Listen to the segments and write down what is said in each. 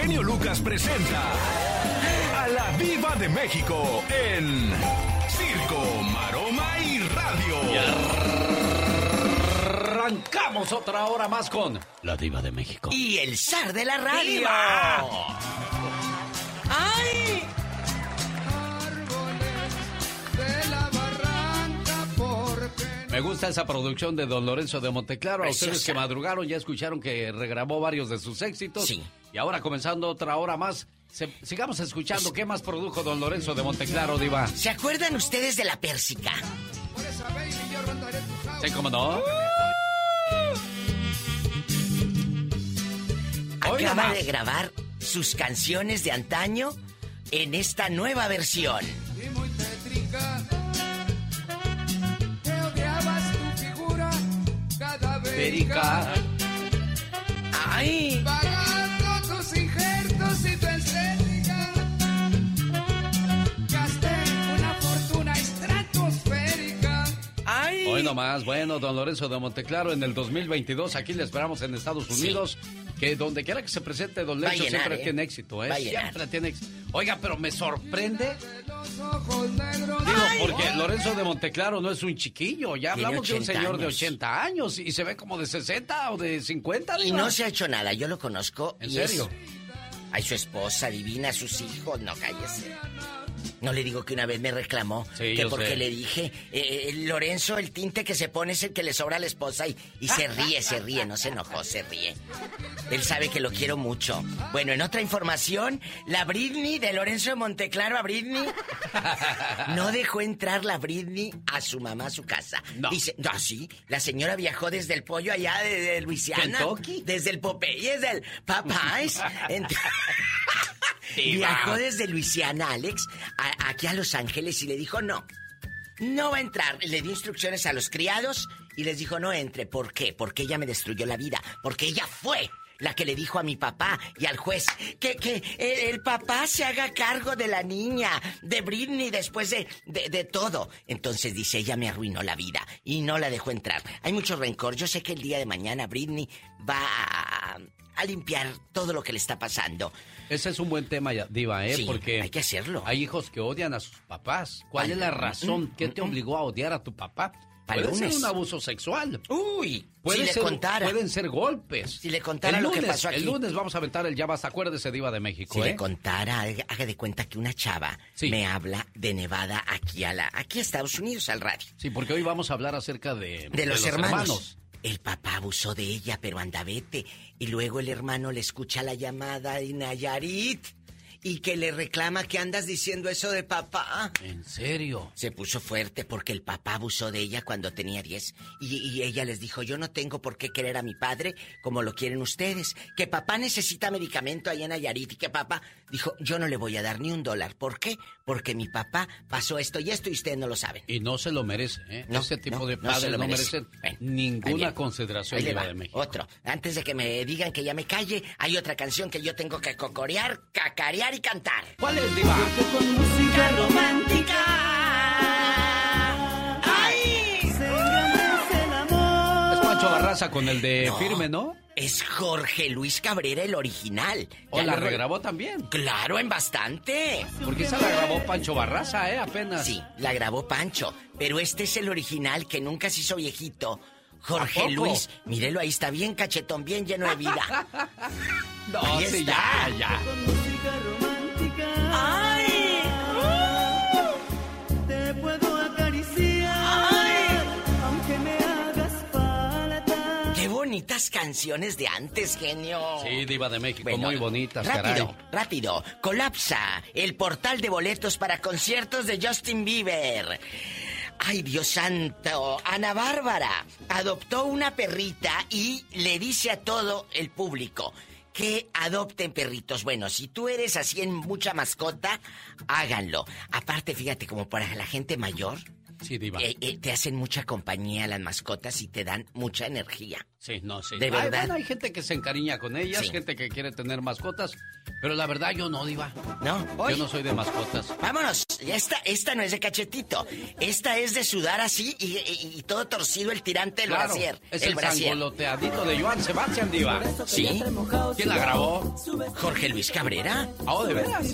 genio Lucas presenta a la Viva de México en Circo, Maroma y Radio. Arrancamos otra hora más con la Diva de México. Y el zar de la radio. ¡Viva! Me gusta esa producción de Don Lorenzo de Monteclaro. A ustedes que madrugaron ya escucharon que regrabó varios de sus éxitos. Sí. Y ahora comenzando otra hora más, se- sigamos escuchando qué más produjo Don Lorenzo de Monteclaro, Diva. ¿Se acuerdan ustedes de la pérsica? ¿Sí, cómo no? Hoy Acaba de grabar sus canciones de antaño en esta nueva versión. Perica. ¡Ay! Pagando tus injertos y tu estética. Gasté una fortuna estratosférica. ¡Ay! Hoy nomás, bueno, don Lorenzo de Monteclaro, en el 2022, aquí le esperamos en Estados Sí. Unidos, que donde quiera que se presente, don Lencho siempre ¿eh? tiene éxito, ¿eh? Siempre tiene éxito. Oiga, pero me sorprende. Digo, porque Lorenzo de Monteclaro no es un chiquillo, ya hablamos de un 80 señor de años. 80 años y se ve como de 60 o de 50, Y no se ha hecho nada, yo lo conozco. ¿En y serio? es- Hay su esposa divina, sus hijos, no cállese. No le digo que una vez me reclamó Sí, que porque sé. le dije, eh, eh, Lorenzo, el tinte que se pone es el que le sobra a la esposa y, y se ríe, se ríe, no se enojó, se ríe. Él sabe que lo quiero mucho. Bueno, en otra información, la Britney de Lorenzo de Monteclaro a Britney no dejó entrar la Britney a su mamá a su casa. No. Dice, no, sí, la señora viajó desde el pollo allá de, de Luisiana. ¿Kentucky? Desde el Popeyes, del Popeyes. Viajó desde Luisiana, Alex, a- aquí a Los Ángeles y le dijo no. No va a entrar. Le dio instrucciones a los criados y les dijo no entre. ¿Por qué? Porque ella me destruyó la vida. Porque ella fue la que le dijo a mi papá y al juez que, que el, el papá se haga cargo de la niña, de Britney, después de, de, de todo. Entonces dice, ella me arruinó la vida y no la dejó entrar. Hay mucho rencor. Yo sé que el día de mañana Britney va a, a limpiar todo lo que le está pasando. Ese es un buen tema, Diva, ¿eh? Sí, Porque hay que hacerlo. hay hijos que odian a sus papás. ¿Cuál Ay, es la mm, razón? mm, ¿Qué te mm, obligó a odiar a tu papá? Puede ser lunes. un abuso sexual. Uy, Puede si le ser- contara. Pueden ser golpes. Si le contara El lo que lunes- pasó aquí. El lunes vamos a aventar el Ya Basta, acuérdese, Diva de México, Si ¿eh? le contara, haga de cuenta que una chava Sí. me habla de Nevada aquí a la, aquí a Estados Unidos al radio. Sí, porque hoy vamos a hablar acerca de, De los, hermanos. El papá abusó de ella, pero anda vete. Y luego el hermano le escucha la llamada de Nayarit y que le reclama que andas diciendo eso de papá. ¿En serio? Se puso fuerte porque el papá abusó de ella cuando tenía 10 y, y ella les dijo, yo no tengo por qué querer a mi padre como lo quieren ustedes, que papá necesita medicamento ahí en Nayarit y que papá dijo, yo no le voy a dar ni un dólar. ¿Por qué? Porque mi papá pasó esto y esto y ustedes no lo saben. Y no se lo merece, ¿eh? No, Ese tipo no, de no padres se no, lo merece. Bueno, ninguna consideración, va. de México. Otro. Antes de que me digan que ya me calle, hay otra canción que yo tengo que cocorear, cacarear y cantar. ¿Cuál es, Diva? Con música romántica. ¡Ay! se el amor. Es Pancho Barraza con el de No. Firme, ¿no? Es Jorge Luis Cabrera el original. ¿O Ya la regrabó también? Claro, en bastante. Porque esa la grabó Pancho Barraza, ¿eh? Apenas. Sí, la grabó Pancho, pero este es el original que nunca se hizo viejito. Jorge. Luis, mírelo ahí, está bien cachetón, bien lleno de vida. No, Ahí sí, está. ya, ya. ¡Ay! Te puedo acariciar. Aunque me hagas falta. ¡Qué bonitas canciones de antes, genio! Sí, Diva de México, Bueno, muy bonitas, rápido, caray. rápido. Colapsa el portal de boletos para conciertos de Justin Bieber. Ay, Dios santo. Ana Bárbara adoptó una perrita y le dice a todo el público que adopten perritos. Bueno, si tú eres así en mucha mascota, háganlo. Aparte, fíjate, como para la gente mayor, Sí, Diva. eh, eh, te hacen mucha compañía las mascotas y te dan mucha energía. Sí, no, sí. De Hay, verdad. bueno, hay gente que se encariña con ellas, Sí. gente que quiere tener mascotas, pero la verdad yo no, Diva. ¿No? Yo no soy de mascotas. Vámonos. Esta, esta no es de cachetito. Esta es de sudar así y, y- y todo torcido el tirante del Claro, brasier. es el el sangoloteadito de Joan Sebastián, Diva. ¿Sí? ¿Quién la grabó? Jorge Luis Cabrera. Oh, ¿de veras?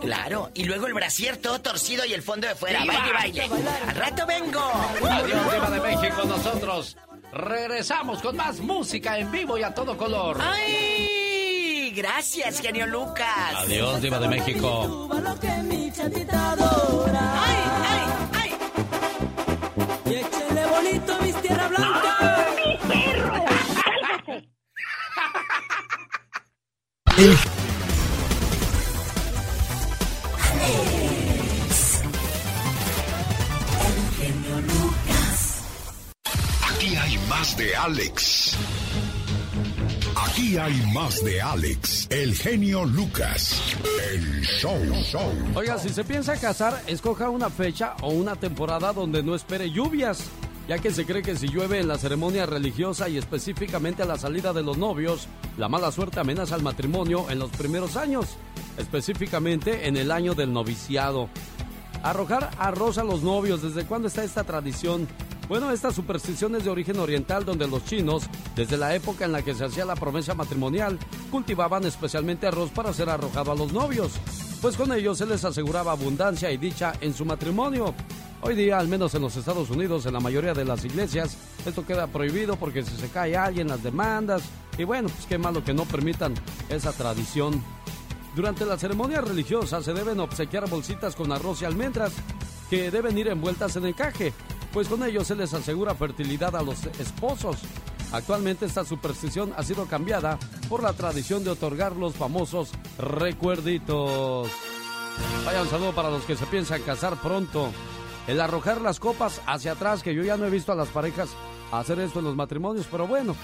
Claro. Y luego el brasier todo torcido y el fondo de fuera. ¡Viva! Baile, baile. Al rato vengo. Adiós, Diva de México. Nosotros regresamos con más música en vivo y a todo color. ¡Ay! Gracias, genio Lucas. Adiós, Diva de México. mi. ¡Ay, ay, ay! Y échele bonito mis tierra blanca. Aquí hay más de Alex. Aquí hay más de Alex, el genio Lucas, el show. show. Oiga, si se piensa casar, escoja una fecha o una temporada donde no espere lluvias, ya que se cree que si llueve en la ceremonia religiosa y específicamente a la salida de los novios, la mala suerte amenaza al matrimonio en los primeros años, específicamente en el año del noviciado. Arrojar arroz a los novios, ¿desde cuándo está esta tradición? Bueno, esta superstición es de origen oriental donde los chinos, desde la época en la que se hacía la promesa matrimonial, cultivaban especialmente arroz para ser arrojado a los novios, pues con ello se les aseguraba abundancia y dicha en su matrimonio. Hoy día, al menos en los Estados Unidos, en la mayoría de las iglesias, esto queda prohibido porque si se cae alguien, las demandas, y bueno, pues qué malo que no permitan esa tradición. Durante la ceremonia religiosa se deben obsequiar bolsitas con arroz y almendras que deben ir envueltas en encaje, pues con ello se les asegura fertilidad a los esposos. Actualmente esta superstición ha sido cambiada por la tradición de otorgar los famosos recuerditos. Vaya un saludo para los que se piensan casar pronto. El arrojar las copas hacia atrás, que yo ya no he visto a las parejas hacer esto en los matrimonios, pero bueno,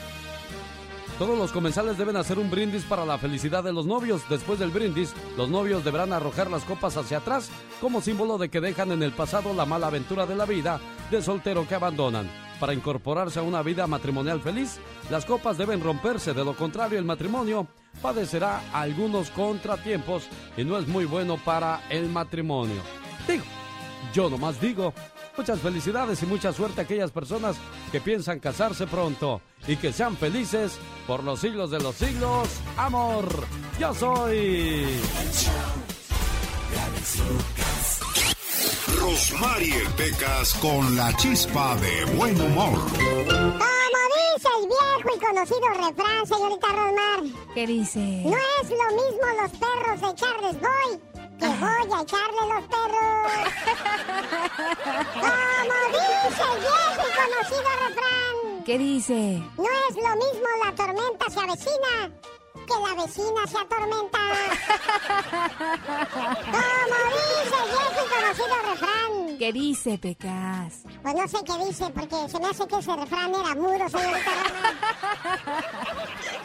todos los comensales deben hacer un brindis para la felicidad de los novios. Después del brindis, los novios deberán arrojar las copas hacia atrás como símbolo de que dejan en el pasado la mala aventura de la vida de soltero que abandonan. Para incorporarse a una vida matrimonial feliz, las copas deben romperse, de lo contrario el matrimonio padecerá algunos contratiempos y no es muy bueno para el matrimonio. Digo, yo nomás digo, muchas felicidades y mucha suerte a aquellas personas que piensan casarse pronto y que sean felices por los siglos de los siglos. Amor, yo soy... Rosmarie Pecas con la chispa de buen humor. Como dice el viejo y conocido refrán, señorita Rosmar, ¿Qué dice? no es lo mismo los perros de echarles voy que voy a echarle los perros. Como dice el viejo y conocido refrán, ¿Qué dice? no es lo mismo la tormenta se avecina que la vecina se atormenta. Como dice el viejo y conocido refrán. ¿Qué dice, Pecas? Pues no sé qué dice, porque se me hace que ese refrán era mudo, señorita.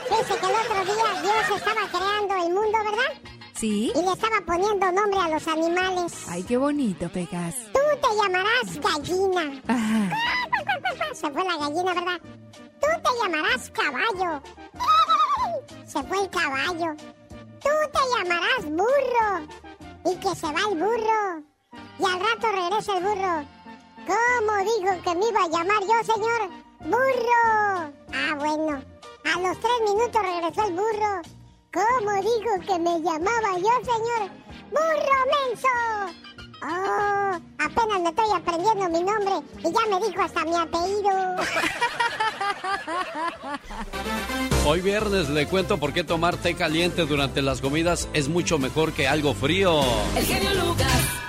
Dice que el otro día Dios estaba creando el mundo, ¿verdad? ¿Sí? Y le estaba poniendo nombre a los animales. Ay, qué bonito, Pecas. Tú te llamarás gallina. Ajá. Se fue la gallina, ¿verdad? Tú te llamarás caballo. Se fue el caballo. Tú te llamarás burro. Y que se va el burro. Y al rato regresa el burro. ¿Cómo dijo que me iba a llamar yo, señor? Burro. Ah, bueno. A los tres minutos regresó el burro. ¿Cómo dijo que me llamaba yo, señor? ¡Burro menso! Oh, apenas me estoy aprendiendo mi nombre y ya me dijo hasta mi apellido. Hoy viernes le cuento por qué tomar té caliente durante las comidas es mucho mejor que algo frío. El genio Lucas.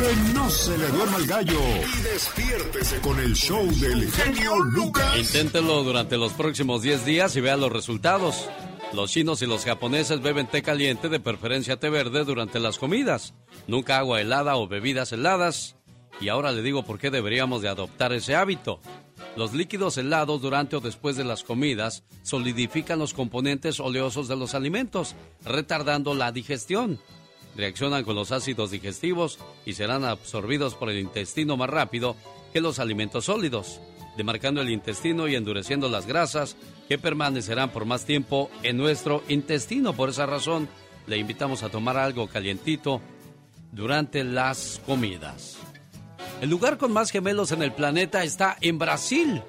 Que no se le duerma el gallo. Y despiértese con el show del genio Lucas. Inténtelo durante los próximos 10 días y vea los resultados. Los chinos y los japoneses beben té caliente, de preferencia té verde, durante las comidas. Nunca agua helada o bebidas heladas. Y ahora le digo por qué deberíamos de adoptar ese hábito. Los líquidos helados durante o después de las comidas solidifican los componentes oleosos de los alimentos, retardando la digestión. Reaccionan con los ácidos digestivos y serán absorbidos por el intestino más rápido que los alimentos sólidos. demarcando el intestino y endureciendo las grasas que permanecerán por más tiempo en nuestro intestino. Por esa razón, le invitamos a tomar algo calientito durante las comidas. El lugar con más gemelos en el planeta está en Brasil.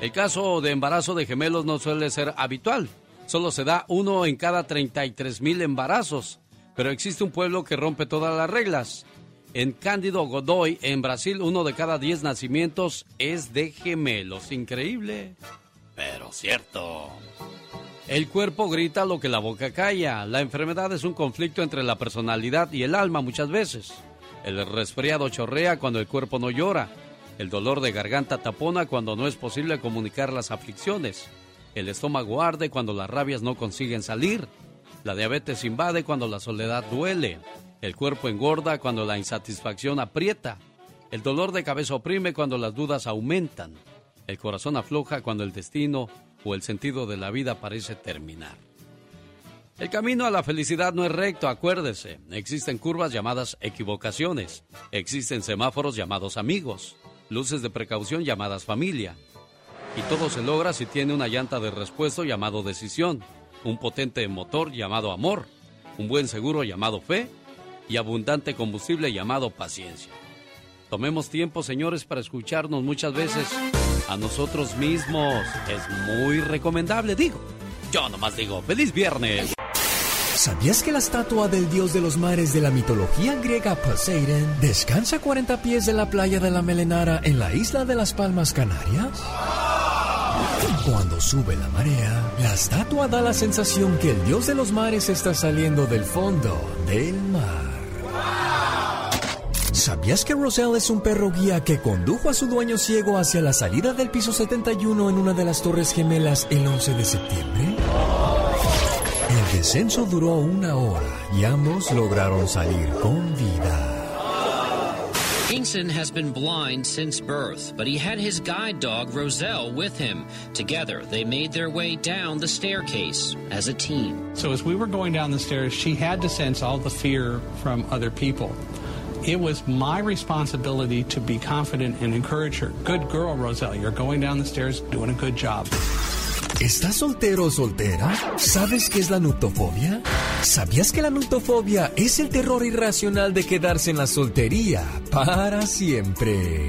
El caso de embarazo de gemelos no suele ser habitual. Solo se da uno en cada 33 mil embarazos. Pero existe un pueblo que rompe todas las reglas. En Cándido Godoy, en Brasil, uno de cada 10 nacimientos es de gemelos. Increíble, pero cierto. El cuerpo grita lo que la boca calla. La enfermedad es un conflicto entre la personalidad y el alma muchas veces. El resfriado chorrea cuando el cuerpo no llora. El dolor de garganta tapona cuando no es posible comunicar las aflicciones. El estómago arde cuando las rabias no consiguen salir. La diabetes invade cuando la soledad duele. El cuerpo engorda cuando la insatisfacción aprieta. El dolor de cabeza oprime cuando las dudas aumentan. El corazón afloja cuando el destino o el sentido de la vida parece terminar. El camino a la felicidad no es recto, acuérdese. Existen curvas llamadas equivocaciones. Existen semáforos llamados amigos. Luces de precaución llamadas familia. Y todo se logra si tiene una llanta de repuesto llamado decisión, un potente motor llamado amor, un buen seguro llamado fe y abundante combustible llamado paciencia. Tomemos tiempo, señores, para escucharnos muchas veces a nosotros mismos. Es muy recomendable, digo. Yo nomás digo, feliz viernes. ¿Sabías que la estatua del dios de los mares de la mitología griega Poseidon descansa a 40 pies de la playa de la Melenara en la isla de las Palmas Canarias? Cuando sube la marea, la estatua da la sensación que el dios de los mares está saliendo del fondo del mar. ¿Sabías que Roselle es un perro guía que condujo a su dueño ciego hacia la salida del piso 71 en una de las torres gemelas el 11 de septiembre? El descenso duró una hora y ambos lograron salir con vida. Kingston has been blind since birth, but he had his guide dog Roselle with him. Together, they made their way down the staircase as a team. So, as we were going down the stairs, she had to sense all the fear from other people. It was my responsibility to be confident and encourage her. Good girl, Roselle. You're going down the stairs, doing a good job. ¿Estás soltero o soltera? ¿Sabes qué es la nuptofobia? ¿Sabías que la nuptofobia es el terror irracional de quedarse en la soltería para siempre?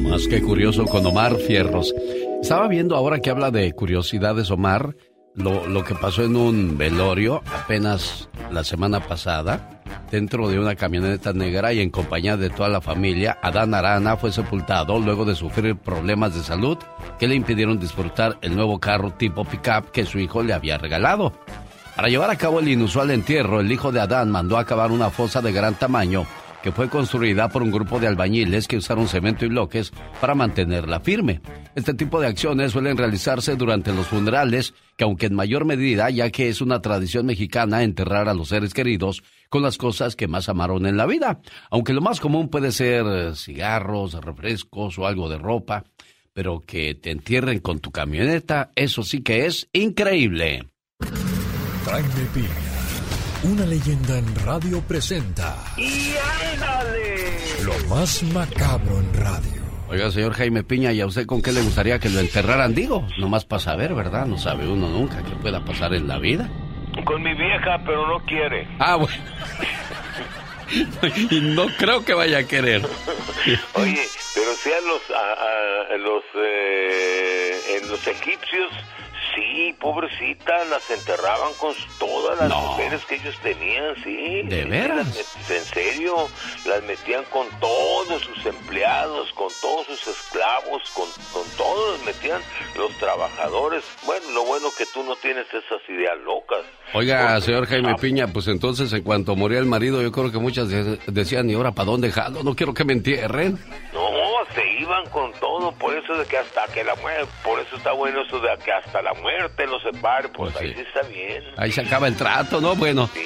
Más que curioso con Omar Fierros. Estaba viendo ahora que habla de curiosidades Omar, lo, que pasó en un velorio apenas la semana pasada dentro de una camioneta negra y en compañía de toda la familia, Adán Arana fue sepultado luego de sufrir problemas de salud que le impidieron disfrutar el nuevo carro tipo pickup que su hijo le había regalado. Para llevar a cabo el inusual entierro, el hijo de Adán mandó a cavar una fosa de gran tamaño que fue construida por un grupo de albañiles que usaron cemento y bloques para mantenerla firme. Este tipo de acciones suelen realizarse durante los funerales, que aunque en mayor medida, ya que es una tradición mexicana enterrar a los seres queridos con las cosas que más amaron en la vida, aunque lo más común puede ser eh, cigarros, refrescos o algo de ropa, pero que te entierren con tu camioneta, eso sí que es increíble. Piña, una leyenda en radio presenta. ¡Y ándale! Lo más macabro en radio. Oiga, señor Jaime Piña, ¿y a usted con qué le gustaría que lo enterraran? Digo, nomás para saber, ¿verdad? No sabe uno nunca qué pueda pasar en la vida. Con mi vieja, pero no quiere. Ah, bueno. y no creo que vaya a querer. Oye, pero si a los, a, los, eh, en los egipcios Sí, pobrecita, las enterraban con todas las mujeres que ellos tenían, sí. ¿De veras? en serio, las metían con todos sus empleados, con todos sus esclavos, con, con todos los metían los trabajadores. Bueno, lo bueno que tú no tienes esas ideas locas. Oiga, señor Jaime Piña, pues entonces en cuanto moría el marido, yo creo que muchas decían, ¿y ahora para dónde jalo? No quiero que me entierren. No, se iban con todo, por eso de que hasta que la muerte, por eso está bueno eso de que hasta la muerte los separe, pues, pues ahí sí. está bien. Ahí se acaba el trato, ¿no? Bueno. Sí.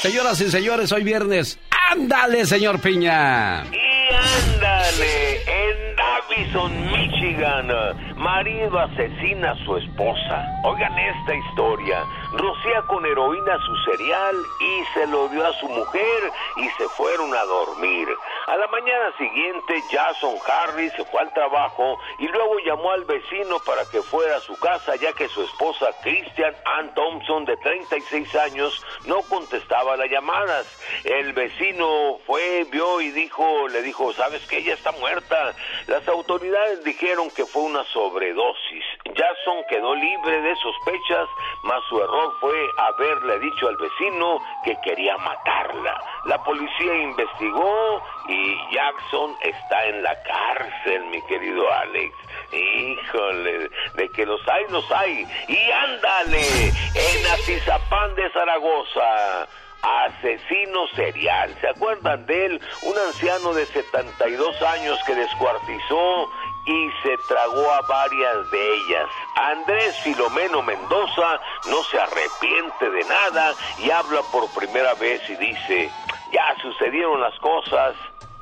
Señoras y señores, hoy viernes, ándale, señor Piña. Y ándale, en Davison, Michigan, Marido asesina a su esposa. Oigan esta historia. Rocía con heroína su cereal y se lo dio a su mujer y se fueron a dormir. A la mañana siguiente, Jason Harris se fue al trabajo y luego llamó al vecino para que fuera a su casa ya que su esposa Christian Ann Thompson de 36 años no contestaba las llamadas. El vecino fue, vio y dijo, le dijo, ¿sabes que ella está muerta? Las autoridades dijeron que fue una sobredosis. Jason quedó libre de sospechas, mas su error fue haberle dicho al vecino que quería matarla. La policía investigó y Jackson está en la cárcel, mi querido Alex. Híjole, de que los hay, los hay. Y ándale, en Atizapán de Zaragoza asesino serial. ¿Se acuerdan de él? Un anciano de 72 años que descuartizó y se tragó a varias de ellas. Andrés Filomeno Mendoza no se arrepiente de nada y habla por primera vez y dice, ya sucedieron las cosas,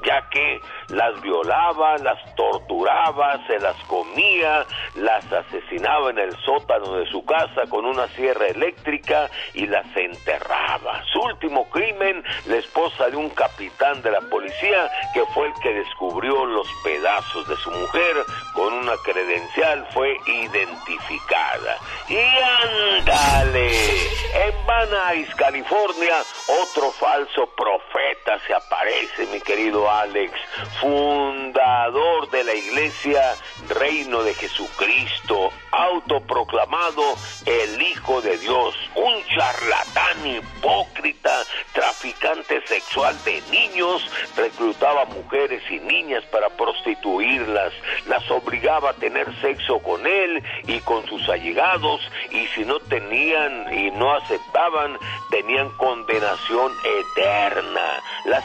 ya que las violaba, las torturaba, se las comía, las asesinaba en el sótano de su casa con una sierra eléctrica y las enterraba. Su último crimen, la esposa de un capitán de la policía que fue el que descubrió los pedazos de su mujer con una credencial fue identificada. Y ándale, en Van California, otro falso profeta se aparece, mi querido Alex fundador de la iglesia Reino de Jesucristo, autoproclamado el Hijo de Dios, un charlatán hipócrita, traficante sexual de niños, reclutaba mujeres y niñas para prostituirlas, las obligaba a tener sexo con él y con sus allegados, y si no tenían y no aceptaban, tenían condenación eterna. Las,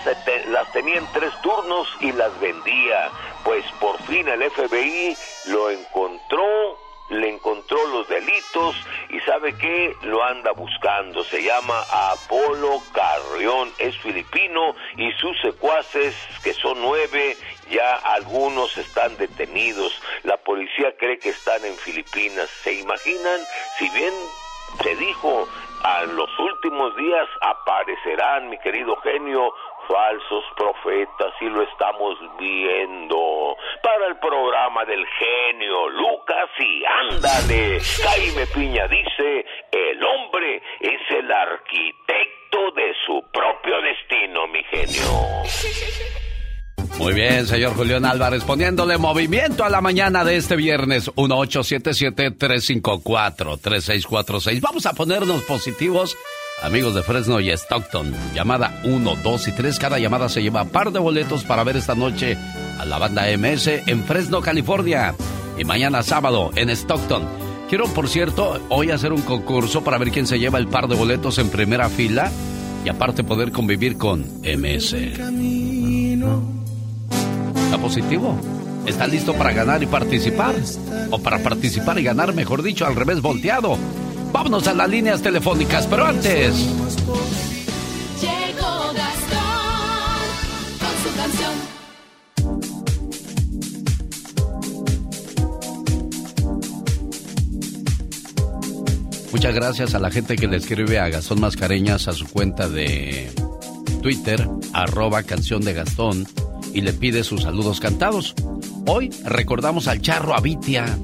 las tenían tres turnos y las vendía, pues por fin el FBI lo encontró, le encontró los delitos y sabe que lo anda buscando. Se llama Apolo Carrión, es filipino y sus secuaces, que son nueve, ya algunos están detenidos. La policía cree que están en Filipinas. ¿Se imaginan? Si bien se dijo a los últimos días aparecerán, mi querido genio, falsos profetas y lo estamos viendo. Para el programa del genio Lucas y ándale, Jaime Piña dice, el hombre es el arquitecto de su propio destino, mi genio. Muy bien, señor Julián Álvarez, poniéndole movimiento a la mañana de este viernes 1877-354-3646. Vamos a ponernos positivos Amigos de Fresno y Stockton, llamada 1, 2 y 3. Cada llamada se lleva par de boletos para ver esta noche a la banda MS en Fresno, California. Y mañana sábado en Stockton. Quiero, por cierto, hoy hacer un concurso para ver quién se lleva el par de boletos en primera fila y aparte poder convivir con MS. ¿Está positivo? ¿Está listo para ganar y participar? O para participar y ganar, mejor dicho, al revés volteado. Vámonos a las líneas telefónicas, pero antes. Llegó Gastón con su canción. Muchas gracias a la gente que le escribe a Gastón Mascareñas a su cuenta de Twitter, arroba canción de Gastón, y le pide sus saludos cantados. Hoy recordamos al Charro Avitia,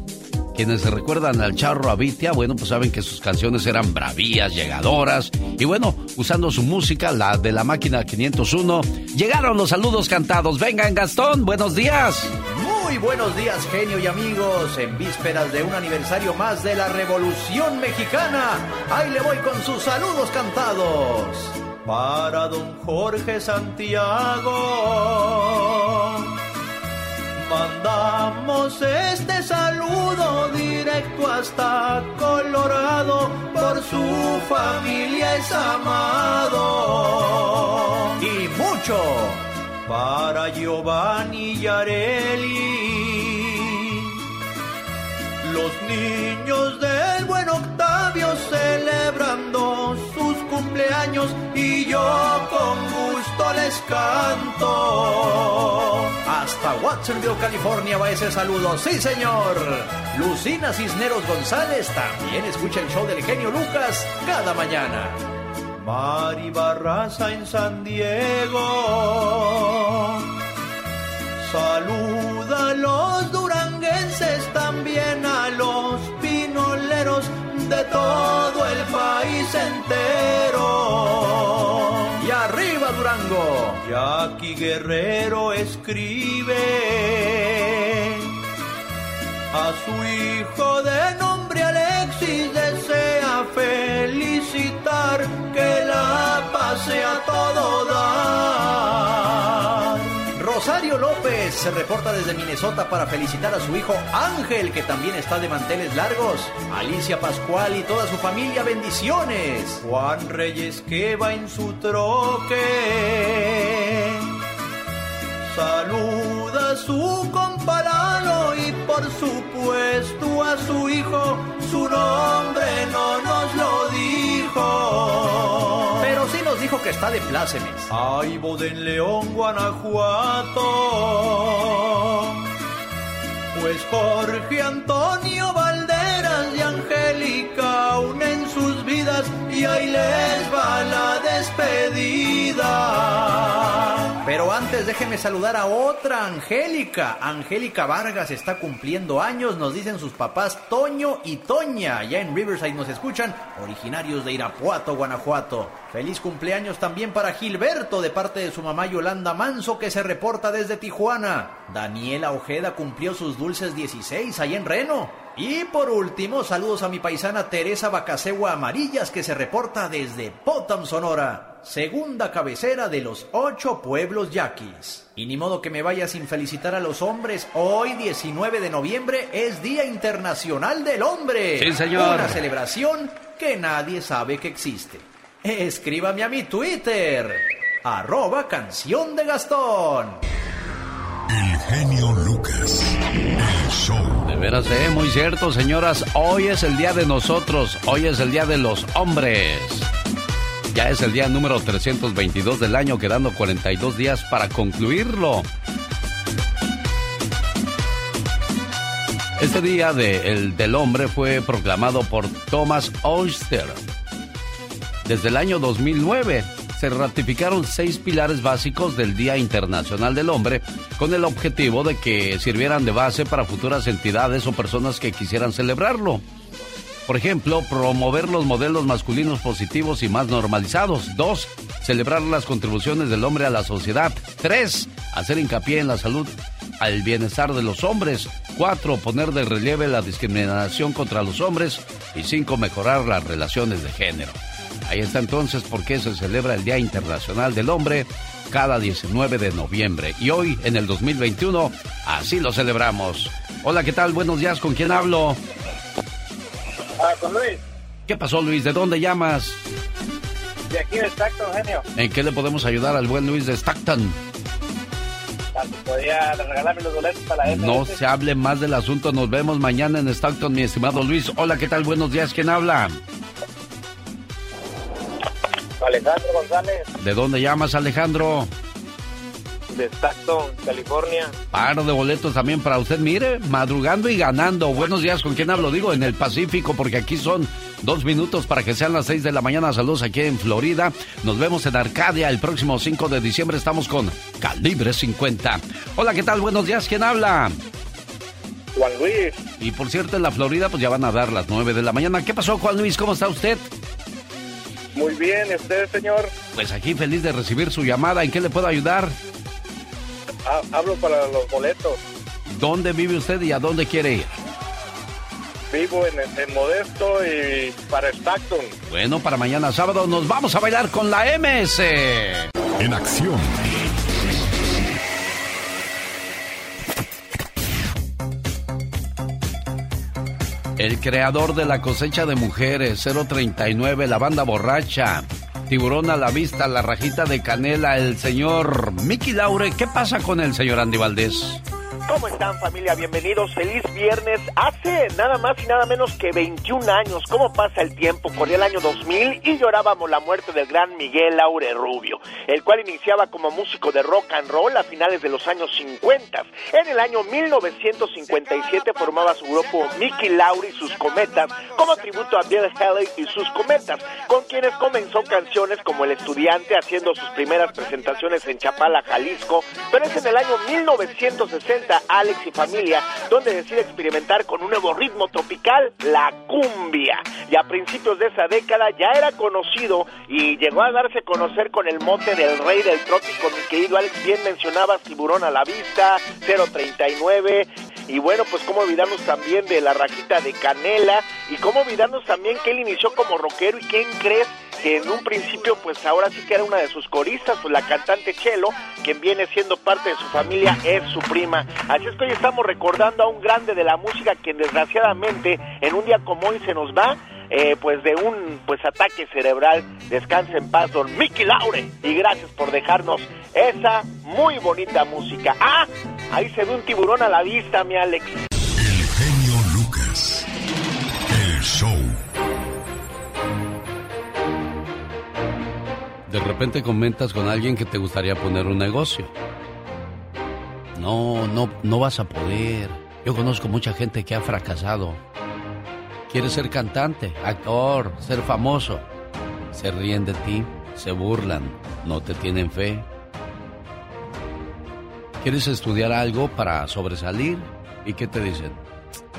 quienes se recuerdan al Charro Avitia, bueno, pues saben que sus canciones eran bravías, llegadoras. Y bueno, usando su música, la de la máquina 501, llegaron los saludos cantados. Vengan, Gastón, buenos días. Muy buenos días, genio y amigos. En vísperas de un aniversario más de la Revolución Mexicana, ahí le voy con sus saludos cantados. Para don Jorge Santiago Mandamos este saludo directo hasta Colorado, por su familia es amado. Y mucho para Giovanni Yareli. Los niños del buen Octavio celebrando sus cumpleaños y yo con gusto les canto. Hasta Watsonville, California va ese saludo. Sí, señor. Lucina Cisneros González también escucha el show del genio Lucas cada mañana. Mari Barraza en San Diego. Saluda a los duranguenses, también a los pinoleros de todo el país entero. Durango. Guerrero escribe a su hijo de nombre Alexis desea felicitar que la pase a todo dar. López se reporta desde Minnesota para felicitar a su hijo Ángel, que también está de manteles largos. Alicia Pascual y toda su familia, bendiciones. Juan Reyes que va en su troque. Saluda a su comparado y por supuesto a su hijo, su nombre no nos lo dijo. Que está de plácemes. Ay, Boden León, Guanajuato. Pues Jorge Antonio Valderas y Angélica unen sus vidas y ahí les va la despedida. Pero antes déjeme saludar a otra Angélica. Angélica Vargas está cumpliendo años, nos dicen sus papás Toño y Toña. Allá en Riverside nos escuchan, originarios de Irapuato, Guanajuato. Feliz cumpleaños también para Gilberto de parte de su mamá Yolanda Manso que se reporta desde Tijuana. Daniela Ojeda cumplió sus dulces 16 ahí en Reno. Y por último, saludos a mi paisana Teresa Bacasegua Amarillas que se reporta desde Potam, Sonora, segunda cabecera de los ocho pueblos yaquis. Y ni modo que me vaya sin felicitar a los hombres, hoy 19 de noviembre es Día Internacional del Hombre. Sí, señor. Una celebración que nadie sabe que existe. Escríbame a mi Twitter, arroba canción de Gastón. El genio Lucas. El show. De veras, eh, muy cierto, señoras. Hoy es el día de nosotros. Hoy es el día de los hombres. Ya es el día número 322 del año, quedando 42 días para concluirlo. Este día de, el, del hombre fue proclamado por Thomas Oyster. Desde el año 2009 se ratificaron seis pilares básicos del Día Internacional del Hombre con el objetivo de que sirvieran de base para futuras entidades o personas que quisieran celebrarlo. Por ejemplo, promover los modelos masculinos positivos y más normalizados. Dos, celebrar las contribuciones del hombre a la sociedad. Tres, hacer hincapié en la salud, al bienestar de los hombres. Cuatro, poner de relieve la discriminación contra los hombres. Y cinco, mejorar las relaciones de género. Ahí está entonces por qué se celebra el Día Internacional del Hombre cada 19 de noviembre. Y hoy, en el 2021, así lo celebramos. Hola, ¿qué tal? Buenos días, ¿con quién hablo? Ah, con Luis, ¿Qué pasó, Luis? ¿De dónde llamas? de aquí de Stockton, genio. ¿En qué le podemos ayudar al buen Luis de Stockton? Ah, ¿Podría regalarme los boletos para la? No se hable más del asunto. Nos vemos mañana en Stockton, mi estimado Luis. Hola, ¿qué tal? Buenos días. ¿Quién habla? Alejandro González, ¿De dónde llamas, Alejandro? de Stockton, California. Par de boletos también para usted. Mire, madrugando y ganando. Buenos días, ¿con quién hablo? Digo, en el Pacífico, porque aquí son dos minutos para que sean las seis de la mañana. Saludos aquí en Florida. Nos vemos en Arcadia el próximo 5 de diciembre. Estamos con Calibre 50. Hola, ¿qué tal? Buenos días, ¿quién habla? Juan Luis, Y por cierto, en la Florida, pues ya van a dar las 9 de la mañana. ¿Qué pasó, Juan Luis? ¿Cómo está usted? Muy bien, ¿y usted, señor? Pues aquí feliz de recibir su llamada. ¿En qué le puedo ayudar? Ah, hablo para los boletos. ¿Dónde vive usted y a dónde quiere ir? Vivo en, en Modesto y para Stockton. Bueno, para mañana sábado nos vamos a bailar con la MS. En acción. El creador de la cosecha de mujeres, 039, la banda borracha, tiburón a la vista, la rajita de canela, el señor Mickey Laure. ¿Qué pasa con el señor Andy Valdés? ¿Cómo están familia? Bienvenidos, feliz viernes. Hace nada más y nada menos que 21 años, ¿cómo pasa el tiempo? Corría el año 2000 y llorábamos la muerte del gran Miguel Laure Rubio, el cual iniciaba como músico de rock and roll a finales de los años 50. En el año 1957 formaba su grupo Mickey Laure y sus cometas como tributo a Bill Haley y sus cometas, con quienes comenzó canciones como El Estudiante haciendo sus primeras presentaciones en Chapala, Jalisco, pero es en el año 1960 Alex y familia, donde decide experimentar con un nuevo ritmo tropical, la cumbia. Y a principios de esa década ya era conocido y llegó a darse a conocer con el mote del rey del trópico, mi querido Alex, bien mencionabas Tiburón a la vista, 039, y bueno, pues cómo olvidarnos también de la rajita de canela. Y cómo olvidarnos también que él inició como rockero y quién crees que en un principio pues ahora sí que era una de sus coristas, pues la cantante Chelo, quien viene siendo parte de su familia, es su prima. Así es que hoy estamos recordando a un grande de la música quien desgraciadamente en un día como hoy se nos va. Eh, pues de un pues ataque cerebral descanse en paz don Mickey Laure y gracias por dejarnos esa muy bonita música ah ahí se ve un tiburón a la vista mi Alex El genio Lucas el show De repente comentas con alguien que te gustaría poner un negocio. No, no, no vas a poder. Yo conozco mucha gente que ha fracasado. Quieres ser cantante, actor, ser famoso. Se ríen de ti, se burlan, no te tienen fe. ¿Quieres estudiar algo para sobresalir? ¿Y qué te dicen?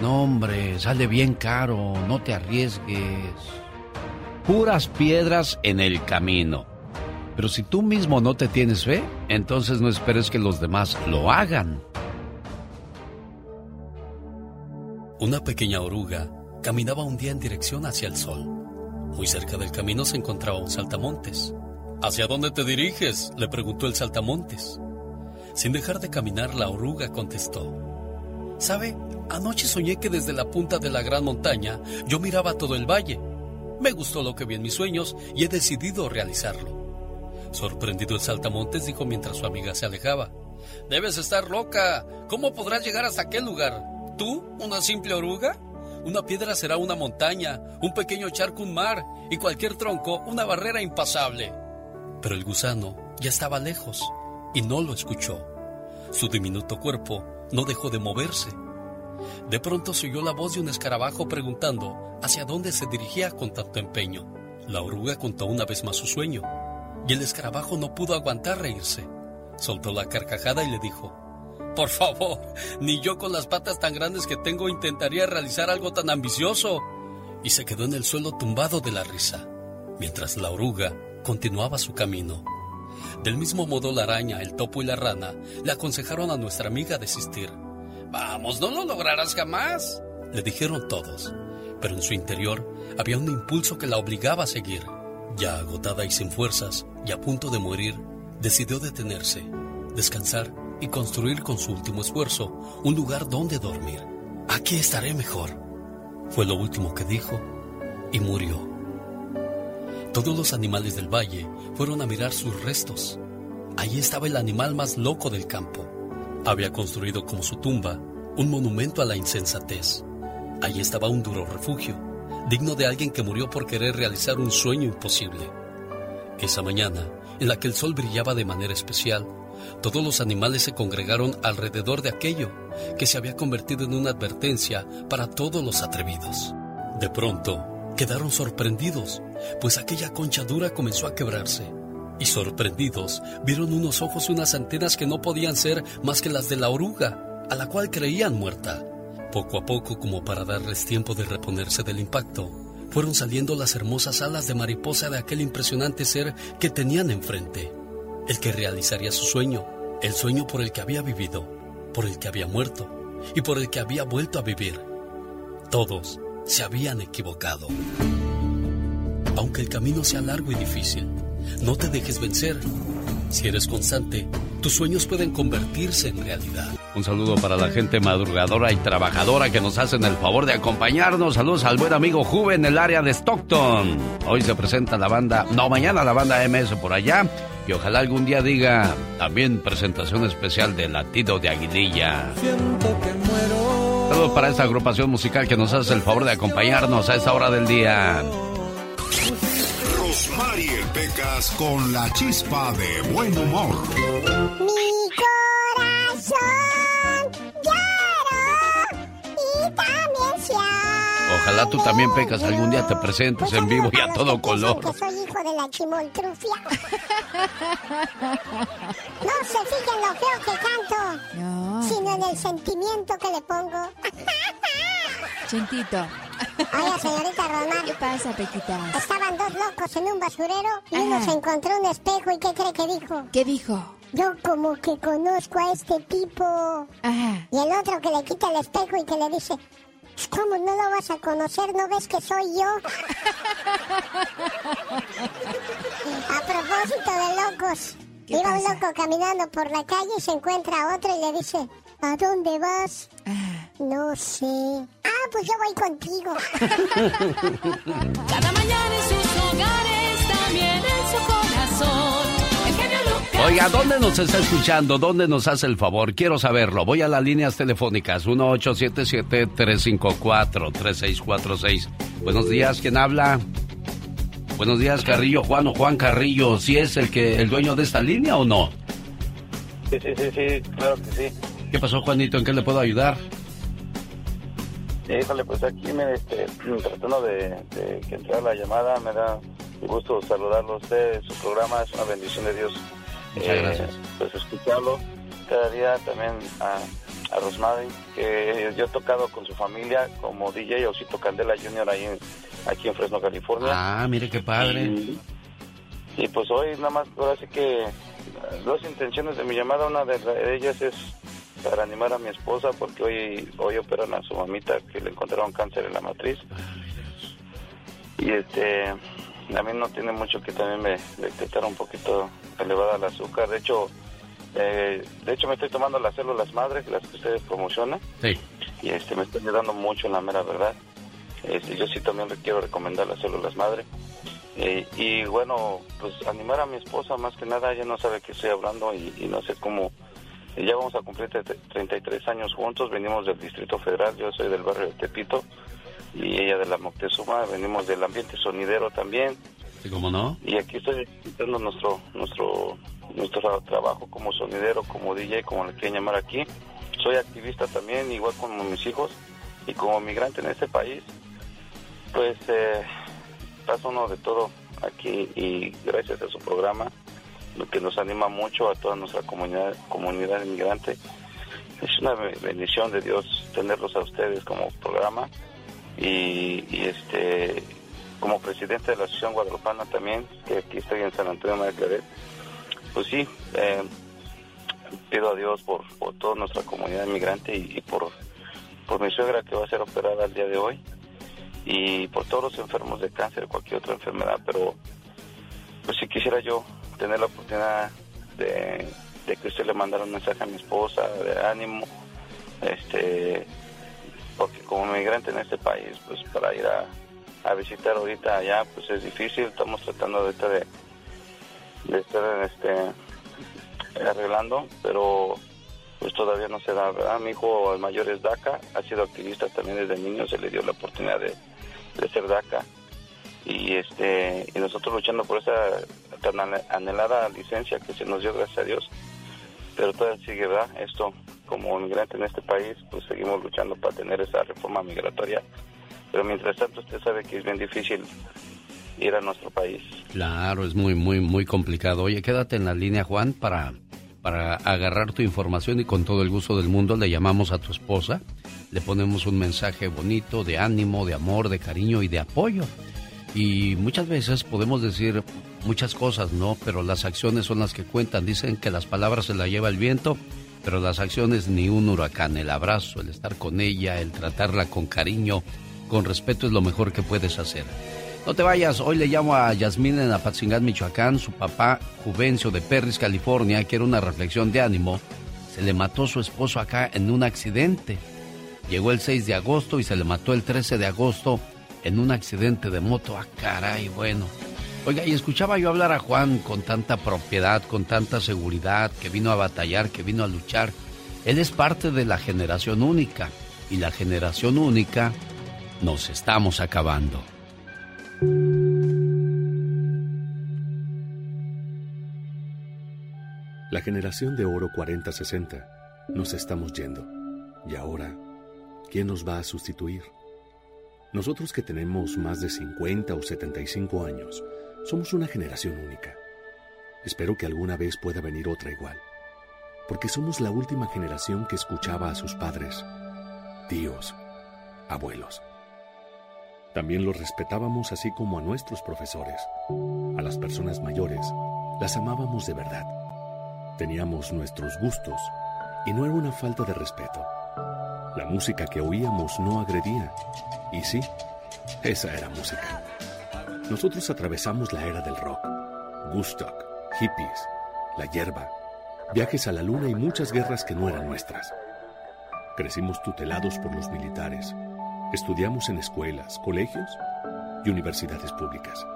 No, hombre, sale bien caro, no te arriesgues. Puras piedras en el camino. Pero si tú mismo no te tienes fe, entonces no esperes que los demás lo hagan. Una pequeña oruga caminaba un día en dirección hacia el sol. Muy cerca del camino se encontraba un saltamontes. ¿Hacia dónde te diriges? le preguntó el saltamontes. Sin dejar de caminar, la oruga contestó. ¿Sabe? Anoche soñé que desde la punta de la gran montaña yo miraba todo el valle. Me gustó lo que vi en mis sueños y he decidido realizarlo. Sorprendido el saltamontes dijo mientras su amiga se alejaba. Debes estar loca. ¿Cómo podrás llegar hasta aquel lugar? ¿Tú, una simple oruga? Una piedra será una montaña, un pequeño charco un mar y cualquier tronco una barrera impasable. Pero el gusano ya estaba lejos y no lo escuchó. Su diminuto cuerpo no dejó de moverse. De pronto se oyó la voz de un escarabajo preguntando hacia dónde se dirigía con tanto empeño. La oruga contó una vez más su sueño y el escarabajo no pudo aguantar reírse. Soltó la carcajada y le dijo, Por favor, ni yo con las patas tan grandes que tengo intentaría realizar algo tan ambicioso. Y se quedó en el suelo tumbado de la risa, mientras la oruga continuaba su camino. Del mismo modo la araña, el topo y la rana le aconsejaron a nuestra amiga desistir. Vamos, no lo lograrás jamás, le dijeron todos, pero en su interior había un impulso que la obligaba a seguir. Ya agotada y sin fuerzas, y a punto de morir, decidió detenerse, descansar y construir con su último esfuerzo un lugar donde dormir. Aquí estaré mejor. Fue lo último que dijo y murió. Todos los animales del valle fueron a mirar sus restos. Allí estaba el animal más loco del campo. Había construido como su tumba un monumento a la insensatez. Allí estaba un duro refugio, digno de alguien que murió por querer realizar un sueño imposible. Esa mañana, en la que el sol brillaba de manera especial, todos los animales se congregaron alrededor de aquello que se había convertido en una advertencia para todos los atrevidos. De pronto, quedaron sorprendidos, pues aquella concha dura comenzó a quebrarse. Y sorprendidos, vieron unos ojos y unas antenas que no podían ser más que las de la oruga, a la cual creían muerta. Poco a poco, como para darles tiempo de reponerse del impacto, fueron saliendo las hermosas alas de mariposa de aquel impresionante ser que tenían enfrente, el que realizaría su sueño, el sueño por el que había vivido, por el que había muerto y por el que había vuelto a vivir. Todos se habían equivocado. Aunque el camino sea largo y difícil, no te dejes vencer. Si eres constante, tus sueños pueden convertirse en realidad. Un saludo para la gente madrugadora y trabajadora que nos hacen el favor de acompañarnos. Saludos al buen amigo Juve en el área de Stockton. Hoy se presenta la banda, no, mañana la banda MS por allá. Y ojalá algún día diga también presentación especial de Latido de Aguililla. Siento que muero. Saludos para esta agrupación musical que nos hace el favor de acompañarnos a esta hora del día. Rosmarie Con la chispa de buen humor. Mi corazón lloró y también se Ojalá tú también, Pecas, algún día te presentes en vivo y a todo color. que soy hijo de la chimoltrufia. No se fijen lo feo que canto, sino en el sentimiento que le pongo. Chintito. Oiga, señorita Román. ¿Qué pasa, Pequitas? Estaban dos locos en un basurero y uno se encontró un espejo y ¿qué cree que dijo? ¿Qué dijo? Yo como que conozco a este tipo. Ajá. Y el otro que le quita el espejo y que le dice, "Pues, ¿cómo no lo vas a conocer? ¿No ves que soy yo? a propósito de locos, ¿Qué iba un loco caminando por la calle y se encuentra a otro y le dice, ¿a dónde vas? No sé. Ah, pues yo voy contigo. Cada mañana en sus hogares, también en su corazón. El genio Lucas. Oiga, ¿dónde nos está escuchando? ¿Dónde nos hace el favor? Quiero saberlo. Voy a las líneas telefónicas 1877-354-3646. Buenos días, ¿quién habla? Buenos días, Carrillo, Juan o Juan Carrillo. ¿Sí es el que el dueño de esta línea o no? Sí, sí, sí, sí, claro que sí. ¿Qué pasó, Juanito? ¿En qué le puedo ayudar? Híjole, pues aquí me, este, tratando de, de que entrara la llamada, me da gusto saludarlo a usted. Su programa es una bendición de Dios. Muchas gracias. Pues escucharlo cada día también a, a que yo he tocado con su familia como DJ Osito Candela Jr. ahí en- aquí en Fresno, California. Ah, mire qué padre. Y, y pues hoy nada más, ahora sí que eh, dos intenciones de mi llamada, una de ellas es para animar a mi esposa porque hoy hoy operan a su mamita que le encontraron cáncer en la matriz. Y este, a mí no tiene mucho que también me detectaron un poquito elevada el azúcar. De hecho, eh, de hecho me estoy tomando las células madres, las que ustedes promocionan Sí. y este me está ayudando mucho en la mera verdad. Este, yo sí también le quiero recomendar las células madre. Eh, y bueno, pues animar a mi esposa más que nada, ella no sabe que estoy hablando y, y no sé cómo. Y ya vamos a cumplir tre- 33 años juntos, venimos del Distrito Federal, yo soy del barrio de Tepito y ella de la Moctezuma, venimos del ambiente sonidero también ¿Sí, cómo no? y aquí estoy haciendo nuestro nuestro nuestro trabajo como sonidero, como DJ, como le quieren llamar aquí. Soy activista también, igual como mis hijos y como migrante en este país. Pues eh, pasa uno de todo aquí y gracias a su programa, lo que nos anima mucho a toda nuestra comunidad comunidad inmigrante. Es una be- bendición de Dios tenerlos a ustedes como programa y, y, este como presidente de la Asociación Guadalupana también, que aquí estoy en San Antonio María Claret, pues sí, eh, pido a Dios por, por toda nuestra comunidad inmigrante y, por, por mi suegra que va a ser operada el día de hoy y por todos los enfermos de cáncer cualquier otra enfermedad, pero pues si quisiera yo tener la oportunidad de, que usted le mandara un mensaje a mi esposa de ánimo, este porque como migrante en este país, pues para ir a, a visitar ahorita allá, pues es difícil, estamos tratando ahorita de, de estar este, arreglando, pero pues todavía no se da. Mi hijo el mayor es DACA, ha sido activista también desde niño, se le dio la oportunidad de, de ser DACA y este y nosotros luchando por esa tan anhelada licencia que se nos dio gracias a Dios. Pero todavía sigue verdad esto como inmigrante en este país pues seguimos luchando para tener esa reforma migratoria. Pero mientras tanto usted sabe que es bien difícil ir a nuestro país. Claro, es muy, muy, muy complicado. Oye, quédate en la línea, Juan, para, para agarrar tu información y con todo el gusto del mundo le llamamos a tu esposa, le ponemos un mensaje bonito de ánimo, de amor, de cariño y de apoyo. Y muchas veces podemos decir muchas cosas, ¿no? Pero las acciones son las que cuentan. Dicen que las palabras se las lleva el viento, pero las acciones ni un huracán. El abrazo, el estar con ella, el tratarla con cariño, con respeto es lo mejor que puedes hacer. No te vayas, hoy le llamo a Yasmín en Apatzingán, Michoacán. Su papá, Juvencio de Perris, California, quiere una reflexión de ánimo. Se le mató su esposo acá en un accidente. Llegó el 6 de agosto y se le mató el 13 de agosto en un accidente de moto. Ah, caray, bueno. Oiga, y escuchaba yo hablar a Juan con tanta propiedad, con tanta seguridad, que vino a batallar, que vino a luchar. Él es parte de la generación única. Y la generación única nos estamos acabando. La generación de oro 40-60 nos estamos yendo. Y ahora, ¿quién nos va a sustituir? Nosotros que tenemos más de 50 o 75 años, somos una generación única. Espero que alguna vez pueda venir otra igual, porque somos la última generación que escuchaba a sus padres, tíos, abuelos. También los respetábamos así como a nuestros profesores. A las personas mayores las amábamos de verdad. Teníamos nuestros gustos y no era una falta de respeto. La música que oíamos no agredía. Y sí, esa era música. Nosotros atravesamos la era del rock, Woodstock, hippies, la hierba, viajes a la luna y muchas guerras que no eran nuestras. Crecimos tutelados por los militares. Estudiamos en escuelas, colegios y universidades públicas.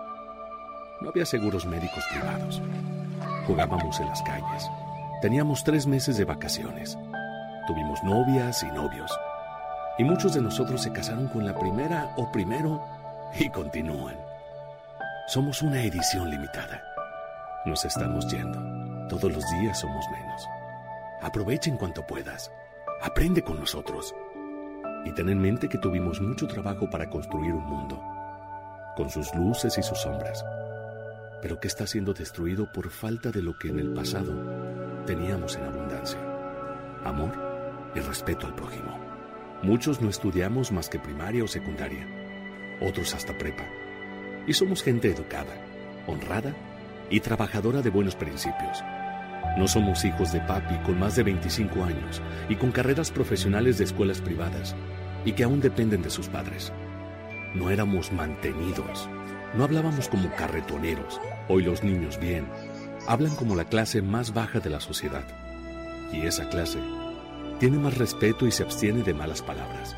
No había seguros médicos privados. Jugábamos en las calles. Teníamos tres meses de vacaciones. Tuvimos novias y novios. Y muchos de nosotros se casaron con la primera o primero y continúan. Somos una edición limitada. Nos estamos yendo. Todos los días somos menos. Aprovechen cuanto puedas. Aprende con nosotros. Y ten en mente que tuvimos mucho trabajo para construir un mundo, con sus luces y sus sombras, pero que está siendo destruido por falta de lo que en el pasado teníamos en abundancia. Amor y respeto al prójimo. Muchos no estudiamos más que primaria o secundaria, otros hasta prepa. Y somos gente educada, honrada y trabajadora de buenos principios. No somos hijos de papi con más de 25 años y con carreras profesionales de escuelas privadas y que aún dependen de sus padres. No éramos mantenidos. No hablábamos como carretoneros. Hoy los niños bien. Hablan como la clase más baja de la sociedad. Y esa clase tiene más respeto y se abstiene de malas palabras.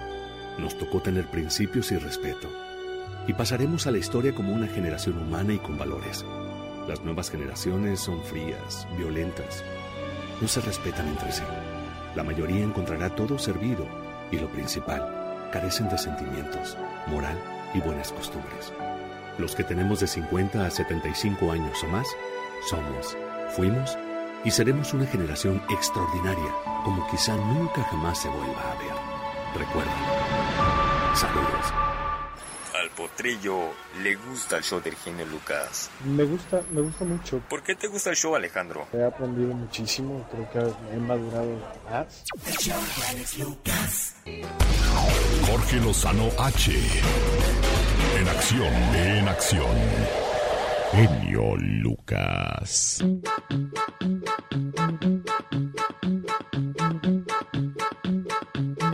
Nos tocó tener principios y respeto. Y pasaremos a la historia como una generación humana y con valores. Las nuevas generaciones son frías, violentas. No se respetan entre sí. La mayoría encontrará todo servido y lo principal, carecen de sentimientos, moral y buenas costumbres. Los que tenemos de 50 a 75 años o más, somos, fuimos y seremos una generación extraordinaria como quizá nunca jamás se vuelva a ver. Recuerda. Saludos. Al potrillo le gusta el show del genio Lucas. Me gusta, me gusta mucho. ¿Por qué te gusta el show, Alejandro? He aprendido muchísimo, creo que he madurado más. Jorge Lozano H. En acción, en acción. Genio Lucas.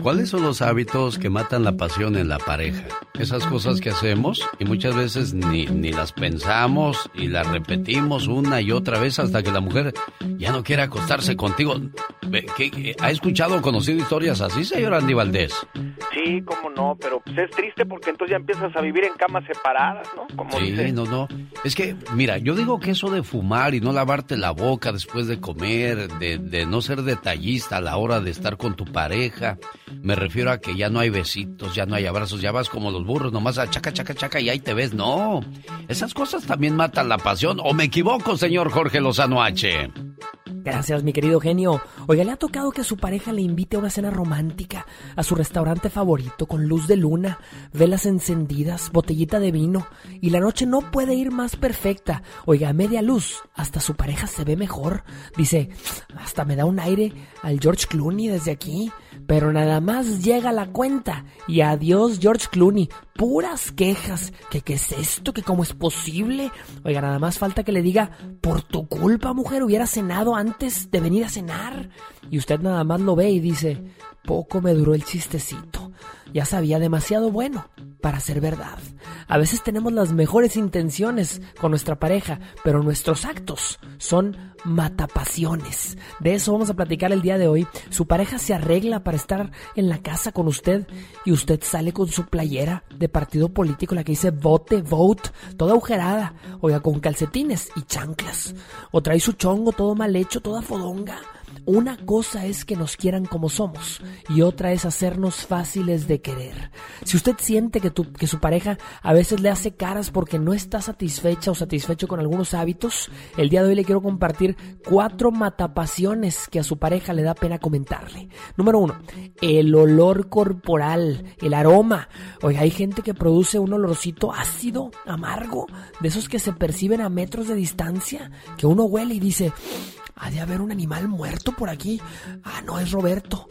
¿Cuáles son los hábitos que matan la pasión en la pareja? Esas cosas que hacemos y muchas veces ni, ni las pensamos y las repetimos una y otra vez hasta que la mujer ya no quiere acostarse contigo. ¿Qué, ¿Ha escuchado o conocido historias así, señor Andy Valdés? Sí, cómo no, pero pues es triste porque entonces ya empiezas a vivir en camas separadas, ¿no? Como sí, dice. no, no. Es que, mira, yo digo que eso de fumar y no lavarte la boca después de comer, de, de no ser detallista a la hora de estar con tu pareja, me refiero a que ya no hay besitos, ya no hay abrazos, ya vas como los burros, nomás a chaca, chaca, chaca y ahí te ves. No, esas cosas también matan la pasión. ¿O me equivoco, señor Jorge Lozano H? Gracias, mi querido genio. Oiga, ¿le ha tocado que su pareja le invite a una cena romántica a su restaurante favorito con luz de luna, velas encendidas, botellita de vino y la noche no puede ir más perfecta? Oiga, a media luz, hasta su pareja se ve mejor. Dice, hasta me da un aire al George Clooney desde aquí. Pero nada más llega la cuenta y adiós George Clooney. Puras quejas. Que qué es esto? Que cómo es posible. Oiga, nada más falta que le diga, por tu culpa, mujer, hubiera cenado antes de venir a cenar. Y usted nada más lo ve y dice, poco me duró el chistecito. Ya sabía demasiado bueno para ser verdad. A veces tenemos las mejores intenciones con nuestra pareja, pero nuestros actos son matapasiones. De eso vamos a platicar el día de hoy. Su pareja se arregla para estar en la casa con usted y usted sale con su playera de partido político, la que dice vote, vote, toda agujerada, oiga, con calcetines y chanclas. O trae su chongo todo mal hecho, toda fodonga. Una cosa es que nos quieran como somos y otra es hacernos fáciles de querer. Si usted siente que, tu- que su pareja a veces le hace caras porque no está satisfecha o satisfecho con algunos hábitos, el día de hoy le quiero compartir cuatro matapasiones que a su pareja le da pena comentarle. Número uno, el olor corporal, el aroma. Oiga, hay gente que produce un olorcito ácido, amargo, de esos que se perciben a metros de distancia, que uno huele y dice, ha de haber un animal muerto por aquí. Ah, no, es Roberto.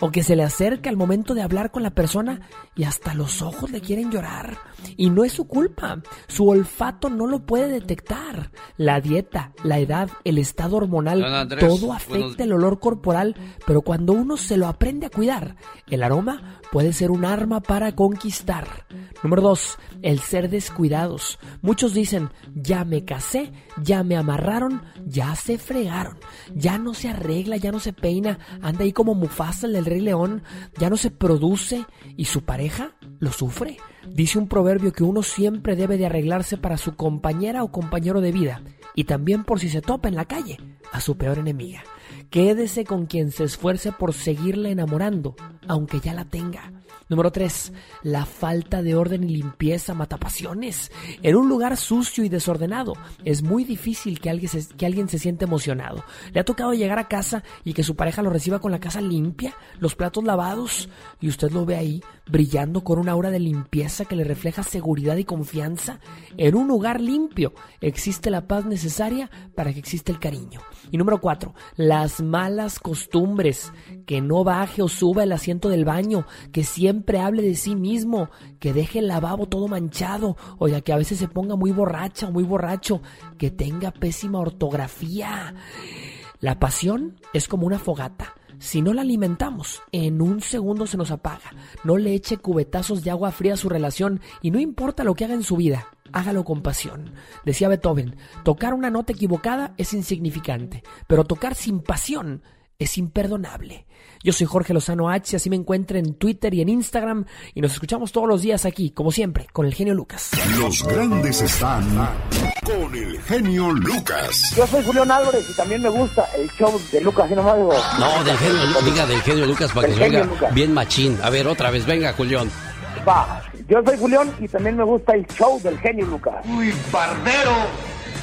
O que se le acerca al momento de hablar con la persona y hasta los ojos le quieren llorar. Y no es su culpa. Su olfato no lo puede detectar. La dieta, la edad, el estado hormonal, Andrés, todo buenos- afecta el olor corporal. Pero cuando uno se lo aprende a cuidar, el aroma puede ser un arma para conquistar. Número dos, el ser descuidados. Muchos dicen, ya me casé, ya me amarraron, ya se fregaron, ya no se arregla, ya no se peina, anda ahí como Mufasa, el del Rey León, ya no se produce y su pareja lo sufre. Dice un proverbio que uno siempre debe de arreglarse para su compañera o compañero de vida y también por si se topa en la calle a su peor enemiga. Quédese con quien se esfuerce por seguirla enamorando, aunque ya la tenga. Número 3. La falta de orden y limpieza mata pasiones. En un lugar sucio y desordenado es muy difícil que alguien, se, que alguien se sienta emocionado. ¿Le ha tocado llegar a casa y que su pareja lo reciba con la casa limpia, los platos lavados y usted lo ve ahí brillando con una aura de limpieza que le refleja seguridad y confianza? En un lugar limpio existe la paz necesaria para que exista el cariño. Y número 4. Las malas costumbres. Que no baje o suba el asiento del baño, que siempre hable de sí mismo, que deje el lavabo todo manchado, o ya que a veces se ponga muy borracha o muy borracho, que tenga pésima ortografía. La pasión es como una fogata. Si no la alimentamos, en un segundo se nos apaga. No le eche cubetazos de agua fría a su relación y no importa lo que haga en su vida, hágalo con pasión. Decía Beethoven, tocar una nota equivocada es insignificante, pero tocar sin pasión es imperdonable. Yo soy Jorge Lozano H, así me encuentro en Twitter y en Instagram y nos escuchamos todos los días aquí, como siempre, con el genio Lucas. Los grandes están con el genio Lucas. Yo soy Julián Álvarez y también me gusta el show de Lucas, ¿sí nomás digo? No, del genio, diga del genio Lucas para que se Lucas. bien machín. A ver, otra vez, venga, Julián. Va, yo soy Julián y también me gusta el show del genio Lucas. Uy, barbero,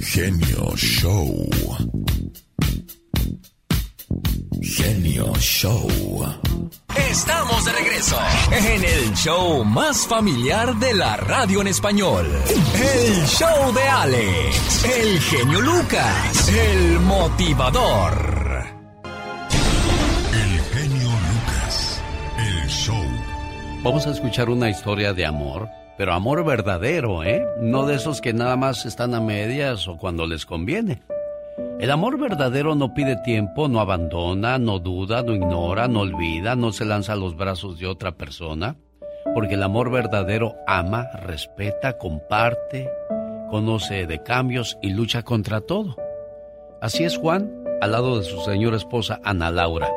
Genio Show. Genio Show. Estamos de regreso en el show más familiar de la radio en español. El show de Alex, el genio Lucas, el motivador. El genio Lucas. El show. Vamos a escuchar una historia de amor, pero amor verdadero, ¿eh? No de esos que nada más están a medias o cuando les conviene. El amor verdadero no pide tiempo, no abandona, no duda, no ignora, no olvida, no se lanza a los brazos de otra persona, porque el amor verdadero ama, respeta, comparte, conoce de cambios y lucha contra todo. Así es Juan, al lado de su señora esposa Ana Laura.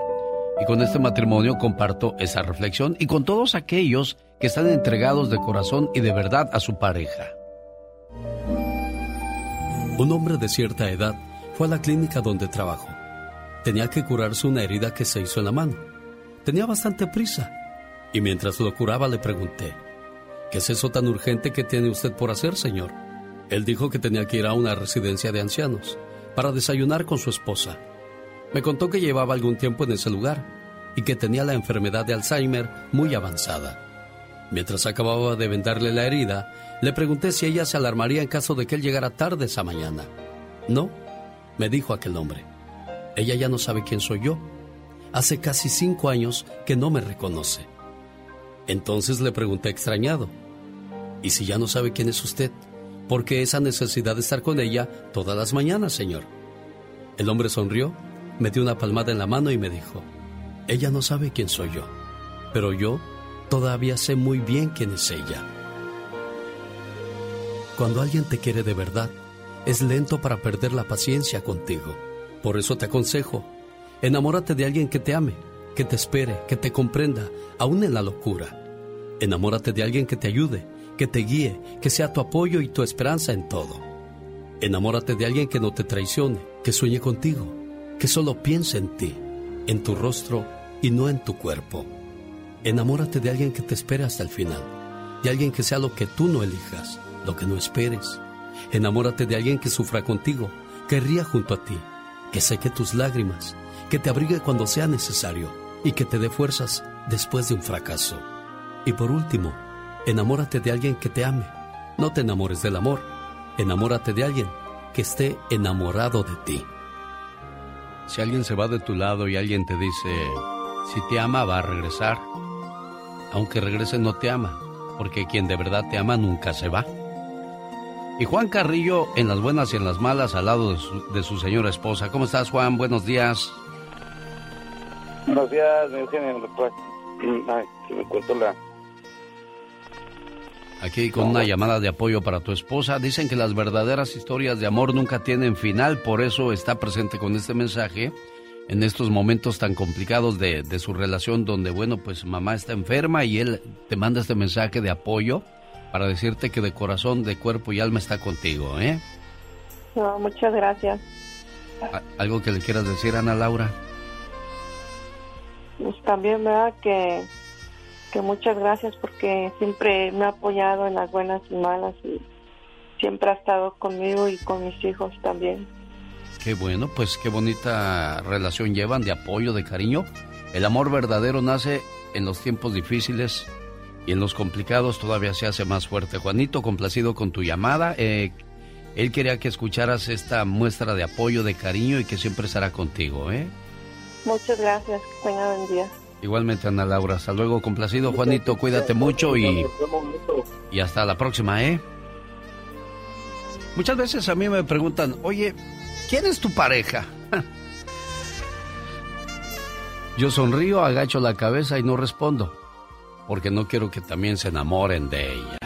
Y con este matrimonio comparto esa reflexión y con todos aquellos que están entregados de corazón y de verdad a su pareja. Un hombre de cierta edad fue a la clínica donde trabajó. Tenía que curarse una herida que se hizo en la mano. Tenía bastante prisa. Y mientras lo curaba le pregunté, ¿qué es eso tan urgente que tiene usted por hacer, señor? Él dijo que tenía que ir a una residencia de ancianos para desayunar con su esposa. Me contó que llevaba algún tiempo en ese lugar y que tenía la enfermedad de Alzheimer muy avanzada. Mientras acababa de vendarle la herida, le pregunté si ella se alarmaría en caso de que él llegara tarde esa mañana. No, me dijo aquel hombre. Ella ya no sabe quién soy yo. Hace casi cinco años que no me reconoce. Entonces le pregunté extrañado. ¿Y si ya no sabe quién es usted? ¿Por qué esa necesidad de estar con ella todas las mañanas, señor? El hombre sonrió, me dio una palmada en la mano y me dijo, ella no sabe quién soy yo, pero yo todavía sé muy bien quién es ella. Cuando alguien te quiere de verdad, es lento para perder la paciencia contigo. Por eso te aconsejo, enamórate de alguien que te ame, que te espere, que te comprenda, aún en la locura. Enamórate de alguien que te ayude, que te guíe, que sea tu apoyo y tu esperanza en todo. Enamórate de alguien que no te traicione, que sueñe contigo, que solo piense en ti, en tu rostro y no en tu cuerpo. Enamórate de alguien que te espere hasta el final, de alguien que sea lo que tú no elijas, lo que no esperes. Enamórate de alguien que sufra contigo, que ría junto a ti, que seque tus lágrimas, que te abrigue cuando sea necesario y que te dé fuerzas después de un fracaso. Y por último, enamórate de alguien que te ame. No te enamores del amor, enamórate de alguien que esté enamorado de ti. Si alguien se va de tu lado y alguien te dice, si te ama va a regresar, aunque regrese no te ama, porque quien de verdad te ama nunca se va. Y Juan Carrillo en las buenas y en las malas al lado de su, de su señora esposa. ¿Cómo estás Juan? Buenos días. Buenos días, Eugenio. Pues, Ay, se me cortó la... Aquí con una llamada de apoyo para tu esposa. Dicen que las verdaderas historias de amor nunca tienen final, por eso está presente con este mensaje en estos momentos tan complicados de, de su relación donde, bueno, pues mamá está enferma y él te manda este mensaje de apoyo para decirte que de corazón, de cuerpo y alma está contigo, ¿eh? No, muchas gracias. ¿Algo que le quieras decir, Ana Laura? Pues también, ¿verdad? Que, que muchas gracias porque siempre me ha apoyado en las buenas y malas y siempre ha estado conmigo y con mis hijos también. Qué bueno, pues qué bonita relación llevan de apoyo, de cariño. El amor verdadero nace en los tiempos difíciles y en los complicados todavía se hace más fuerte. Juanito, complacido con tu llamada. eh, él quería que escucharas esta muestra de apoyo, de cariño y que siempre estará contigo, ¿eh? Muchas gracias. Que tengan buen día. Igualmente, Ana Laura. Hasta luego, complacido. Juanito, cuídate mucho y, y hasta la próxima, ¿eh? Muchas veces a mí me preguntan, oye, ¿quién es tu pareja? Yo sonrío, agacho la cabeza y no respondo, porque no quiero que también se enamoren de ella.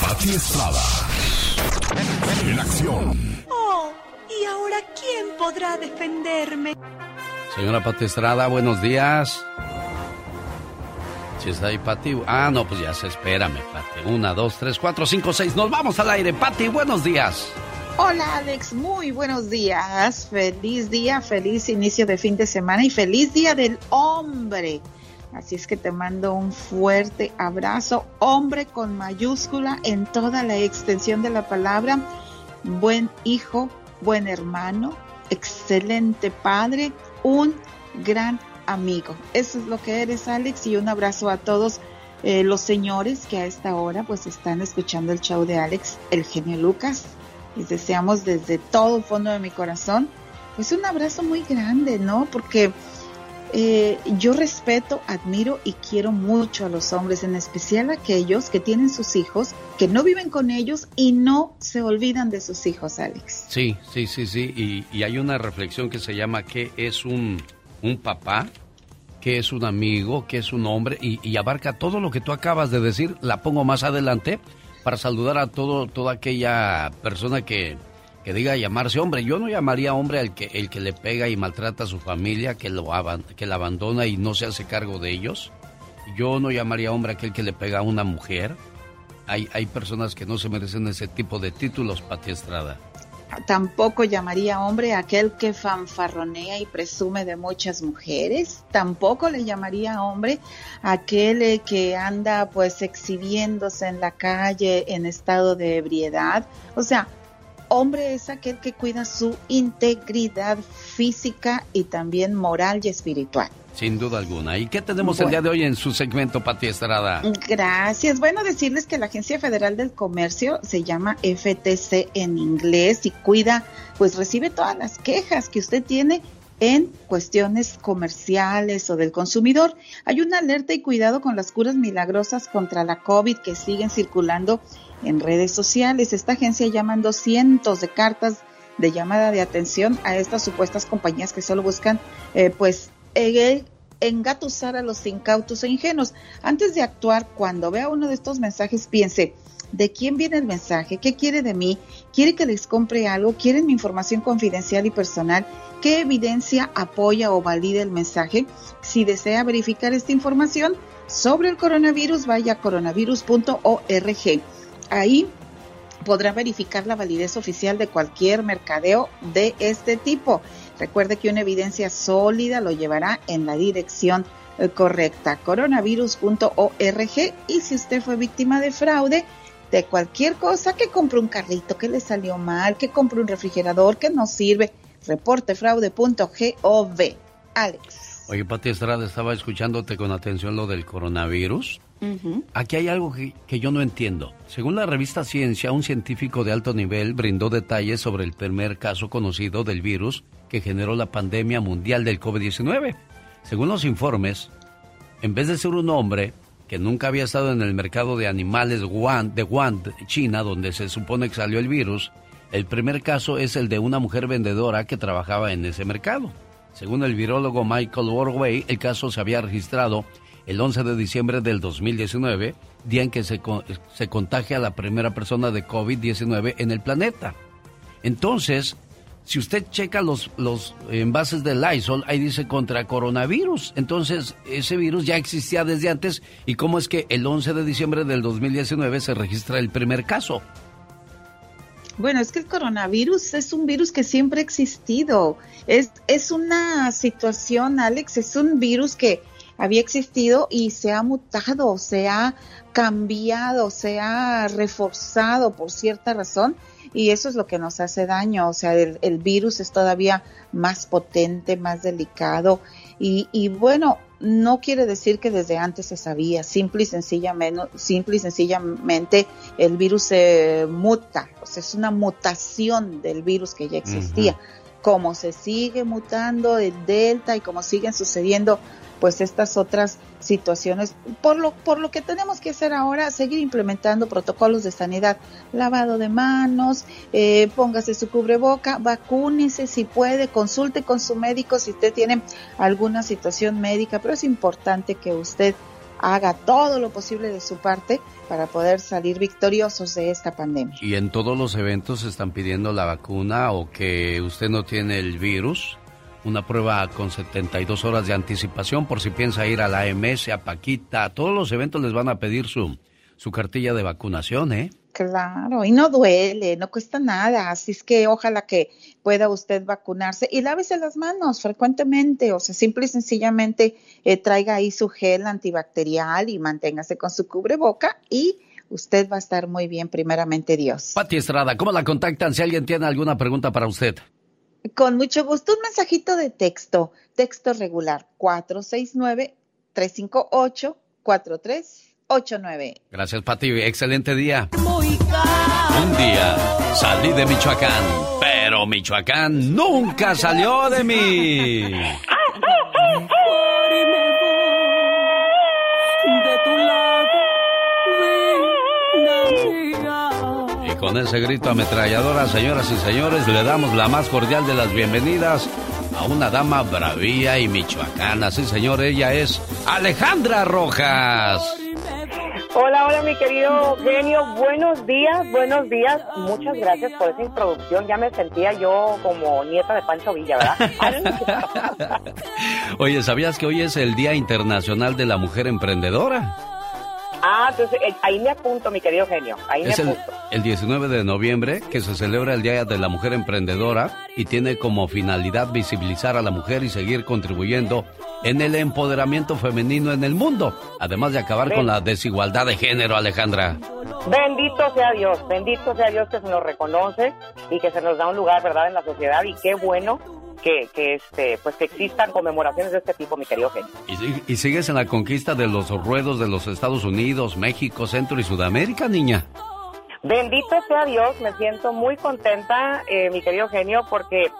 Pati Estrada. En acción. Oh, ¿y ahora quién podrá defenderme? Señora Pati Estrada, buenos días. Si está ahí, Pati. Ah, no, pues ya se espérame, Pati. Una, dos, tres, cuatro, cinco, seis. Nos vamos al aire. Pati, buenos días. Hola Alex, muy buenos días. Feliz día, feliz inicio de fin de semana y feliz día del hombre. Así es que te mando un fuerte abrazo, hombre con mayúscula en toda la extensión de la palabra. Buen hijo, buen hermano, excelente padre, un gran amigo. Eso es lo que eres Alex y un abrazo a todos eh, los señores que a esta hora pues están escuchando el show de Alex, el genio Lucas. Les deseamos desde todo fondo de mi corazón, pues un abrazo muy grande, ¿no? Porque eh, yo respeto, admiro y quiero mucho a los hombres, en especial a aquellos que tienen sus hijos, que no viven con ellos y no se olvidan de sus hijos, Alex. Sí, sí, sí, sí. Y, y hay una reflexión que se llama ¿qué es un, un papá? ¿Qué es un amigo? ¿Qué es un hombre? Y, y abarca todo lo que tú acabas de decir. La pongo más adelante para saludar a todo, toda aquella persona que, que diga llamarse hombre. Yo no llamaría hombre al que, el que le pega y maltrata a su familia, que, lo que la abandona y no se hace cargo de ellos. Yo no llamaría hombre aquel que le pega a una mujer. Hay, hay personas que no se merecen ese tipo de títulos, Pati Estrada. Tampoco llamaría hombre aquel que fanfarronea y presume de muchas mujeres. Tampoco le llamaría hombre aquel eh, que anda pues exhibiéndose en la calle en estado de ebriedad. O sea, hombre es aquel que cuida su integridad física y también moral y espiritual. Sin duda alguna. ¿Y qué tenemos el día de hoy en su segmento, Pati Estrada? Gracias. Bueno, decirles que la Agencia Federal del Comercio se llama FTC en inglés y cuida, pues recibe todas las quejas que usted tiene en cuestiones comerciales o del consumidor. Hay una alerta y cuidado con las curas milagrosas contra la COVID que siguen circulando en redes sociales. Esta agencia llama cientos de cartas de llamada de atención a estas supuestas compañías que solo buscan, eh, pues, eh, engatusar a los incautos e ingenuos. Antes de actuar, cuando vea uno de estos mensajes, piense, ¿de quién viene el mensaje? ¿Qué quiere de mí? ¿Quiere que les compre algo? ¿Quieren mi información confidencial y personal? ¿Qué evidencia apoya o valida el mensaje? Si desea verificar esta información sobre el coronavirus, vaya a coronavirus.org. Ahí podrá verificar la validez oficial de cualquier mercadeo de este tipo. Recuerde que una evidencia sólida lo llevará en la dirección correcta, coronavirus.org. Y si usted fue víctima de fraude, de cualquier cosa, que compre un carrito que le salió mal, que compre un refrigerador que no sirve, reportefraude.gov. Alex. Oye, Pati Estrada, estaba escuchándote con atención lo del coronavirus. Aquí hay algo que, que, yo no entiendo. Según la revista Ciencia, un científico de alto nivel brindó detalles sobre el primer caso conocido del virus que generó la pandemia mundial del COVID-19. Según los informes, en vez de ser un hombre que nunca había estado en el mercado de animales de Wuhan, China, donde se supone que salió el virus, el primer caso es el de una mujer vendedora que trabajaba en ese mercado. Según el virólogo Michael Orway, el caso se había registrado el 11 de diciembre del 2019, día en que se, se contagia la primera persona de COVID-19 en el planeta. Entonces, si usted checa los, los envases de Lysol, ahí dice contra coronavirus. Entonces, ese virus ya existía desde antes. ¿Y cómo es que el 11 de diciembre del 2019 se registra el primer caso? Bueno, es que el coronavirus es un virus que siempre ha existido. Es, es una situación, Alex, es un virus que había existido y se ha mutado, se ha cambiado, se ha reforzado por cierta razón y eso es lo que nos hace daño, o sea, el, el virus es todavía más potente, más delicado y, y, bueno, no quiere decir que desde antes se sabía, simple y sencillamente, simple y sencillamente el virus se muta, o sea, es una mutación del virus que ya existía. Como se sigue mutando el delta y como siguen sucediendo pues estas otras situaciones. Por lo, por lo que tenemos que hacer ahora, seguir implementando protocolos de sanidad, lavado de manos, eh, póngase su cubreboca, vacúnese si puede, consulte con su médico si usted tiene alguna situación médica, pero es importante que usted haga todo lo posible de su parte para poder salir victoriosos de esta pandemia. ¿Y en todos los eventos están pidiendo la vacuna o que usted no tiene el virus? Una prueba con 72 horas de anticipación por si piensa ir a la AMS, a Paquita. A todos los eventos les van a pedir su, su cartilla de vacunación, ¿eh? Claro, y no duele, no cuesta nada, así es que ojalá que pueda usted vacunarse y lávese las manos frecuentemente, o sea, simple y sencillamente eh, traiga ahí su gel antibacterial y manténgase con su cubreboca y usted va a estar muy bien, primeramente Dios. Pati Estrada, ¿cómo la contactan si alguien tiene alguna pregunta para usted? Con mucho gusto, un mensajito de texto, texto regular, 469-358-4389. Gracias, Pati. Excelente día. Un día salí de Michoacán, pero Michoacán nunca salió de mí. con ese grito ametralladora, señoras y señores, le damos la más cordial de las bienvenidas a una dama bravía y michoacana. Sí, señor, ella es Alejandra Rojas. Hola, hola, mi querido genio. Buenos días, buenos días. Muchas gracias por esa introducción. Ya me sentía yo como nieta de Pancho Villa, ¿verdad? Oye, ¿sabías que hoy es el Día Internacional de la Mujer Emprendedora? Ah, entonces eh, ahí me apunto, mi querido genio. Ahí es me el, apunto. el 19 de noviembre que se celebra el Día de la Mujer Emprendedora y tiene como finalidad visibilizar a la mujer y seguir contribuyendo en el empoderamiento femenino en el mundo, además de acabar con la desigualdad de género, Alejandra. Bendito sea Dios, bendito sea Dios que se nos reconoce y que se nos da un lugar, ¿verdad?, en la sociedad y qué bueno que, que este, pues que existan conmemoraciones de este tipo, mi querido genio. ¿Y, y sigues en la conquista de los ruedos de los Estados Unidos, México, Centro y Sudamérica, niña? Bendito sea Dios, me siento muy contenta, eh, mi querido genio, porque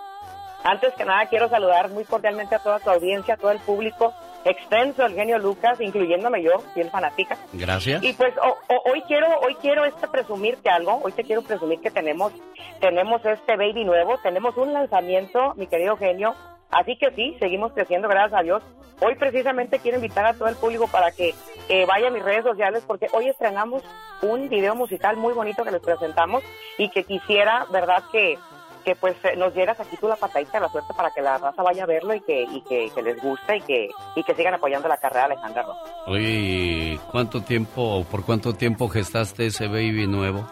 antes que nada quiero saludar muy cordialmente a toda tu audiencia, a todo el público extenso del genio Lucas, incluyéndome yo, bien fanática. Gracias. Y pues o- o- hoy quiero hoy quiero este presumirte algo, hoy te quiero presumir que tenemos tenemos este baby nuevo, tenemos un lanzamiento, mi querido genio. Así que sí, seguimos creciendo, gracias a Dios. Hoy precisamente quiero invitar a todo el público para que eh, vaya a mis redes sociales porque hoy estrenamos un video musical muy bonito que les presentamos y que quisiera, ¿verdad? Que, que pues eh, nos dieras aquí tú la patadita de la suerte para que la raza vaya a verlo y que, y que, que les guste y que, y que sigan apoyando la carrera de Alejandra Rojas. Oye, ¿cuánto tiempo, por cuánto tiempo gestaste ese baby nuevo?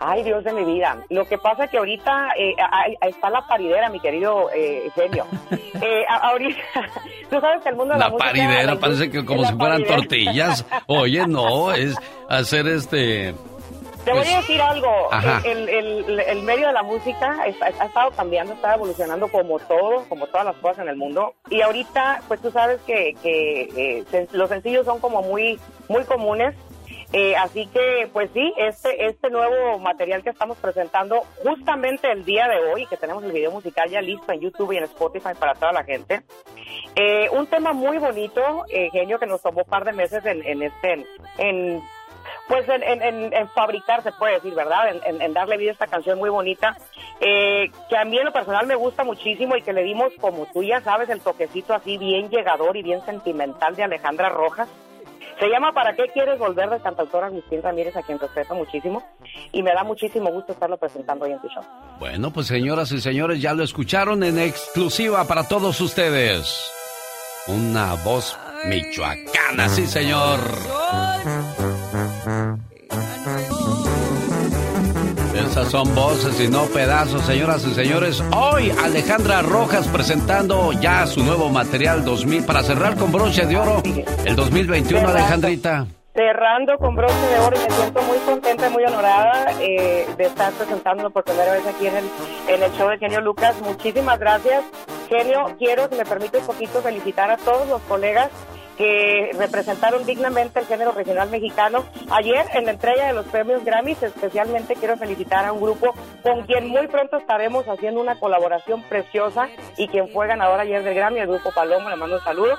Ay, Dios de mi vida. Lo que pasa es que ahorita eh, ahí- está la paridera, mi querido eh, genio. Eh, ahorita, tú sabes que el mundo de la, La música... paridera, la parece que como si fueran paridera. tortillas. Oye, no, es hacer este... Te voy pues, a decir algo. Ajá. El, el- el- medio de la música ha estado cambiando, está evolucionando como todo, como todas las cosas en el mundo. Y ahorita, pues tú sabes que, que eh, los sencillos son como muy, muy comunes. Eh, así que, pues sí, este, este nuevo material que estamos presentando justamente el día de hoy, que tenemos el video musical ya listo en YouTube y en Spotify para toda la gente. Eh, un tema muy bonito, eh, genio, que nos tomó un par de meses en, en este, en, en, pues en, en, en- en fabricar, se puede decir, ¿verdad? En, en- en darle vida a esta canción muy bonita, eh, que a mí en lo personal me gusta muchísimo y que le dimos, como tú ya sabes, el toquecito así bien llegador y bien sentimental de Alejandra Rojas. Se llama ¿Para qué quieres volver? del cantautor Agustín Ramírez, a quien respeto muchísimo. Y me da muchísimo gusto estarlo presentando hoy en tu show. Bueno, pues señoras y señores, ya lo escucharon en exclusiva para todos ustedes. Una voz michoacana, sí señor. Esas son voces y no pedazos, señoras y señores. Hoy Alejandra Rojas presentando ya su nuevo material 2000 para cerrar con broche de oro el 2021, Cerrando. Alejandrita. Cerrando con broche de oro y me siento muy contenta y muy honorada eh, de estar presentándolo por primera vez aquí en el, en el show de Genio Lucas. Muchísimas gracias. Genio, quiero, si me permite un poquito, felicitar a todos los colegas que representaron dignamente el género regional mexicano. Ayer, en la entrega de los premios Grammys, especialmente quiero felicitar a un grupo con quien muy pronto estaremos haciendo una colaboración preciosa y quien fue ganador ayer del Grammy, el grupo Palomo, le mando un saludo.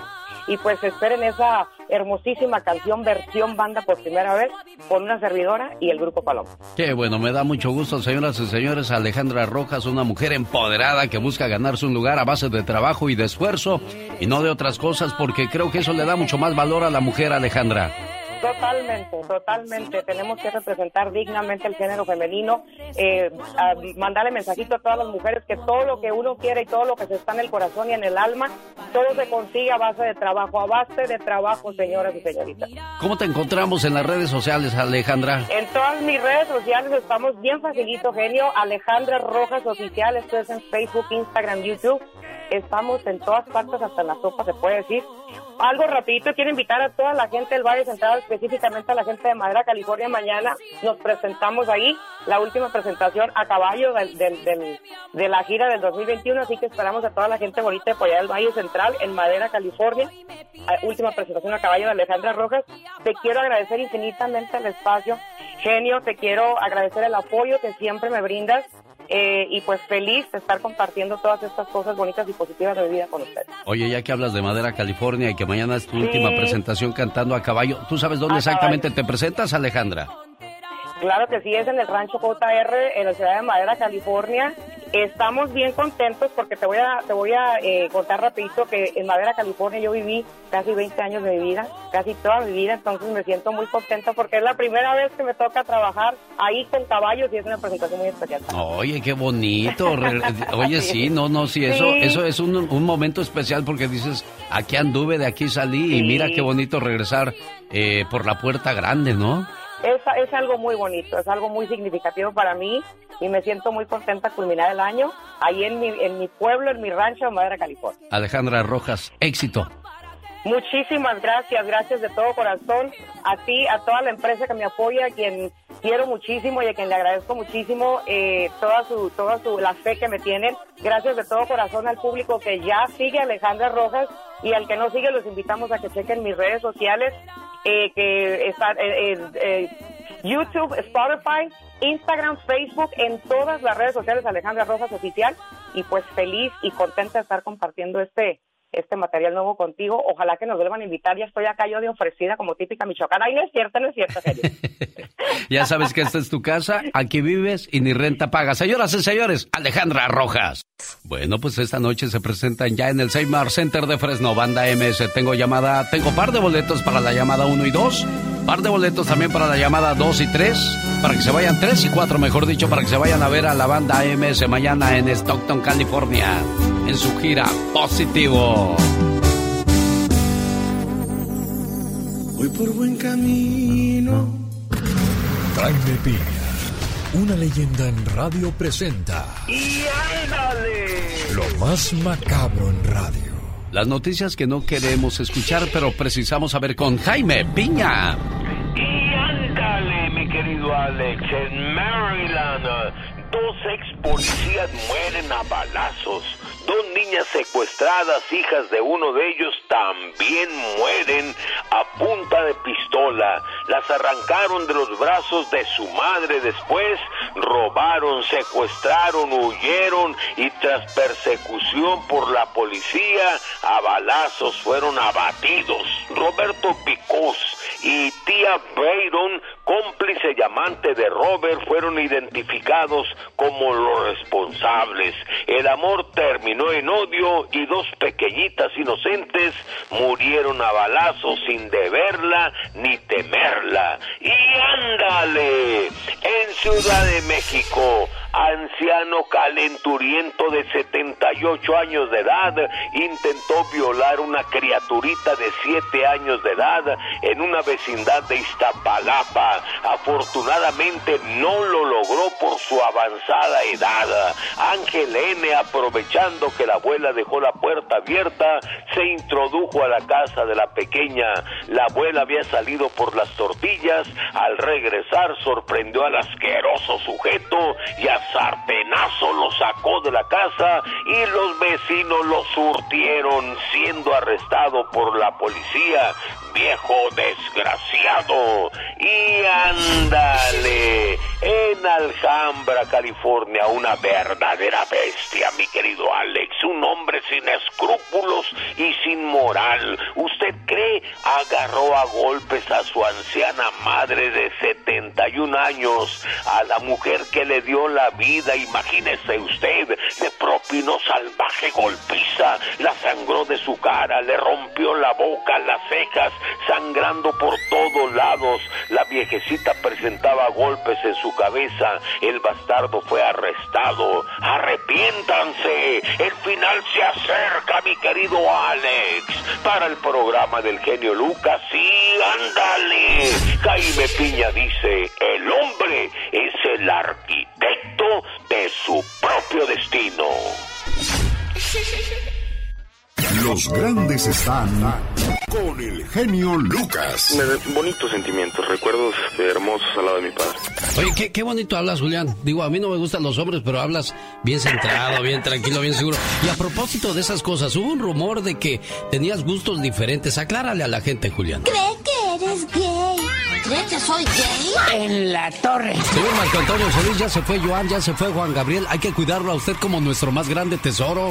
Y pues esperen esa hermosísima canción versión banda por primera vez con una servidora y el grupo Palomo. Qué bueno, me da mucho gusto, señoras y señores. Alejandra Rojas, una mujer empoderada que busca ganarse un lugar a base de trabajo y de esfuerzo y no de otras cosas, porque creo que eso le da mucho más valor a la mujer, Alejandra. Totalmente, totalmente. Tenemos que representar dignamente el género femenino, eh, a- mandarle mensajito a todas las mujeres que todo lo que uno quiere y todo lo que se está en el corazón y en el alma, todo se consigue a base de trabajo, a base de trabajo, señoras y señoritas. ¿Cómo te encontramos en las redes sociales, Alejandra? En todas mis redes sociales estamos bien facilito, genio. Alejandra Rojas Oficial, esto es en Facebook, Instagram, YouTube. Estamos en todas partes, hasta en la sopa se puede decir. Algo rapidito, quiero invitar a toda la gente del Valle Central, específicamente a la gente de Madera, California. Mañana nos presentamos ahí, la última presentación a caballo del, del- del- de la gira del 2021, así que esperamos a toda la gente bonita de por allá del Valle Central, en Madera, California. Ah, Última presentación a caballo de Alejandra Rojas. Te quiero agradecer infinitamente el espacio. Genio, te quiero agradecer el apoyo que siempre me brindas. Eh, y pues feliz de estar compartiendo todas estas cosas bonitas y positivas de mi vida con ustedes. Oye, ya que hablas de Madera, California y que mañana es tu Sí. última presentación cantando a caballo, ¿tú sabes dónde A exactamente te presentas, Alejandra? Claro que sí, es en el rancho JR, en la ciudad de Madera, California. Estamos bien contentos porque te voy a, te voy a eh, contar rapidito que en Madera, California yo viví casi 20 años de mi vida, casi toda mi vida, entonces me siento muy contenta porque es la primera vez que me toca trabajar ahí con caballos y es una presentación muy especial. Oye, qué bonito. Oye, sí, no, no, sí, eso, Sí. eso es un, un momento especial porque dices, aquí anduve, de aquí salí y mira qué bonito regresar eh, por la puerta grande, ¿no? Es, es algo muy bonito, es algo muy significativo para mí y me siento muy contenta de culminar el año ahí en mi, en mi pueblo, en mi rancho en Madera, California. Alejandra Rojas, éxito. Muchísimas gracias, gracias de todo corazón a ti, a toda la empresa que me apoya, a quien quiero muchísimo y a quien le agradezco muchísimo eh, toda su, toda su, la fe que me tienen. Gracias de todo corazón al público que ya sigue Alejandra Rojas y al que no sigue los invitamos a que chequen mis redes sociales, eh, que están en eh, YouTube, Spotify, Instagram, Facebook, en todas las redes sociales Alejandra Rojas Oficial y pues feliz y contenta de estar compartiendo este este material nuevo contigo. Ojalá que nos vuelvan a invitar. Ya estoy acá yo de ofrecida como típica michoacana. Ay, no es cierto, no es cierto, serio. ya sabes que esta es tu casa, aquí vives y ni renta pagas. Señoras y señores, Alejandra Rojas. Bueno, pues esta noche se presentan ya en el Seymour Center de Fresno, Banda MS. Tengo llamada, tengo par de boletos para la llamada 1 y 2, par de boletos también para la llamada 2 y 3, para que se vayan 3 y 4, mejor dicho, para que se vayan a ver a la Banda MS mañana en Stockton, California, en su gira Positivo. Voy por buen camino. Jaime Piña, una leyenda en radio presenta. ¡Y ándale! Lo más macabro en radio. Las noticias que no queremos escuchar, pero precisamos saber con Jaime Piña. Y ándale, mi querido Alex, en Maryland, dos ex policías mueren a balazos. Dos niñas secuestradas, hijas de uno de ellos, también mueren a punta de pistola. Las arrancaron de los brazos de su madre después, robaron, secuestraron, huyeron y tras persecución por la policía, a balazos fueron abatidos. Roberto Picós y tía Brayton, cómplice y amante de Robert, fueron identificados como los responsables. El amor terminó en odio y dos pequeñitas inocentes murieron a balazos sin deberla ni temerla. Y ándale, en Ciudad de México, anciano calenturiento de 78 años de edad intentó violar una criaturita de 7 años de edad en una vecindad de Iztapalapa. Afortunadamente no lo logró por su avanzada edad. Ángel N, aprovechando que la abuela dejó la puerta abierta, se introdujo a la casa de la pequeña. La abuela había salido por las tortillas. Al regresar sorprendió al asqueroso sujeto y a sartenazo lo sacó de la casa y los vecinos lo surtieron siendo arrestado por la policía. Viejo desgraciado. Y ándale. En Alhambra, California, una verdadera bestia, mi querido Alex. Un hombre sin escrúpulos y sin moral. ¿Usted cree agarró a golpes a su anciana madre de 71 años? A la mujer que le dio la vida, imagínese usted, le propinó salvaje golpiza, la sangró de su cara, le rompió la boca, las cejas, sangrando por todos lados. La viejecita presentaba golpes en su cabeza, el bastardo fue arrestado. Arrepiéntanse, el final se acerca, mi querido Alex. Para el programa del genio Lucas, sí, ándale. Jaime Piña dice, el hombre es el arquitecto de su propio destino. Los grandes están con el genio Lucas. Me da bonitos sentimientos, recuerdos hermosos al lado de mi padre. Oye, qué, qué bonito hablas, Julián. Digo, a mí no me gustan los hombres, pero hablas bien centrado, bien tranquilo, bien seguro. Y a propósito de esas cosas, hubo un rumor de que tenías gustos diferentes. Aclárale a la gente, Julián. ¿Cree que eres gay? ¿Cree que soy gay? En la torre. Señor Marco Antonio Solís, ya se fue Joan, ya se fue Juan Gabriel. Hay que cuidarlo a usted como nuestro más grande tesoro.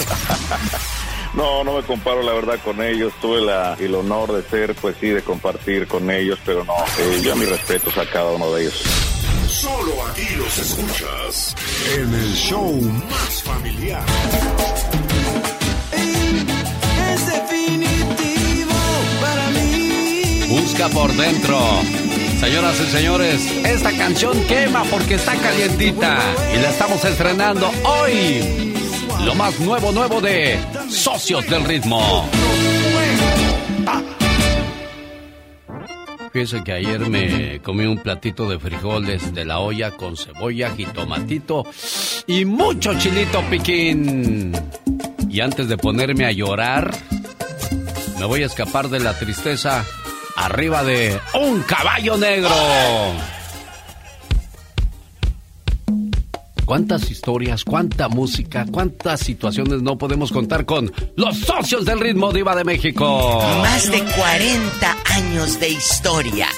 No, no me comparo la verdad con ellos. Tuve la, el honor de ser, pues sí, de compartir con ellos, pero no, eh, yo mis respetos a cada uno de ellos. Solo aquí los escuchas en el show más familiar. Es definitivo para mí. Busca por dentro. Señoras y señores, esta canción quema porque está calientita y la estamos estrenando hoy. Lo más nuevo, nuevo de Socios del Ritmo. Fíjense que ayer me comí un platito de frijoles de la olla con cebolla, jitomatito y mucho chilito piquín. Y antes de ponerme a llorar, me voy a escapar de la tristeza arriba de un caballo negro. ¿Cuántas historias, cuánta música, cuántas situaciones no podemos contar con los socios del ritmo diva de México? Más de 40 años de historia.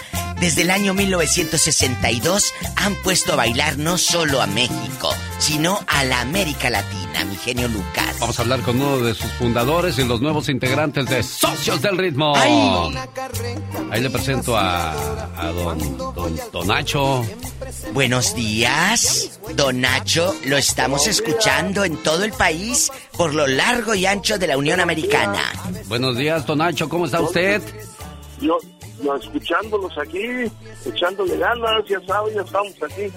Desde el año 1962 han puesto a bailar no solo a México, sino a la América Latina, mi genio Lucas. Vamos a hablar con uno de sus fundadores y los nuevos integrantes de Socios del Ritmo. Ay. Ahí le presento a, a don, don, don Nacho. Buenos días, don Nacho. Lo estamos escuchando en todo el país por lo largo y ancho de la Unión Americana. Buenos días, don Nacho. ¿Cómo está usted? Yo, yo escuchándolos aquí, echándole ganas, ya saben, ya estamos aquí.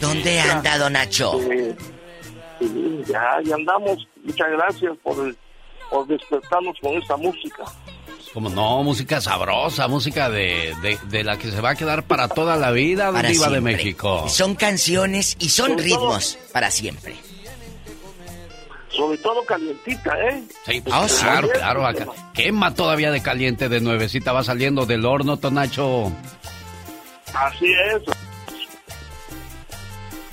¿Dónde anda, don Nacho? Eh, sí, ya, ya andamos. Muchas gracias por, por despertarnos con esta música. Como no, música sabrosa, música de, de, de la que se va a quedar para toda la vida, Para Diva de. México. Son canciones y son ritmos para siempre. Sobre todo calientita, ¿eh? Sí, Ah, claro, claro. Acá. Quema todavía de caliente, de nuevecita, va saliendo del horno, Tonacho. Así es.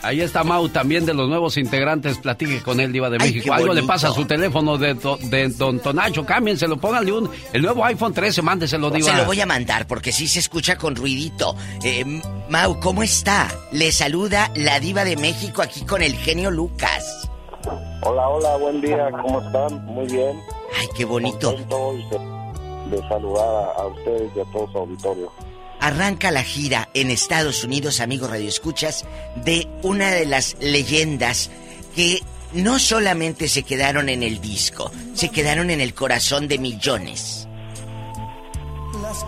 Ahí está Mau también de los nuevos integrantes. Platique con él, Diva de Ay, México. qué Algo le pasa a su teléfono de, do- de Don Tonacho. Cámbienselo, pónganle un. El nuevo iPhone 13, mándeselo, Diva. Se lo voy a mandar porque sí se escucha con ruidito. Eh, Mau, ¿cómo está? Le saluda la diva de México aquí con el genio Lucas. Hola, hola, buen día, ¿cómo están? Muy bien. Ay, qué bonito. De, de saludar a, a ustedes y a todo su auditorio. Arranca la gira en Estados Unidos, amigos radioescuchas, de una de las leyendas que no solamente se quedaron en el disco, se quedaron en el corazón de millones.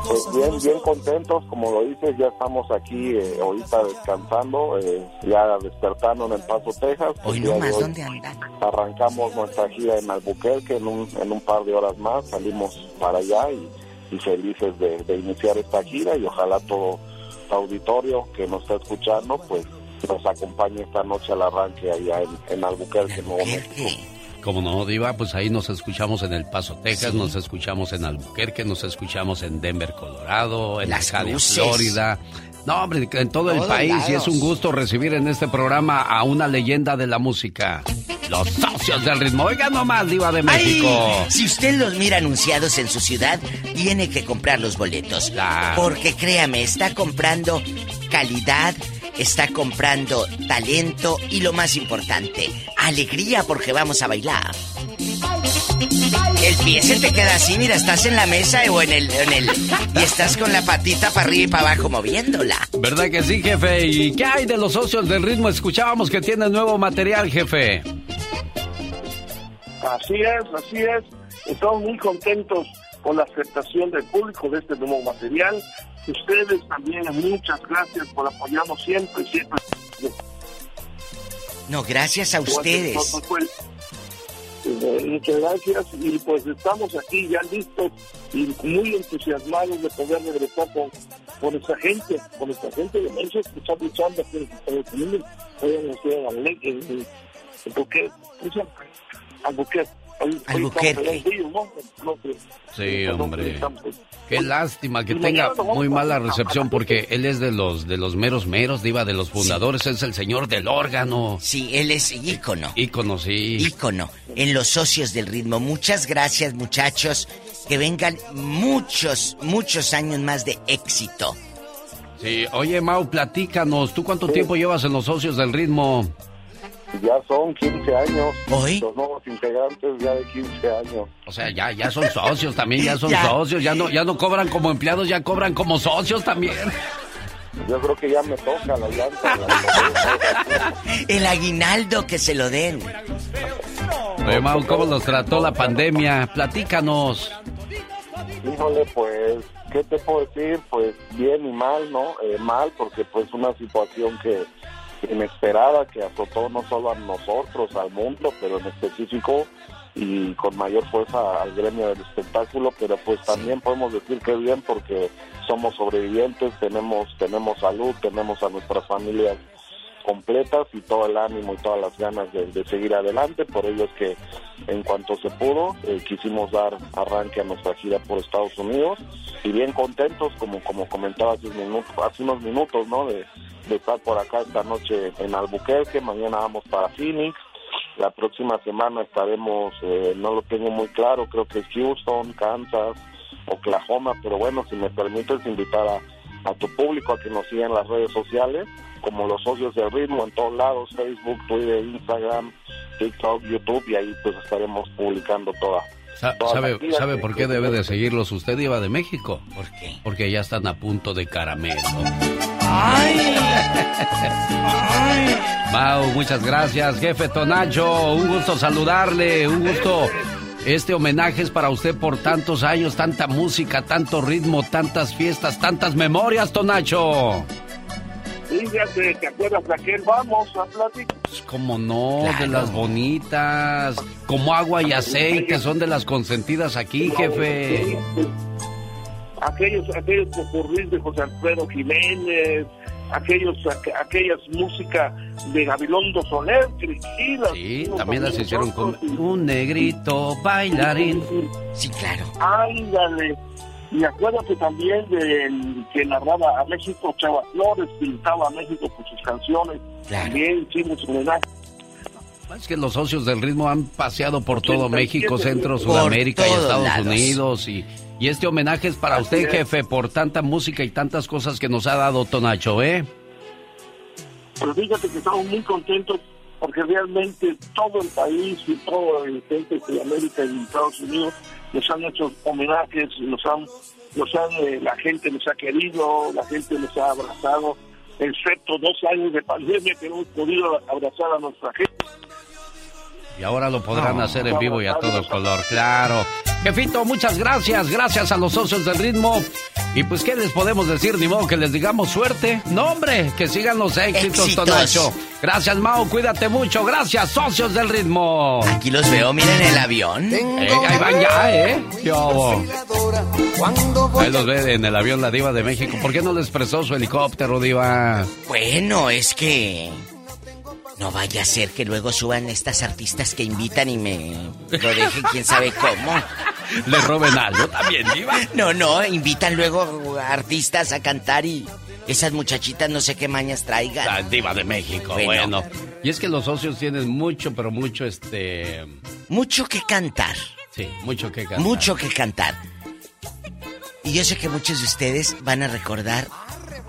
Pues bien, bien contentos, como lo dices, ya estamos aquí eh, ahorita descansando, eh, ya despertando en El Paso, Texas. Hoy hoy ¿dónde andan? Arrancamos nuestra gira en Albuquerque en un, en un par de horas más, salimos para allá y, y felices de, de iniciar esta gira y ojalá todo auditorio que nos está escuchando pues nos acompañe esta noche al arranque allá en, en Albuquerque, Nuevo México. Como no, Diva, pues ahí nos escuchamos en El Paso, Texas, nos escuchamos en Albuquerque, nos escuchamos en Denver, Colorado, en Las Cruces. Florida. No, hombre, en todo el país y es un gusto recibir en este programa a una leyenda de la música. Los socios del ritmo. Oiga nomás, Diva de México. Ay, si usted los mira anunciados en su ciudad, tiene que comprar los boletos. Porque créame, está comprando calidad, está comprando talento y lo más importante, alegría porque vamos a bailar. El pie se te queda así, mira, estás en la mesa o en el, en el y estás con la patita para arriba y para abajo moviéndola. ¿Verdad que sí, jefe? ¿Y qué hay de los socios del ritmo? Escuchábamos que tiene nuevo material, jefe. Así es, así es. Estamos muy contentos con la aceptación del público de este nuevo material. Ustedes también, muchas gracias por apoyarnos siempre, siempre. No, gracias a ustedes. Pues, eh, muchas gracias y pues estamos aquí ya listos y muy entusiasmados de poder regresar con, con esta gente, con esta gente de México que está luchando aquí en Estados Unidos. Hoy en la ciudad de Ale- en, en, en Albuquerque. Sí, hombre. Qué lástima que tenga muy mala recepción porque él es de los de los meros meros, diva de los fundadores, es el señor del órgano. Sí, él es ícono. Ícono, sí. ícono en los socios del ritmo. Muchas gracias, muchachos. Que vengan muchos, muchos años más de éxito. Sí, oye Mau, platícanos, ¿tú cuánto tiempo llevas en los socios del ritmo? Ya son 15 años. ¿Hoy? Los nuevos integrantes ya de 15 años. O sea, ya, ya son socios también, ya son Ya. socios, ya no, ya no cobran como empleados, ya cobran como socios también. Yo creo que ya me toca la llanta. la- El aguinaldo que se lo den. Oye Mau, ¿cómo los trató la pandemia? Platícanos. Híjole, pues, ¿qué te puedo decir? Pues bien y mal, ¿no? Eh, mal porque pues una situación que, inesperada que azotó no solo a nosotros, al mundo, pero en específico y con mayor fuerza al gremio del espectáculo, pero pues también podemos decir que bien porque somos sobrevivientes, tenemos tenemos salud, tenemos a nuestras familias completas y todo el ánimo y todas las ganas de, seguir adelante. Por ello es que en cuanto se pudo, eh, quisimos dar arranque a nuestra gira por Estados Unidos y bien contentos, como como comentaba hace, unos minutos, ¿no? De, de estar por acá esta noche en Albuquerque, mañana vamos para Phoenix. La próxima semana estaremos, eh, no lo tengo muy claro, creo que Houston, Kansas, Oklahoma, pero bueno, si me permites invitar a, a tu público a que nos siga en las redes sociales como los socios del ritmo en todos lados, Facebook, Twitter, Instagram, TikTok, YouTube y ahí pues estaremos publicando toda. ¿Sabe, ¿Sabe por qué debe de seguirlos? Usted iba de México. ¿Por qué? Porque ya están a punto de caramelo. ¡Ay! Mau, muchas gracias, jefe Tonacho. Un gusto saludarle, un gusto. Este homenaje es para usted por tantos años, tanta música, tanto ritmo, tantas fiestas, tantas memorias, Tonacho. Fíjate, ¿te acuerdas de aquel? Vamos a platicar. Pues, como no, de las bonitas, como agua y aceite, son de las consentidas aquí, jefe. Aquellos, aquellos de José Alfredo Jiménez, aquellos, aquellas músicas de Gabilondo Soler, Sí, también las hicieron con un negrito bailarín. Sí, claro. Ándale. Y acuérdate también de que narraba a México, Chava Flores, pintaba a México con sus canciones. También hicimos homenaje. Es que los socios del ritmo han paseado por todo México, Centro, Sudamérica y Estados Unidos. Y, y, este homenaje es para usted, jefe, por tanta música y tantas cosas que nos ha dado Tonacho, ¿eh? Pero fíjate que estamos muy contentos porque realmente todo el país y todo el gente de Sudamérica y Estados Unidos nos han hecho homenajes, nos han, nos han, eh, la gente nos ha querido, la gente nos ha abrazado, excepto dos años de pandemia que no hemos podido abrazar a nuestra gente. Y ahora lo podrán hacer en vivo y a todo color, claro. Jefito, muchas gracias, gracias a los socios del ritmo. Y pues, ¿qué les podemos decir? Ni modo que les digamos suerte. No, hombre, que sigan los éxitos, Tonacho. Gracias, Mao, cuídate mucho. Gracias, socios del ritmo. Aquí los veo, miren el avión. Eh, ahí van ya, ¿eh? Yo. Ahí los ve en el avión la diva de México. ¿Por qué no les prestó su helicóptero, diva? Bueno, es que... No vaya a ser que luego suban estas artistas que invitan y me lo dejen quién sabe cómo. Le roben algo también, Diva. No, no, invitan luego artistas a cantar y esas muchachitas no sé qué mañas traigan. La diva de México, bueno. Y es que los socios tienen mucho, pero mucho este... Mucho que cantar. Sí, mucho que cantar. Mucho que cantar. Y yo sé que muchos de ustedes van a recordar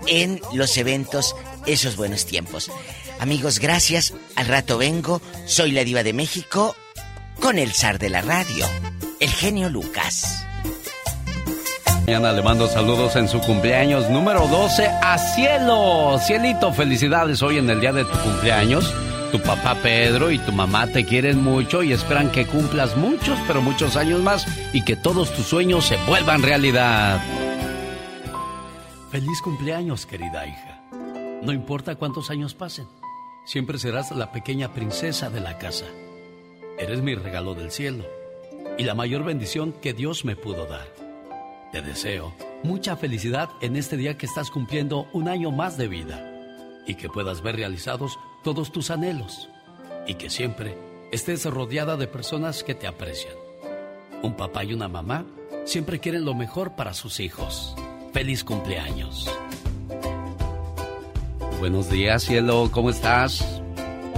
en los eventos esos buenos tiempos. Amigos, gracias. Al rato vengo. Soy la diva de México con el zar de la radio, el genio Lucas. Mañana le mando saludos en su cumpleaños número 12 a Cielo. Cielito, felicidades hoy en el día de tu cumpleaños. Tu papá Pedro y tu mamá te quieren mucho y esperan que cumplas muchos, pero muchos años más y que todos tus sueños se vuelvan realidad. Feliz cumpleaños, querida hija. No importa cuántos años pasen Siempre serás la pequeña princesa de la casa. Eres mi regalo del cielo y la mayor bendición que Dios me pudo dar. Te deseo mucha felicidad en este día que estás cumpliendo un año más de vida y que puedas ver realizados todos tus anhelos y que siempre estés rodeada de personas que te aprecian. Un papá y una mamá siempre quieren lo mejor para sus hijos. Feliz cumpleaños. Buenos días, cielo, ¿cómo estás?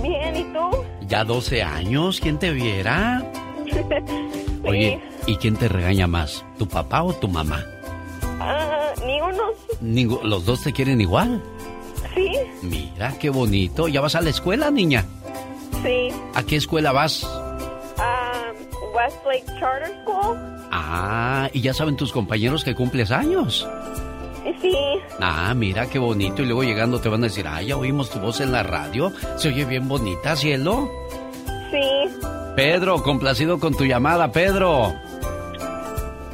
Bien, ¿y tú? Ya 12 años, ¿quién te viera? Oye, ¿y quién te regaña más? ¿Tu papá o tu mamá? Ah, ninguno. ¿Los dos te quieren igual? Sí. Mira, qué bonito. ¿Ya vas a la escuela, niña? Sí. ¿A qué escuela vas? A Westlake Charter School. Ah, ¿y ya saben tus compañeros que cumples años? Sí. Ah, mira qué bonito. Y luego llegando te van a decir, ah, ya oímos tu voz en la radio. Se oye bien bonita, cielo. Sí. Pedro, complacido con tu llamada, Pedro.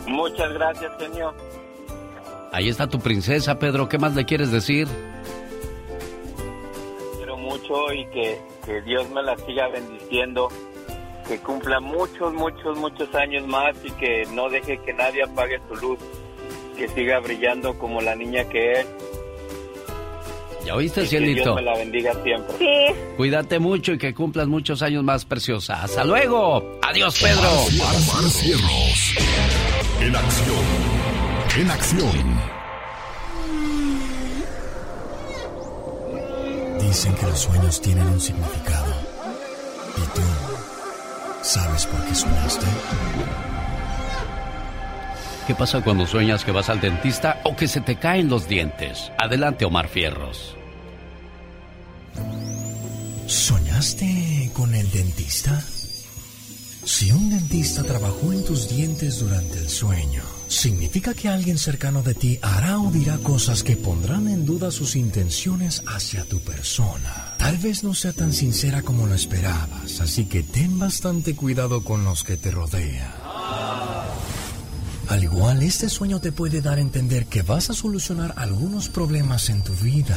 Muchas gracias, señor. Ahí está tu princesa, Pedro. ¿Qué más le quieres decir? Quiero mucho mucho y que, que Dios me la siga bendiciendo, que cumpla muchos, muchos, muchos años más y que no deje que nadie apague su luz, que siga brillando como la niña que es. ¿Ya oíste, y que cielito? Dios me la bendiga siempre. Sí. Cuídate mucho y que cumplas muchos años más, preciosa. ¡Hasta luego! ¡Adiós, Pedro! Omar Cierros. En acción. En acción. Dicen que los sueños tienen un significado. ¿Y tú sabes por qué soñaste? ¿Qué pasa cuando sueñas que vas al dentista o que se te caen los dientes? Adelante, Omar Fierros. ¿Soñaste con el dentista? Si un dentista trabajó en tus dientes durante el sueño, significa que alguien cercano de ti hará o dirá cosas que pondrán en duda sus intenciones hacia tu persona. Tal vez no sea tan sincera como lo esperabas, así que ten bastante cuidado con los que te rodean. Al igual, este sueño te puede dar a entender que vas a solucionar algunos problemas en tu vida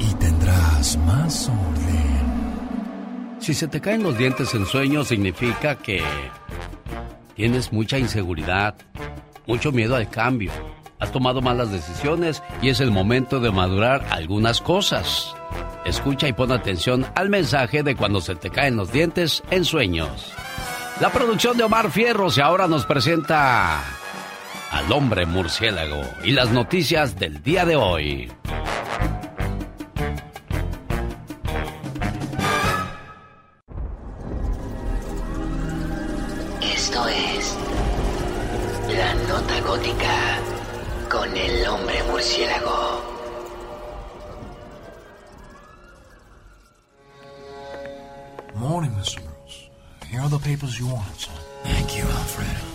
y tendrás más orden. Si se te caen los dientes en sueño, significa que tienes mucha inseguridad, mucho miedo al cambio. Has tomado malas decisiones y es el momento de madurar algunas cosas. Escucha y pon atención al mensaje de cuando se te caen los dientes en sueños. La producción de Omar Fierros y ahora nos presenta al hombre murciélago y las noticias del día de hoy. Esto es La Nota Gótica con el hombre murciélago. Papers you wanted, son. Thank you, Alfredo.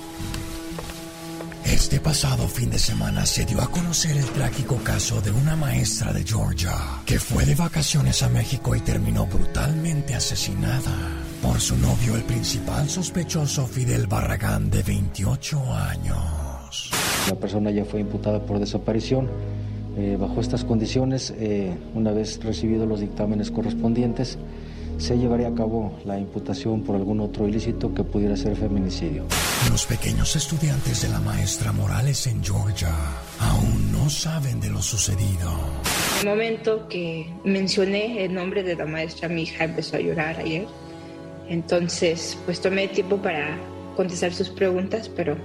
Este pasado fin de semana se dio a conocer el trágico caso de una maestra de Georgia que fue de vacaciones a México y terminó brutalmente asesinada por su novio, el principal sospechoso Fidel Barragán, de 28 años. La persona ya fue imputada por desaparición. Eh, bajo estas condiciones, eh, una vez recibidos los dictámenes correspondientes, se llevaría a cabo la imputación por algún otro ilícito que pudiera ser feminicidio. Los pequeños estudiantes de la maestra Morales en Georgia aún no saben de lo sucedido. En el momento que mencioné el nombre de la maestra, mi hija empezó a llorar ayer. Entonces, pues tomé tiempo para contestar sus preguntas, pero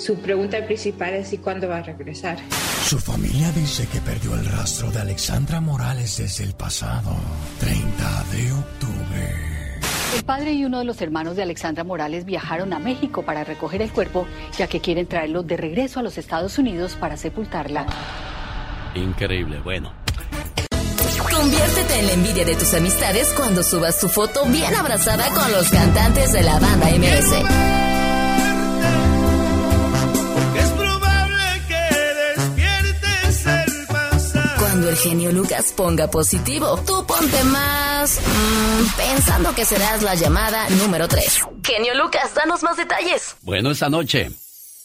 su pregunta principal es ¿y cuándo va a regresar? Su familia dice que perdió el rastro de Alexandra Morales desde el pasado 30 de octubre. El padre y uno de los hermanos de Alexandra Morales viajaron a México para recoger el cuerpo, ya que quieren traerlo de regreso a los Estados Unidos para sepultarla. Increíble, bueno. Conviértete en la envidia de tus amistades cuando subas tu foto bien abrazada con los cantantes de la banda MS. el genio Lucas ponga positivo, tú ponte más mm, pensando que serás la llamada número 3. Genio Lucas, danos más detalles. Bueno, esta noche,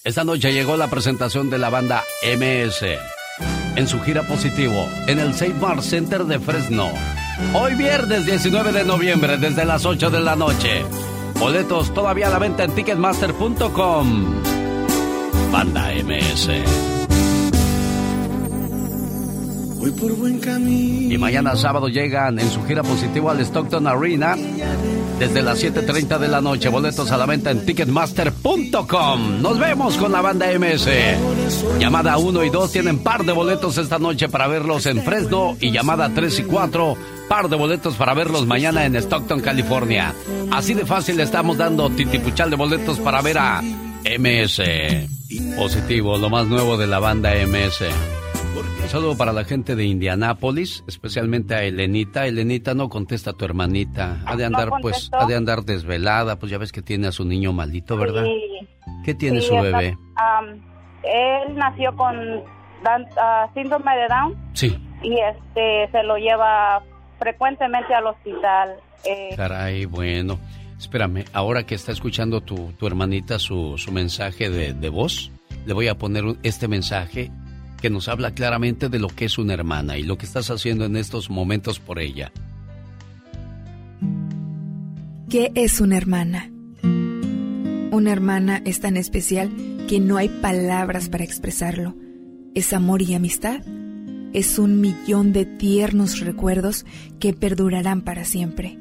esta noche llegó la presentación de la banda MS en su gira positivo en el Safe Bar Center de Fresno. Hoy viernes 19 de noviembre desde las 8 de la noche. Boletos todavía a la venta en ticketmaster.com. Banda MS. Y mañana sábado llegan en su gira positivo al Stockton Arena desde las 7.30 de la noche. Boletos a la venta en ticketmaster.com. Nos vemos con la banda MS. Llamada 1 y 2 tienen par de boletos esta noche para verlos en Fresno y llamada 3 y 4 par de boletos para verlos mañana en Stockton, California. Así de fácil estamos dando titipuchal de boletos para ver a MS. Positivo, lo más nuevo de la banda MS. Un saludo para la gente de Indianápolis, especialmente a Elenita. Elenita, no contesta a tu hermanita. Ha de andar, pues, ha de andar desvelada, pues ya ves que tiene a su niño malito, ¿verdad? Sí. ¿Qué tiene Sí, su bebé? am, él nació con ah, síndrome de Down Sí, y este se lo lleva frecuentemente al hospital. Eh, caray, bueno. Espérame, ahora que está escuchando tu, tu hermanita su, su mensaje de, de voz, le voy a poner este mensaje que nos habla claramente de lo que es una hermana y lo que estás haciendo en estos momentos por ella. ¿Qué es una hermana? Una hermana es tan especial que no hay palabras para expresarlo. Es amor y amistad. Es un millón de tiernos recuerdos que perdurarán para siempre.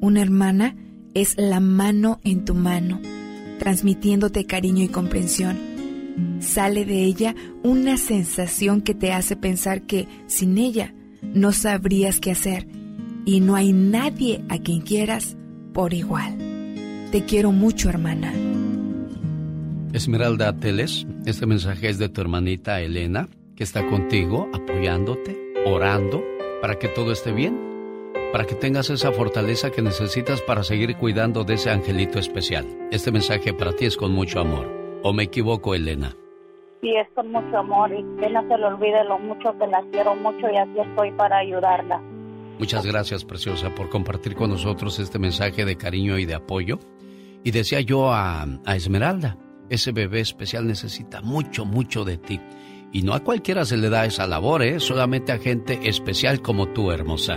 Una hermana es la mano en tu mano, transmitiéndote cariño y comprensión. Sale de ella una sensación que te hace pensar que sin ella no sabrías qué hacer y no hay nadie a quien quieras por igual. Te quiero mucho, hermana. Esmeralda Teles, este mensaje es de tu hermanita Elena, que está contigo, apoyándote, orando, para que todo esté bien, para que tengas esa fortaleza que necesitas para seguir cuidando de ese angelito especial. Este mensaje para ti es con mucho amor. ¿O me equivoco, Elena? Sí, es con mucho amor y que no se le olvide lo mucho que la quiero mucho y aquí estoy para ayudarla. Muchas gracias, preciosa, por compartir con nosotros este mensaje de cariño y de apoyo. Y decía yo a, a Esmeralda, ese bebé especial necesita mucho, mucho de ti. Y no a cualquiera se le da esa labor, ¿eh? Solamente a gente especial como tú, hermosa.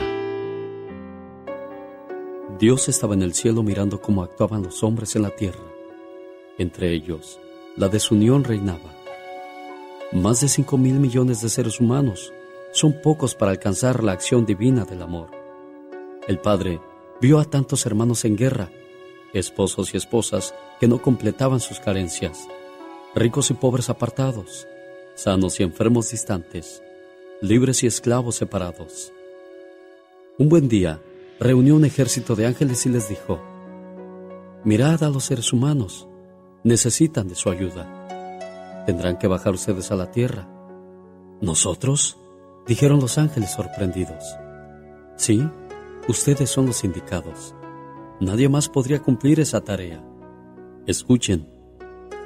Dios estaba en el cielo mirando cómo actuaban los hombres en la tierra. Entre ellos, la desunión reinaba. Más de cinco mil millones de seres humanos son pocos para alcanzar la acción divina del amor. El Padre vio a tantos hermanos en guerra, esposos y esposas que no completaban sus carencias, ricos y pobres apartados, sanos y enfermos distantes, libres y esclavos separados. Un buen día, reunió un ejército de ángeles y les dijo, Mirad a los seres humanos, necesitan de su ayuda. Tendrán que bajar ustedes a la tierra. ¿Nosotros? dijeron los ángeles sorprendidos. Sí, ustedes son los indicados. Nadie más podría cumplir esa tarea. Escuchen,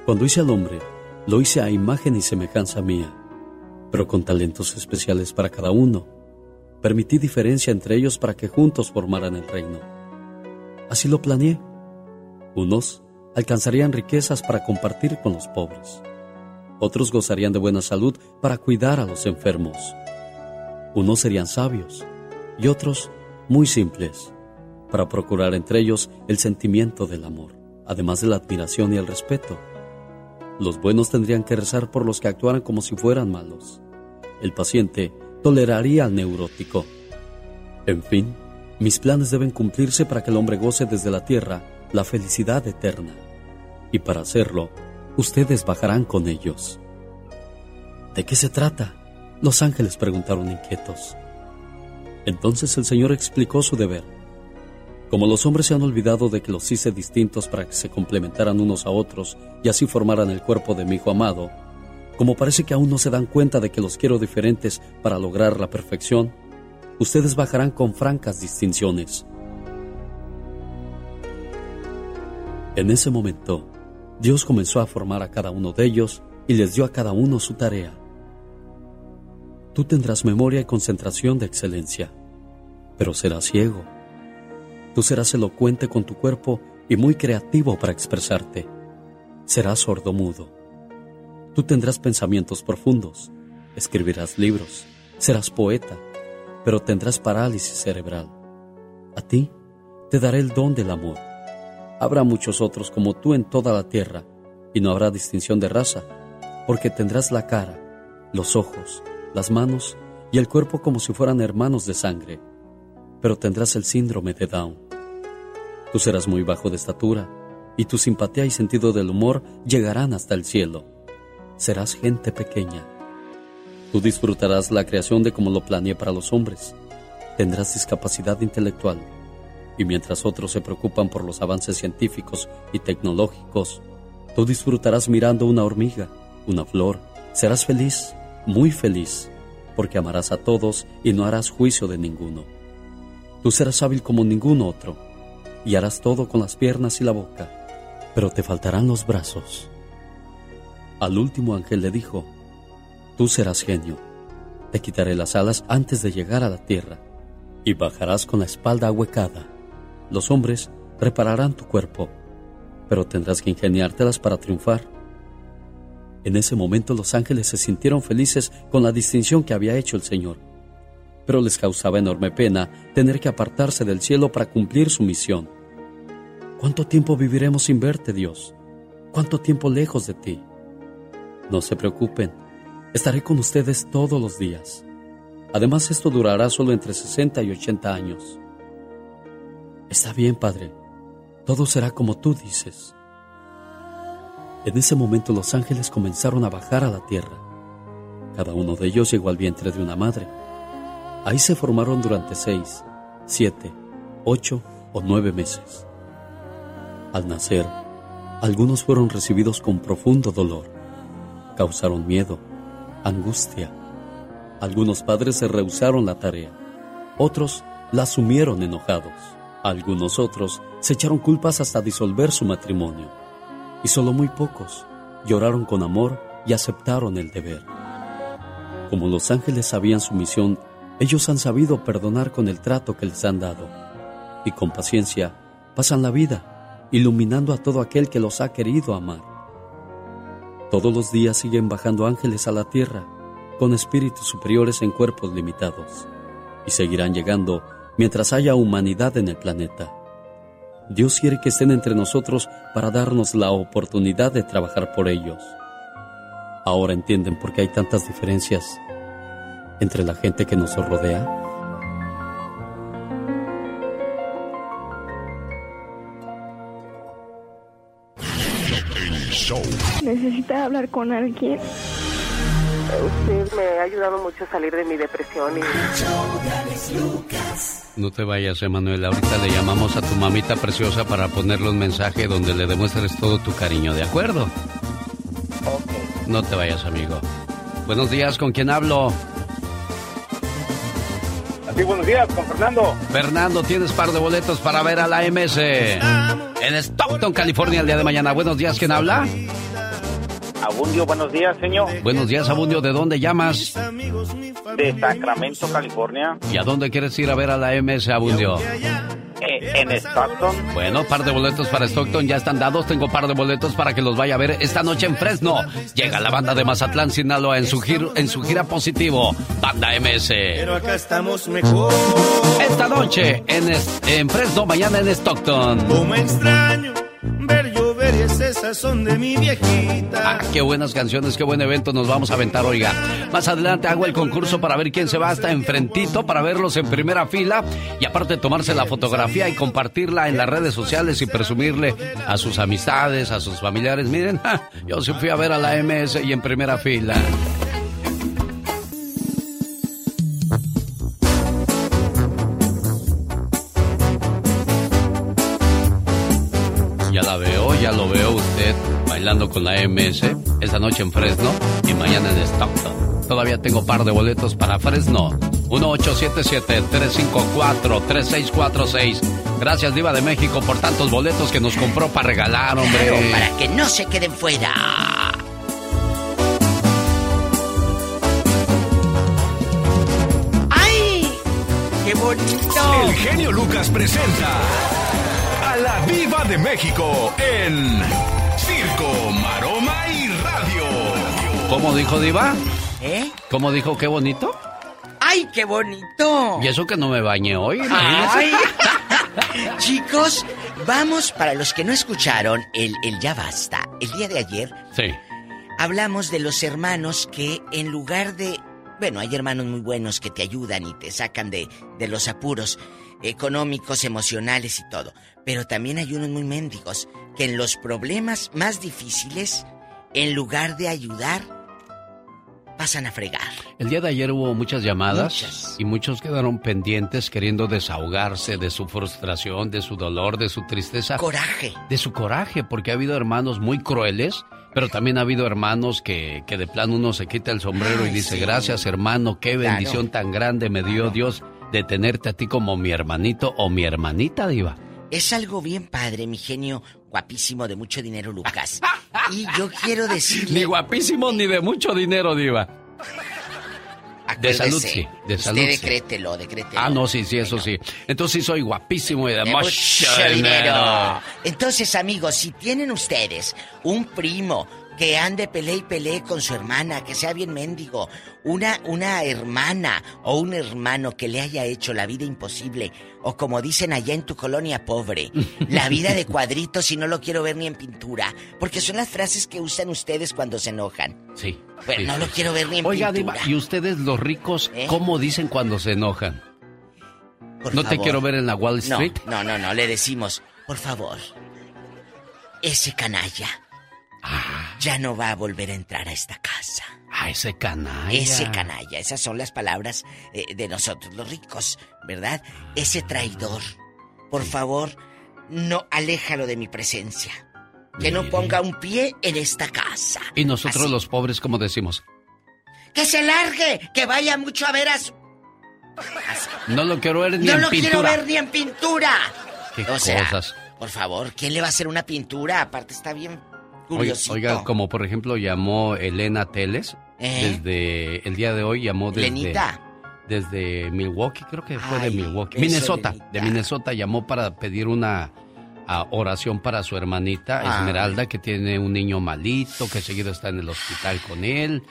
cuando hice al hombre, lo hice a imagen y semejanza mía, pero con talentos especiales para cada uno. Permití diferencia entre ellos para que juntos formaran el reino. Así lo planeé. Unos alcanzarían riquezas para compartir con los pobres. Otros gozarían de buena salud para cuidar a los enfermos. Unos serían sabios y otros muy simples, para procurar entre ellos el sentimiento del amor, además de la admiración y el respeto. Los buenos tendrían que rezar por los que actuaran como si fueran malos. El paciente toleraría al neurótico. En fin, mis planes deben cumplirse para que el hombre goce desde la tierra la felicidad eterna. Y para hacerlo, ustedes bajarán con ellos. ¿De qué se trata? Los ángeles preguntaron inquietos. Entonces el Señor explicó su deber. Como los hombres se han olvidado de que los hice distintos para que se complementaran unos a otros y así formaran el cuerpo de mi Hijo amado, como parece que aún no se dan cuenta de que los quiero diferentes para lograr la perfección, ustedes bajarán con francas distinciones. En ese momento, Dios comenzó a formar a cada uno de ellos y les dio a cada uno su tarea. Tú tendrás memoria y concentración de excelencia, pero serás ciego. Tú serás elocuente con tu cuerpo y muy creativo para expresarte. Serás sordomudo. Tú tendrás pensamientos profundos, escribirás libros, serás poeta, pero tendrás parálisis cerebral. A ti te daré el don del amor. Habrá muchos otros como tú en toda la tierra, y no habrá distinción de raza, porque tendrás la cara, los ojos, las manos y el cuerpo como si fueran hermanos de sangre, pero tendrás el síndrome de Down. Tú serás muy bajo de estatura y tu simpatía y sentido del humor llegarán hasta el cielo. Serás gente pequeña. Tú disfrutarás la creación de como lo planeé para los hombres. Tendrás discapacidad intelectual. Y mientras otros se preocupan por los avances científicos y tecnológicos, tú disfrutarás mirando una hormiga, una flor. Serás feliz muy feliz, porque amarás a todos y no harás juicio de ninguno. Tú serás hábil como ningún otro, y harás todo con las piernas y la boca, pero te faltarán los brazos. Al último ángel le dijo, Tú serás genio, te quitaré las alas antes de llegar a la tierra, y bajarás con la espalda ahuecada. Los hombres repararán tu cuerpo, pero tendrás que ingeniártelas para triunfar. En ese momento los ángeles se sintieron felices con la distinción que había hecho el Señor, pero les causaba enorme pena tener que apartarse del cielo para cumplir su misión. ¿Cuánto tiempo viviremos sin verte, Dios? ¿Cuánto tiempo lejos de ti? No se preocupen, estaré con ustedes todos los días. Además, esto durará solo entre 60 y 80 años. Está bien, Padre, todo será como tú dices. En ese momento los ángeles comenzaron a bajar a la tierra. Cada uno de ellos llegó al vientre de una madre. Ahí se formaron durante seis, siete, ocho o nueve meses. Al nacer, algunos fueron recibidos con profundo dolor. Causaron miedo, angustia. Algunos padres se rehusaron la tarea. Otros la asumieron enojados. Algunos otros se echaron culpas hasta disolver su matrimonio. Y solo muy pocos lloraron con amor y aceptaron el deber. Como los ángeles sabían su misión, ellos han sabido perdonar con el trato que les han dado. Y con paciencia pasan la vida iluminando a todo aquel que los ha querido amar. Todos los días siguen bajando ángeles a la tierra, con espíritus superiores en cuerpos limitados, y seguirán llegando mientras haya humanidad en el planeta. Dios quiere que estén entre nosotros para darnos la oportunidad de trabajar por ellos. Ahora entienden por qué hay tantas diferencias entre la gente que nos rodea. Necesita hablar con alguien. Usted me ha ayudado mucho a salir de mi depresión y... No te vayas, Emanuel. Ahorita le llamamos a tu mamita preciosa para ponerle un mensaje donde le demuestres todo tu cariño, ¿de acuerdo? No te vayas, amigo. Buenos días, ¿con quién hablo? Sí, buenos días, con Fernando. Fernando, tienes par de boletos para ver a la MS en Stockton, California, el día de mañana. Buenos días, ¿quién habla? Abundio, buenos días, señor. Buenos días, Abundio. ¿De dónde llamas? De Sacramento, California. ¿Y a dónde quieres ir a ver a la MS, Abundio? Eh, en Stockton. Bueno, par de boletos para Stockton ya están dados. Tengo par de boletos para que los vaya a ver esta noche en Fresno. Llega la banda de Mazatlán, Sinaloa en su, giro, en su gira positivo. Banda MS. Pero acá estamos mejor. Esta noche en, en Fresno, mañana en Stockton. Como extraño sazón de mi viejita. Ah, qué buenas canciones, qué buen evento nos vamos a aventar, oiga. Más adelante hago el concurso para ver quién se va hasta enfrentito, para verlos en primera fila y aparte tomarse la fotografía y compartirla en las redes sociales y presumirle a sus amistades, a sus familiares. Miren, yo sí fui a ver a la MS y en primera fila. Bailando con la MS esta noche en Fresno y mañana en Stockton. Todavía tengo par de boletos para Fresno. 1877-354-3646. Gracias, Diva de México, por tantos boletos que nos compró para regalar, hombre. Claro, para que no se queden fuera. ¡Ay! ¡Qué bonito! El genio Lucas presenta a la Viva de México en Circo, Maroma y Radio. ¿Cómo dijo Diva? ¿Eh? ¿Cómo dijo qué bonito? ¡Ay, qué bonito! Y eso que no me bañé hoy, Ay. Chicos, vamos, para los que no escucharon el, el Ya Basta, el día de ayer Sí. hablamos de los hermanos que en lugar de... Bueno, hay hermanos muy buenos que te ayudan y te sacan de, de los apuros económicos, emocionales y todo. Pero también hay unos muy mendigos que en los problemas más difíciles, en lugar de ayudar, pasan a fregar. El día de ayer hubo muchas llamadas y muchos quedaron pendientes queriendo desahogarse de su frustración, de su dolor, de su tristeza. Coraje. De su coraje, porque ha habido hermanos muy crueles, pero también ha habido hermanos que, que de plano uno se quita el sombrero y dice, sí. gracias hermano, qué Claro. bendición tan grande me dio Dios de tenerte a ti como mi hermanito o mi hermanita, Diva. Es algo bien padre, mi genio guapísimo de mucho dinero, Lucas. Y yo quiero decirle... Ni guapísimo ni de mucho dinero, Diva. De salud, sí. De salud, Usted decrételo, decrételo. Ah, no, sí, sí, eso sí. Entonces sí soy guapísimo y de, De mucho mucho dinero. dinero. Entonces, amigos, si tienen ustedes un primo, que ande pelea y pelee con su hermana, que sea bien mendigo. Una, una hermana o un hermano que le haya hecho la vida imposible, o como dicen allá en tu colonia pobre, la vida de cuadritos y no lo quiero ver ni en pintura. Porque son las frases que usan ustedes cuando se enojan. Sí. Pero sí, no lo quiero ver ni en Oiga, pintura. Diva, ¿y ustedes los ricos ¿Eh? cómo dicen cuando se enojan? Por ¿No te quiero ver en la Wall No, Street? no, no, no, le decimos, por favor, ese canalla ya no va a volver a entrar a esta casa. Ah, ese canalla. Ese canalla, esas son las palabras eh, de nosotros los ricos, ¿verdad? Ese traidor, por favor, no aléjalo de mi presencia. Que no ponga un pie en esta casa. Y nosotros Así. los pobres, como decimos, Que se largue, que vaya mucho a ver a su... no lo quiero ver ni no en lo quiero pintura. ver ni en pintura. Qué o sea, cosas. por favor, ¿quién le va a hacer una pintura? Aparte está bien curiosito. oiga, como por ejemplo llamó Elena Teles, ¿Eh? desde el día de hoy llamó desde... Lenita. Desde Milwaukee, creo que fue Ay, de Milwaukee. eso, Minnesota, Lenita. de Minnesota llamó para pedir una oración para su hermanita Ah. Esmeralda, que tiene un niño malito, que seguido está en el hospital con él.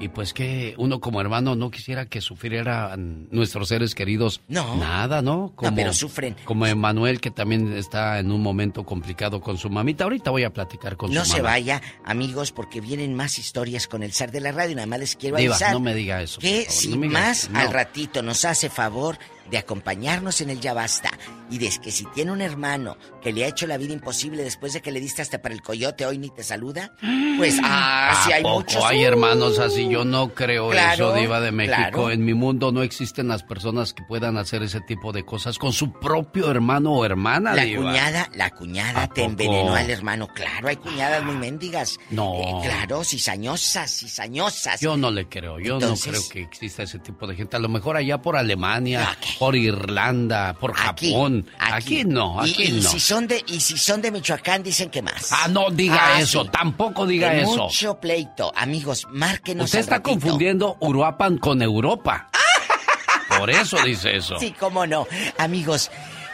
Y pues que uno como hermano no quisiera que sufrieran nuestros seres queridos No. nada, ¿no? Como, pero sufren. Como Emanuel, que también está en un momento complicado con su mamita. Ahorita voy a platicar con No su se mamá. vaya, amigos, porque vienen más historias con el zar de la radio. Nada más les quiero Diva, avisar no me diga eso. que favor, si no más no. al ratito nos hace favor de acompañarnos en el Ya Basta y de que si tiene un hermano que le ha hecho la vida imposible después de que le diste hasta para el coyote hoy ni te saluda, pues ah, si ¿A hay poco muchos. hay uh, hermanos así? Yo no creo Claro, eso, Diva de México. claro. En mi mundo no existen las personas que puedan hacer ese tipo de cosas con su propio hermano o hermana, La Diva. cuñada, la cuñada ¿A te poco? envenenó al hermano. Claro, hay cuñadas muy mendigas. No. Eh, claro, cizañosas, cizañosas. Yo no le creo, yo Entonces- no creo que exista ese tipo de gente. A lo mejor allá por Alemania, por Irlanda, por Japón. Aquí, no, Y- aquí y, no. si son de y si son de Michoacán dicen que más. Ah, no diga Ah, eso, sí. tampoco diga Que eso. Mucho pleito, amigos, márquenos Usted está ratito. confundiendo Uruapan con Europa. Por eso dice eso. Sí, cómo no. Amigos,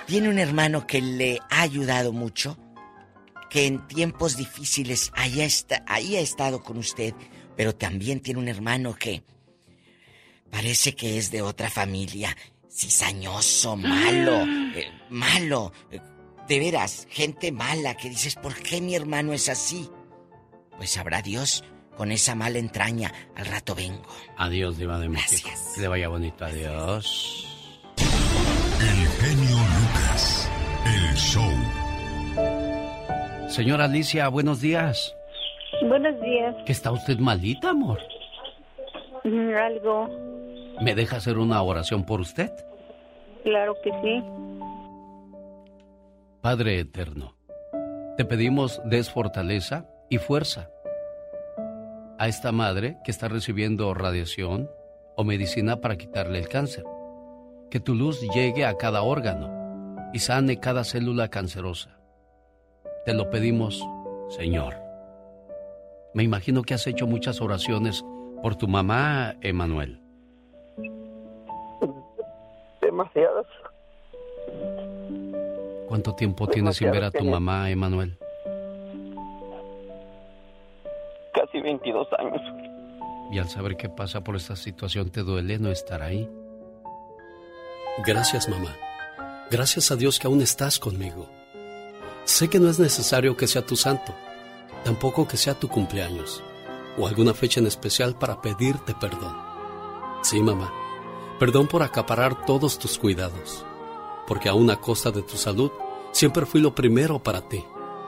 tiene un hermano que le ha ayudado mucho, que en tiempos difíciles haya esta- ahí ha estado con usted, pero también tiene un hermano que parece que es de otra familia, cizañoso, malo, eh, malo, eh, de veras, gente mala que dices, ¿por qué mi hermano es así? Pues sabrá Dios con esa mala entraña, al rato vengo. Adiós, Diva de México. Que le vaya bonito, adiós. El genio Lucas. El show. Señora Alicia, buenos días. Buenos días. ¿Que está usted malita, amor? Mm, Algo, ¿Me deja hacer una oración por usted? claro que sí. Padre eterno, te pedimos des fortaleza y fuerza a esta madre que está recibiendo radiación o medicina para quitarle el cáncer. Que tu luz llegue a cada órgano y sane cada célula cancerosa. Te lo pedimos, Señor. Me imagino que has hecho muchas oraciones por tu mamá, Emanuel. Demasiadas. ¿Cuánto tiempo tienes sin ver a tu mamá, Emanuel? Casi 22 años. Y al saber que pasa por esta situación, ¿te duele no estar ahí? Gracias, mamá. Gracias a Dios que aún estás conmigo. Sé que no es necesario que sea tu santo, tampoco que sea tu cumpleaños o alguna fecha en especial para pedirte perdón. Sí, mamá, perdón por acaparar todos tus cuidados, porque a costa de tu salud, siempre fui lo primero para ti.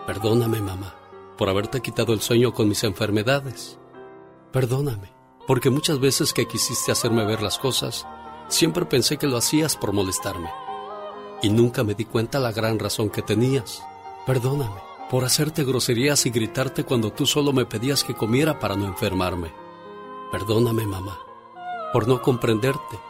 Perdóname, mamá, por haberte quitado el sueño con mis enfermedades. Perdóname, porque muchas veces que quisiste hacerme ver las cosas, siempre pensé que lo hacías por molestarme. Y nunca me di cuenta la gran razón que tenías. Perdóname por hacerte groserías y gritarte cuando tú solo me pedías que comiera para no enfermarme. Perdóname, mamá, por no comprenderte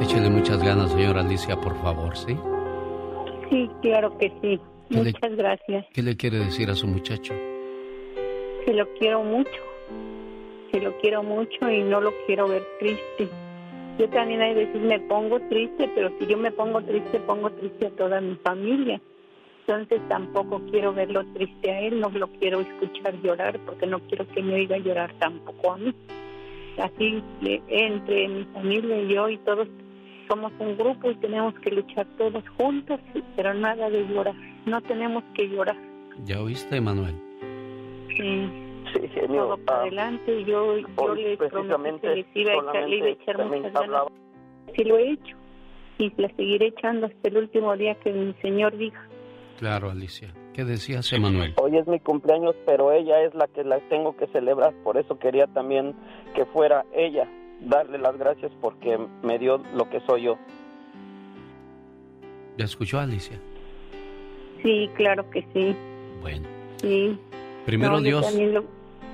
Échale muchas ganas, señora Alicia, por favor, ¿sí? Sí, claro que sí. Muchas gracias. ¿Qué le quiere decir a su muchacho? Que lo quiero mucho. Que lo quiero mucho y no lo quiero ver triste. Yo también hay veces me pongo triste, pero si yo me pongo triste, pongo triste a toda mi familia. Entonces tampoco quiero verlo triste a él, no lo quiero escuchar llorar porque no quiero que me oiga llorar tampoco a mí. Así entre mi familia y yo y todos somos un grupo y tenemos que luchar todos juntos, pero nada de llorar, no tenemos que llorar. ¿Ya oíste, Manuel? Sí. Sí, genio. Todo para Ah, adelante, yo, yo hoy les prometí precisamente que les iba a echar, le iba a echar muchas ganas. Sí lo he hecho y la seguiré echando hasta el último día que mi Señor diga. Claro, Alicia. ¿Qué decías, Emanuel? Hoy es mi cumpleaños, pero ella es la que la tengo que celebrar. Por eso quería también que fuera ella. Darle las gracias porque me dio lo que soy yo. ¿Ya escuchó, Alicia? Sí, claro que sí. Bueno. Sí. Primero No, Dios. lo,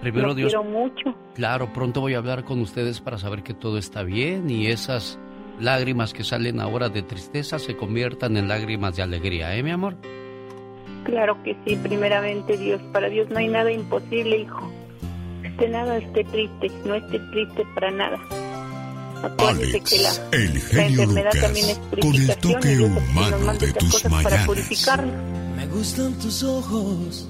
Primero lo Dios. quiero mucho. Claro, pronto voy a hablar con ustedes para saber que todo está bien y esas lágrimas que salen ahora de tristeza se conviertan en lágrimas de alegría, ¿eh, mi amor? Claro que sí, primeramente Dios. Para Dios no hay nada imposible, hijo. Esté nada, esté triste. No esté triste para nada. Que la, el la genio enfermedad Lucas, también es con el toque humano de tus cosas para mañanas. purificarnos. Me gustan tus ojos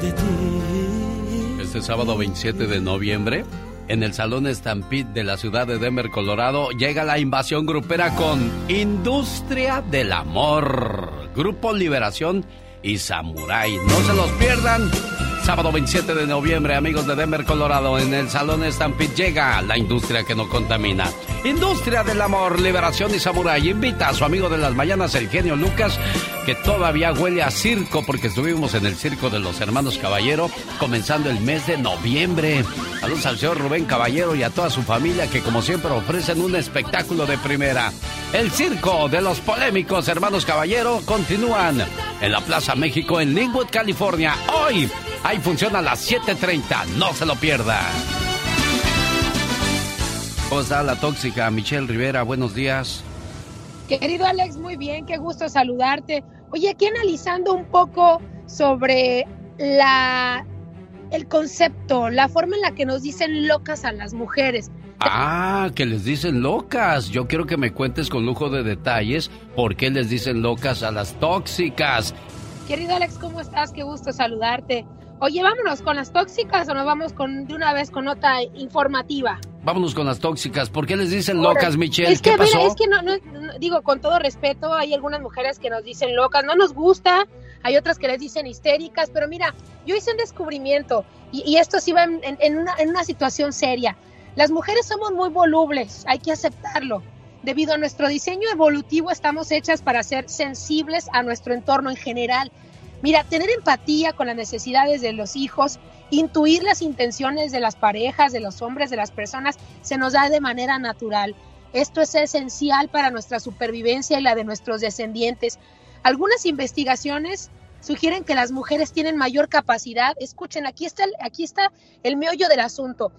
de ti. Este sábado 27 de noviembre, en el Salón Stampede de la ciudad de Denver, Colorado, llega la invasión grupera con Industria del Amor, Grupo Liberación y Samurai. No se los pierdan. Sábado 27 de noviembre, amigos de Denver, Colorado, en el Salón Stampede llega la industria que no contamina. Industria del Amor, Liberación y Samurai invita a su amigo de las mañanas, el genio Lucas, que todavía huele a circo porque estuvimos en el circo de los hermanos Caballero comenzando el mes de noviembre. Saludos al señor Rubén Caballero y a toda su familia que como siempre ofrecen un espectáculo de primera. El circo de los polémicos hermanos Caballero continúan en la Plaza México en Linwood, California. Hoy hay función a las 7.30, no se lo pierda. ¿Cómo está la tóxica Michelle Rivera? Buenos días. Querido Alex, muy bien, qué gusto saludarte. Oye, aquí analizando un poco sobre la el concepto, la forma en la que nos dicen locas a las mujeres. Ah, que les dicen locas. Yo quiero que me cuentes con lujo de detalles por qué les dicen locas a las tóxicas. Querido Alex, ¿cómo estás? Qué gusto saludarte. Oye, vámonos con las tóxicas o nos vamos con de una vez con nota informativa. Vámonos con las tóxicas. ¿Por qué les dicen locas, Michelle? Es que, ¿Qué pasó? mira, es que no, no- no- digo, con todo respeto, hay algunas mujeres que nos dicen locas, no nos gusta, hay otras que les dicen histéricas, pero mira, yo hice un descubrimiento y, y esto sí va en, en- en una, en una situación seria. Las mujeres somos muy volubles, hay que aceptarlo. Debido a nuestro diseño evolutivo, estamos hechas para ser sensibles a nuestro entorno en general. Mira, tener empatía con las necesidades de los hijos, intuir las intenciones de las parejas, de los hombres, de las personas, se nos da de manera natural. Esto es esencial para nuestra supervivencia y la de nuestros descendientes. Algunas investigaciones sugieren que las mujeres tienen mayor capacidad. Escuchen, aquí está el, aquí está el meollo del asunto.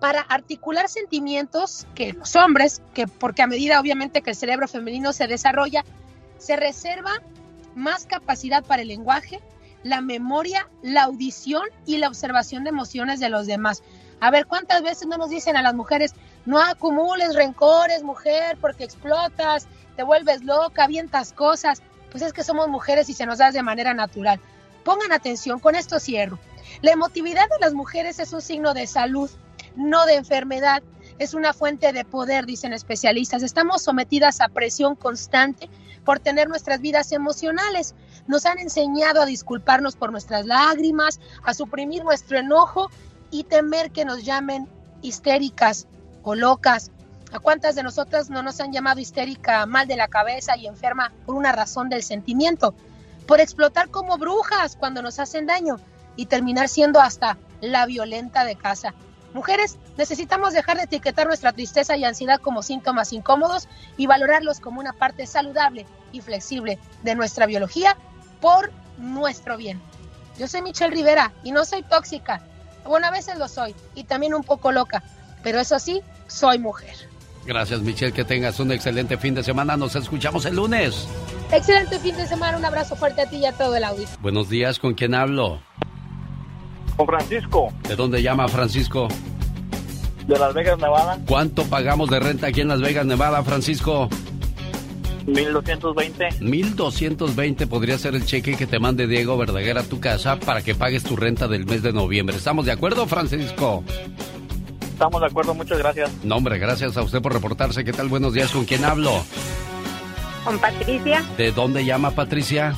Para articular sentimientos que los hombres, que porque a medida obviamente que el cerebro femenino se desarrolla, se reserva más capacidad para el lenguaje, la memoria, la audición y la observación de emociones de los demás. A ver, ¿cuántas veces no nos dicen a las mujeres, no acumules rencores, mujer, porque explotas, te vuelves loca, avientas cosas? Pues es que somos mujeres y se nos da de manera natural. Pongan atención, con esto cierro. La emotividad de las mujeres es un signo de salud, no de enfermedad. Es una fuente de poder, dicen especialistas. Estamos sometidas a presión constante por tener nuestras vidas emocionales. Nos han enseñado a disculparnos por nuestras lágrimas, a suprimir nuestro enojo y temer que nos llamen histéricas o locas. ¿A cuántas de nosotras no nos han llamado histérica, mal de la cabeza y enferma por una razón del sentimiento? Por explotar como brujas cuando nos hacen daño y terminar siendo hasta la violenta de casa. Mujeres, necesitamos dejar de etiquetar nuestra tristeza y ansiedad como síntomas incómodos y valorarlos como una parte saludable y flexible de nuestra biología por nuestro bien. Yo soy Michelle Rivera y no soy tóxica. Bueno, a veces lo soy y también un poco loca, pero eso sí, soy mujer. Gracias, Michelle. Que tengas un excelente fin de semana. Nos escuchamos el lunes. Excelente fin de semana. Un abrazo fuerte a ti y a todo el auditorio. Buenos días. ¿Con quién hablo? Con Francisco. ¿De dónde llama Francisco? De Las Vegas, Nevada. ¿Cuánto pagamos de renta aquí en Las Vegas, Nevada, Francisco? 1220. 1220 podría ser el cheque que te mande Diego Verdaguer a tu casa para que pagues tu renta del mes de noviembre. ¿Estamos de acuerdo, Francisco? Estamos de acuerdo, muchas gracias. No, hombre, gracias a usted por reportarse. ¿Qué tal? Buenos días, ¿con quién hablo? Con Patricia. ¿De dónde llama Patricia?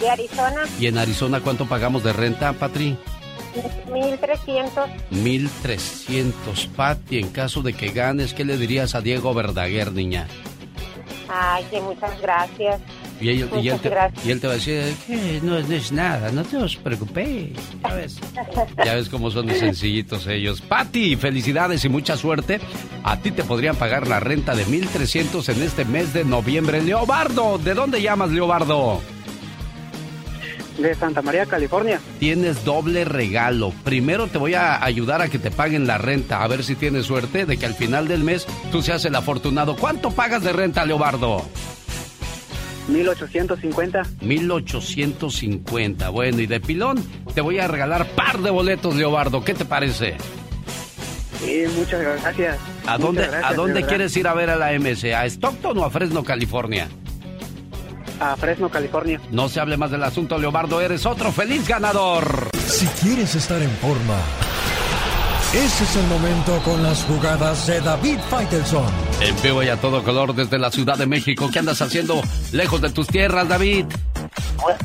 De Arizona. ¿Y en Arizona cuánto pagamos de renta, Patri? 1300. 1300, Pati. En caso de que ganes, ¿qué le dirías a Diego Verdaguer, niña? Ay, que muchas gracias. Y él, y, él te, y él, te, va a decir, que no, no, es nada, no te os preocupes. Ya ves, ya ves cómo son de sencillitos ellos. Pati, felicidades y mucha suerte. A ti te podrían pagar la renta de 1300 en este mes de noviembre. Leobardo, ¿de dónde llamas, Leobardo? De Santa María, California. Tienes doble regalo. Primero te voy a ayudar a que te paguen la renta, a ver si tienes suerte de que al final del mes tú seas el afortunado. ¿Cuánto pagas de renta, Leobardo? 1850. 1850. Bueno, y de pilón te voy a regalar par de boletos, Leobardo. ¿Qué te parece? Sí, muchas gracias. ¿A dónde, gracias, ¿a dónde de quieres ir a ver a la MS? ¿A Stockton o a Fresno, California? A Fresno, California. No se hable más del asunto, Leobardo. Eres otro feliz ganador. Si quieres estar en forma, ese es el momento con las jugadas de David Faitelson. En vivo y a todo color desde la Ciudad de México. ¿Qué andas haciendo lejos de tus tierras, David? Bueno,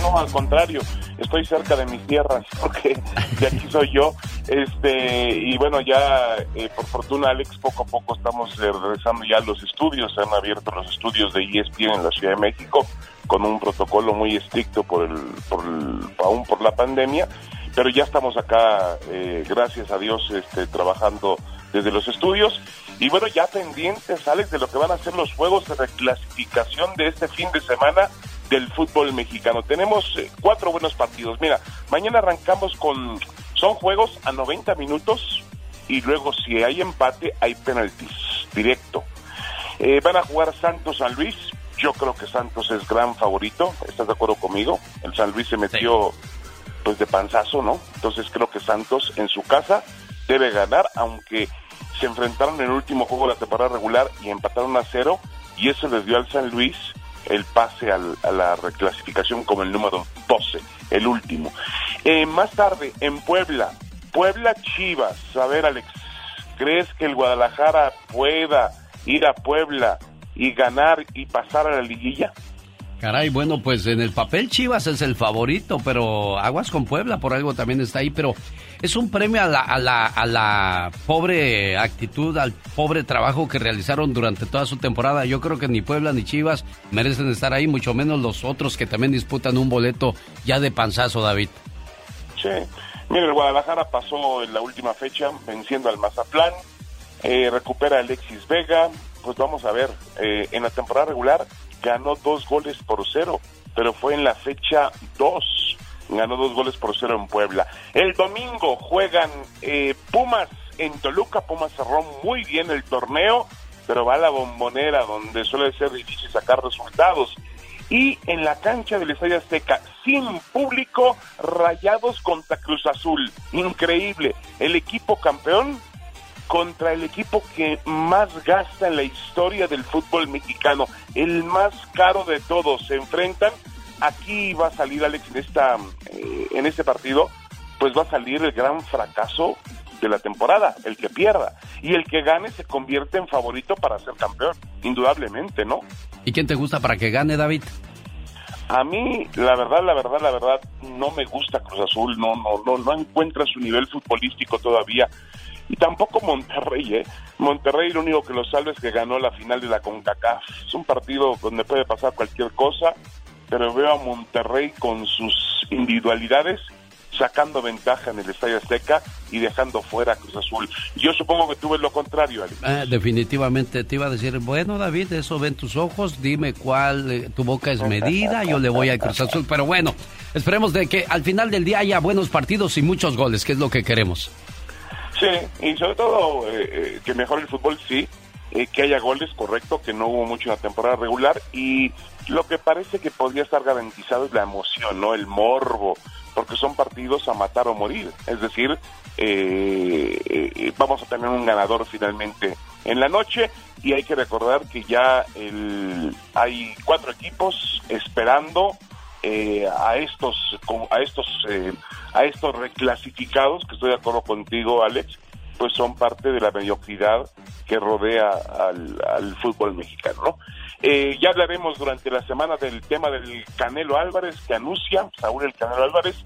no, al contrario, estoy cerca de mis tierras, porque de aquí soy yo. Este, y bueno, ya eh, por fortuna, Alex, poco a poco estamos regresando ya a los estudios. Se han abierto los estudios de ESPN en la Ciudad de México con un protocolo muy estricto por el, por el, aún por la pandemia. Pero ya estamos acá, eh, gracias a Dios, este, trabajando desde los estudios. Y bueno, ya pendientes, Alex, de lo que van a ser los juegos de reclasificación de este fin de semana del fútbol mexicano. Tenemos eh, cuatro buenos partidos. Mira, mañana arrancamos con, son juegos a 90 minutos y luego si hay empate hay penaltis, directo. Eh, van a jugar Santos San Luis. Yo creo que Santos es gran favorito. ¿Estás de acuerdo conmigo? El San Luis se metió pues de panzazo, ¿no? Entonces creo que Santos en su casa debe ganar, aunque se enfrentaron en el último juego de la temporada regular y empataron a cero y eso les dio al San Luis el pase al, a la reclasificación como el número 12, el último. Eh, más tarde, en Puebla, Puebla Chivas, a ver Alex, ¿crees que el Guadalajara pueda ir a Puebla y ganar y pasar a la liguilla? Caray, bueno, pues en el papel Chivas es el favorito, pero Aguas con Puebla por algo también está ahí, pero es un premio a la, a la, a la pobre actitud, al pobre trabajo que realizaron durante toda su temporada. Yo creo que ni Puebla ni Chivas merecen estar ahí, mucho menos los otros que también disputan un boleto ya de panzazo, David. Sí, mira, el Guadalajara pasó en la última fecha venciendo al Mazatlán, eh, recupera a Alexis Vega, pues vamos a ver, eh, en la temporada regular ganó dos goles por cero, pero fue en la fecha dos, ganó dos goles por cero en Puebla. El domingo juegan eh, Pumas en Toluca, Pumas cerró muy bien el torneo, pero va a la bombonera donde suele ser difícil sacar resultados. Y en la cancha del Estadio Azteca, sin público, rayados contra Cruz Azul. Increíble. El equipo campeón contra el equipo que más gasta en la historia del fútbol mexicano, el más caro de todos. Se enfrentan, aquí va a salir Alex en, esta, eh, en este partido, pues va a salir el gran fracaso de la temporada, el que pierda. Y el que gane se convierte en favorito para ser campeón, indudablemente, ¿no? ¿Y quién te gusta para que gane, David? A mí, la verdad, la verdad, la verdad, no me gusta Cruz Azul, no, no, no, no encuentra su nivel futbolístico todavía y tampoco Monterrey, ¿eh? Monterrey lo único que lo salva es que ganó la final de la CONCACAF. Es un partido donde puede pasar cualquier cosa, pero veo a Monterrey con sus individualidades sacando ventaja en el Estadio Azteca y dejando fuera a Cruz Azul. Yo supongo que tú ves lo contrario, Alex. Ah, definitivamente te iba a decir, bueno David, eso ven tus ojos, dime cuál, eh, tu boca es medida, yo le voy a Cruz Azul, pero bueno, esperemos de que al final del día haya buenos partidos y muchos goles, que es lo que queremos. Sí, y sobre todo eh, eh, que mejore el fútbol, sí, que haya goles, correcto, que no hubo mucho en la temporada regular y lo que parece que podría estar garantizado es la emoción, ¿no? El morbo, porque son partidos a matar o morir. Es decir, eh, eh, vamos a tener un ganador finalmente en la noche y hay que recordar que ya hay cuatro equipos esperando eh, a estos a estos a estos reclasificados que estoy de acuerdo contigo Alex pues son parte de la mediocridad que rodea al, al fútbol mexicano ¿no? Eh, ya hablaremos durante la semana del tema del Canelo Álvarez, que anuncia Saúl el Canelo Álvarez,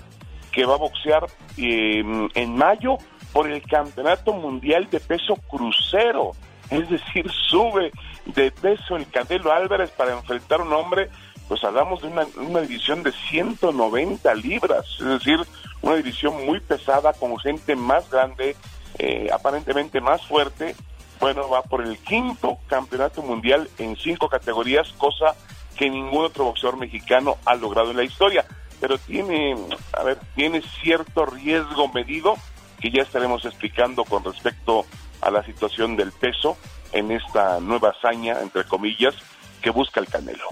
que va a boxear eh, en mayo por el Campeonato Mundial de Peso Crucero. Es decir, sube de peso el Canelo Álvarez para enfrentar a un hombre, pues hablamos de una, división de 190 libras, es decir, una división muy pesada con gente más grande, eh, aparentemente más fuerte, bueno, va por el quinto campeonato mundial en cinco categorías, cosa que ningún otro boxeador mexicano ha logrado en la historia. Pero tiene, a ver, tiene cierto riesgo medido que ya estaremos explicando con respecto a la situación del peso en esta nueva hazaña, entre comillas, que busca el Canelo.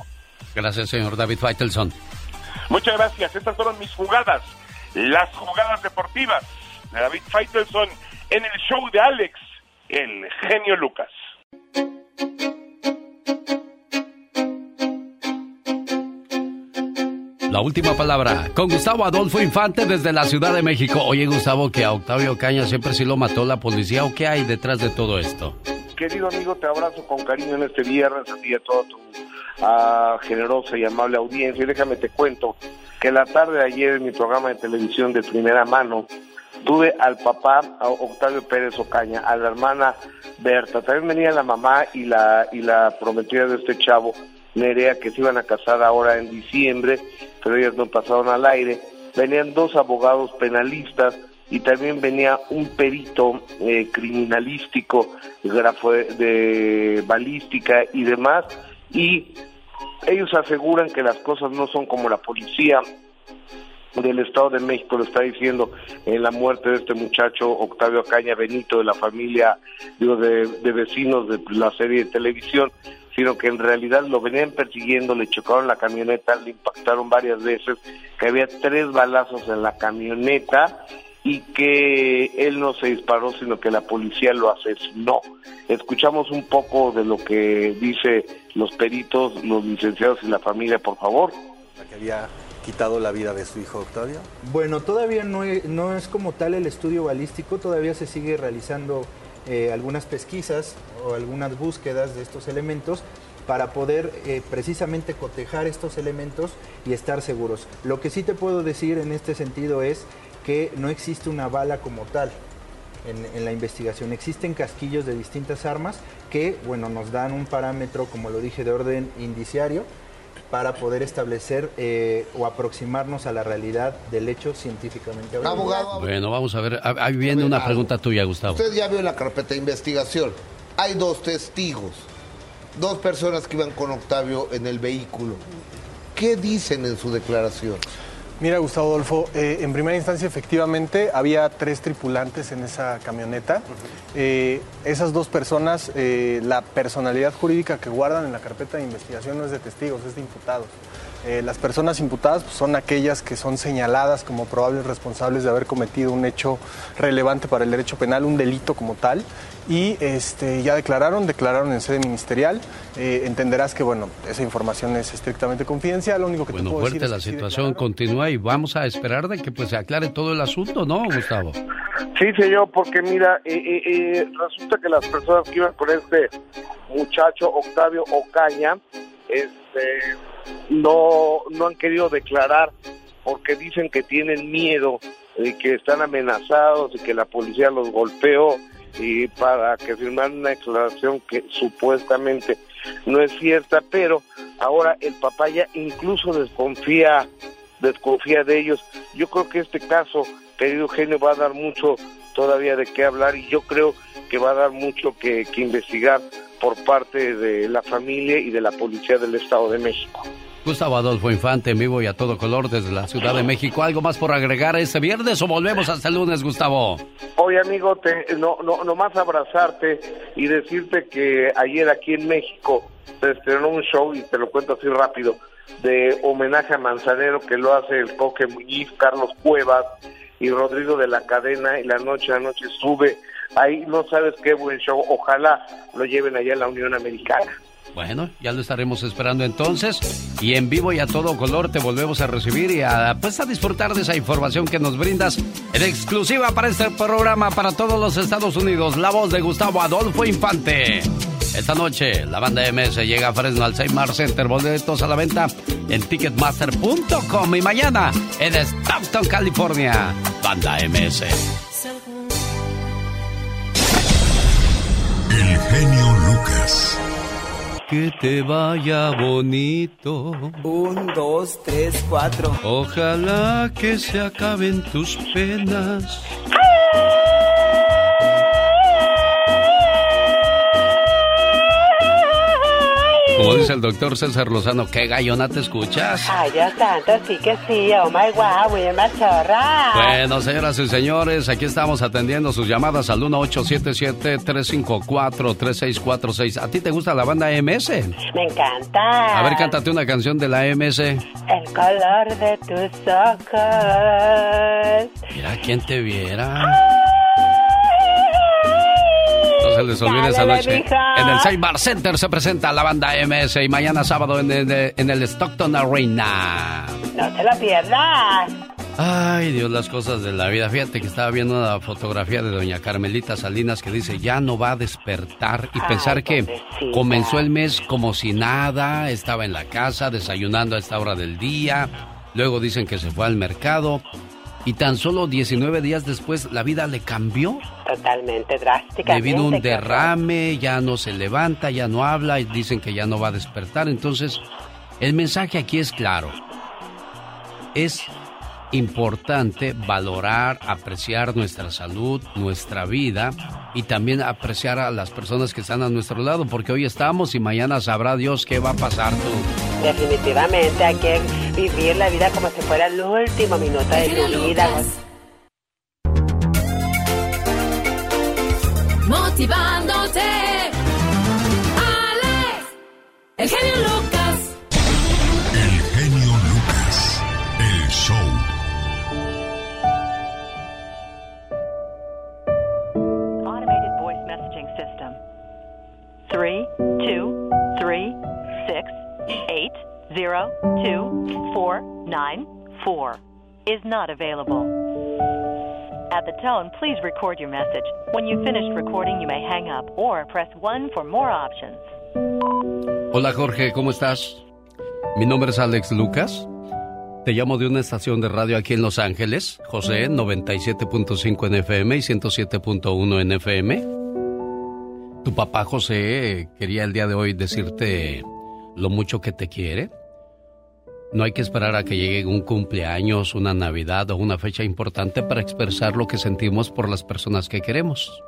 Gracias, señor David Faitelson. Muchas gracias. Estas fueron mis jugadas, las jugadas deportivas de David Faitelson en el show de Alex el genio Lucas. La última palabra con Gustavo Adolfo Infante desde la Ciudad de México. Oye, Gustavo, que a Octavio Caña siempre sí lo mató la policía. ¿O qué hay detrás de todo esto? Querido amigo, te abrazo con cariño en este viernes, a ti a toda tu ah, generosa y amable audiencia. Y déjame te cuento que la tarde de ayer en mi programa de televisión de primera mano tuve al papá Octavio Pérez Ocaña, a la hermana Berta, también venía la mamá y la y la prometida de este chavo, Nerea, que se iban a casar ahora en diciembre, pero ellas no pasaron al aire. Venían dos abogados penalistas y también venía un perito eh, criminalístico, grafo de balística y demás, y ellos aseguran que las cosas no son como la policía del Estado de México lo está diciendo en la muerte de este muchacho Octavio Caña Benito de la familia digo, de, vecinos de la serie de televisión, sino que en realidad lo venían persiguiendo, le chocaron la camioneta, le impactaron varias veces, que había tres balazos en la camioneta y que él no se disparó, sino que la policía lo asesinó. Escuchamos un poco de lo que dice los peritos, los licenciados y la familia, por favor. que había quitado la vida de su hijo Octavio? Bueno, todavía no, no es como tal el estudio balístico, todavía se sigue realizando eh, algunas pesquisas o algunas búsquedas de estos elementos para poder eh, precisamente cotejar estos elementos y estar seguros. Lo que sí te puedo decir en este sentido es que no existe una bala como tal. En, en, la investigación. Existen casquillos de distintas armas que, bueno, nos dan un parámetro, como lo dije, de orden indiciario, para poder establecer eh, o aproximarnos a la realidad del hecho científicamente Abogado. Bueno, vamos a ver. Ahí viene una pregunta tuya, Gustavo. Usted ya vio la carpeta de investigación. Hay dos testigos, dos personas que iban con Octavio en el vehículo. ¿Qué dicen en su declaración? Mira, Gustavo Adolfo, eh, en primera instancia efectivamente había tres tripulantes en esa camioneta. Eh, esas dos personas, eh, la personalidad jurídica que guardan en la carpeta de investigación no es de testigos, es de imputados. Las personas imputadas pues, son aquellas que son señaladas como probables responsables de haber cometido un hecho relevante para el derecho penal, un delito como tal, y este, ya declararon, declararon en sede ministerial. Eh, entenderás que bueno, esa información es estrictamente confidencial. Lo único que bueno, te fuerte la situación continúa y vamos a esperar de que pues se aclare todo el asunto, ¿no, Gustavo? Sí, señor, porque mira, eh, resulta que las personas que iban con este muchacho Octavio Ocaña, este no, no han querido declarar porque dicen que tienen miedo y que están amenazados y que la policía los golpeó y para que firmaran una declaración que supuestamente no es cierta, pero ahora el papá ya incluso desconfía desconfía de ellos. Yo creo que este caso, querido Eugenio, va a dar mucho todavía de qué hablar y yo creo que va a dar mucho que, que investigar por parte de la familia y de la policía del Estado de México. Gustavo Adolfo Infante, en vivo y a todo color desde la Ciudad de México. ¿Algo más por agregar este viernes o volvemos hasta el lunes, Gustavo? Oye, amigo, te, no, no, nomás abrazarte y decirte que ayer aquí en México se estrenó un show, y te lo cuento así rápido, de homenaje a Manzanero que lo hace el Coque Muñiz, Carlos Cuevas y Rodrigo de la Cadena, y la noche a noche sube. Ahí no sabes qué buen show. Ojalá lo lleven allá en la Unión Americana. Bueno, ya lo estaremos esperando entonces. Y en vivo y a todo color te volvemos a recibir y a, pues, a disfrutar de esa información que nos brindas en exclusiva para este programa para todos los Estados Unidos. La voz de Gustavo Adolfo Infante. Esta noche la banda MS llega a Fresno al Seymour Center. Boletos a la venta en ticketmaster.com y mañana en Stockton, California. Banda MS. El genio Lucas. Que te vaya bonito. Un, dos, tres, cuatro. Ojalá que se acaben tus penas. Como dice el doctor César Lozano, ¿qué gallona te escuchas? Ay, Dios santo, sí que sí. Oh my wow, muy machorra. Bueno, señoras y señores, aquí estamos atendiendo sus llamadas al 1877-354-3646. ¿A ti te gusta la banda MS? Me encanta. A ver, cántate una canción de la MS. El color de tus ojos. Mira, ¿quién te viera? No se les olvide esa noche. mija. En el Seymour Center se presenta la banda MS y mañana sábado en el, en el Stockton Arena. No te lo pierdas. Ay, Dios, las cosas de la vida. Fíjate que estaba viendo una fotografía de doña Carmelita Salinas que dice, ya no va a despertar. Y Ay, pensar que comenzó el mes como si nada, estaba en la casa desayunando a esta hora del día. Luego dicen que se fue al mercado. Y tan solo 19 días después la vida le cambió. Totalmente drásticamente. Le vino un derrame, ya no se levanta, ya no habla y dicen que ya no va a despertar. Entonces, el mensaje aquí es claro. Es importante valorar, apreciar nuestra salud, nuestra vida y también apreciar a las personas que están a nuestro lado, porque hoy estamos y mañana sabrá Dios qué va a pasar tú. Definitivamente hay que vivir la vida como si fuera el último minuto de tu vida. Motivándote. Alex, el genio Lucas. Zero, two, four, nine, four is not available. At the tone, please record your message. When you've finished recording, you may hang up or press 1 for more options. Hola Jorge, ¿cómo estás? Mi nombre es Alex Lucas. Te llamo de una estación de radio aquí en Los Ángeles, José, 97.5 en FM y 107.1 en FM. Tu papá José quería el día de hoy decirte lo mucho que te quiere. No hay que esperar a que llegue un cumpleaños, una Navidad o una fecha importante para expresar lo que sentimos por las personas que queremos.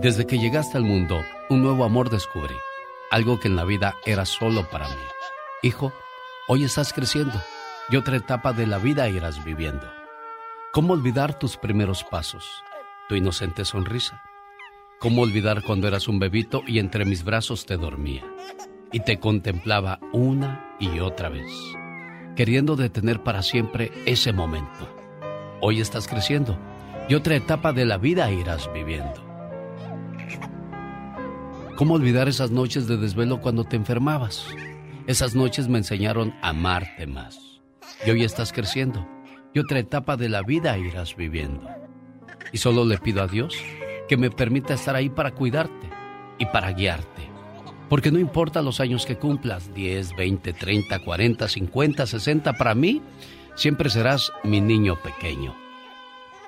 Desde que llegaste al mundo, un nuevo amor descubrí, algo que en la vida era solo para mí. Hijo, hoy estás creciendo y otra etapa de la vida irás viviendo. ¿Cómo olvidar tus primeros pasos, tu inocente sonrisa? ¿Cómo olvidar cuando eras un bebito y entre mis brazos te dormía y te contemplaba una y otra vez, queriendo detener para siempre ese momento? Hoy estás creciendo y otra etapa de la vida irás viviendo. ¿Cómo olvidar esas noches de desvelo cuando te enfermabas? Esas noches me enseñaron a amarte más. Y hoy estás creciendo y otra etapa de la vida irás viviendo. Y solo le pido a Dios que me permita estar ahí para cuidarte y para guiarte. Porque no importa los años que cumplas, 10, 20, 30, 40, 50, 60, para mí siempre serás mi niño pequeño.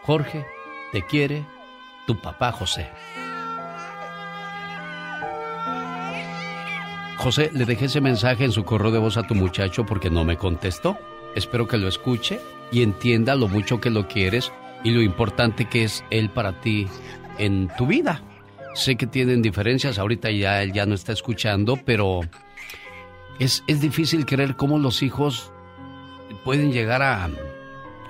Jorge, te quiere tu papá José. José, le dejé ese mensaje en su correo de voz a tu muchacho porque no me contestó. espero que lo escuche y entienda lo mucho que lo quieres y lo importante que es él para ti en tu vida. Sé que tienen diferencias, ahorita ya él ya no está escuchando, pero es, es difícil creer cómo los hijos pueden llegar a,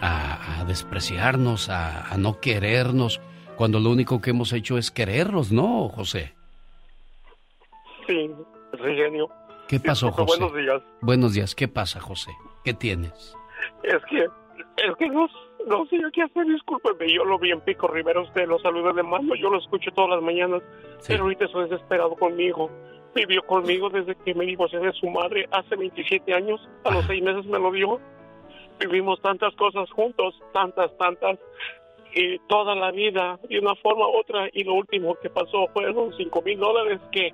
a, despreciarnos, a, a, no querernos, cuando lo único que hemos hecho es quererlos, ¿no, José? Sí, sí, genio. ¿Qué pasó, José? Buenos días. Buenos días. ¿Qué pasa, José? ¿Qué tienes? Es que, es que no, no sé qué hacer, discúlpeme. Yo lo vi en Pico Rivera, usted lo saluda de mano, yo lo escucho todas las mañanas, pero ahorita estoy desesperado conmigo. Vivió conmigo desde que me divorcié de su madre hace 27 años, a los seis meses me lo dio. Vivimos tantas cosas juntos, tantas, tantas, y toda la vida, de una forma u otra, y lo último que pasó fueron cinco mil dólares que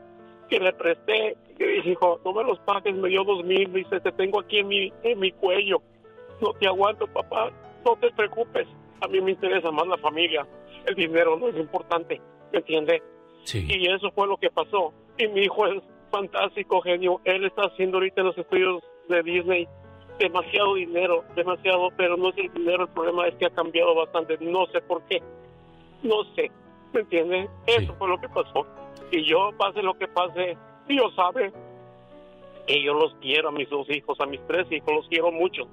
que le presté, que dijo, no me los pagues, me dio dos mil, dice, te tengo aquí en mi, en mi cuello, no te aguanto, papá, no te preocupes, a mí me interesa más la familia, el dinero no es importante, ¿me entiende? Sí. Y eso fue lo que pasó, y mi hijo es fantástico, genio, él está haciendo ahorita en los estudios de Disney demasiado dinero, demasiado, pero no es el dinero, el problema es que ha cambiado bastante, no sé por qué, no sé, ¿me entiende? Eso fue lo que pasó. Y yo, pase lo que pase, Dios sabe que yo los quiero a mis dos hijos, a mis tres hijos, los quiero mucho,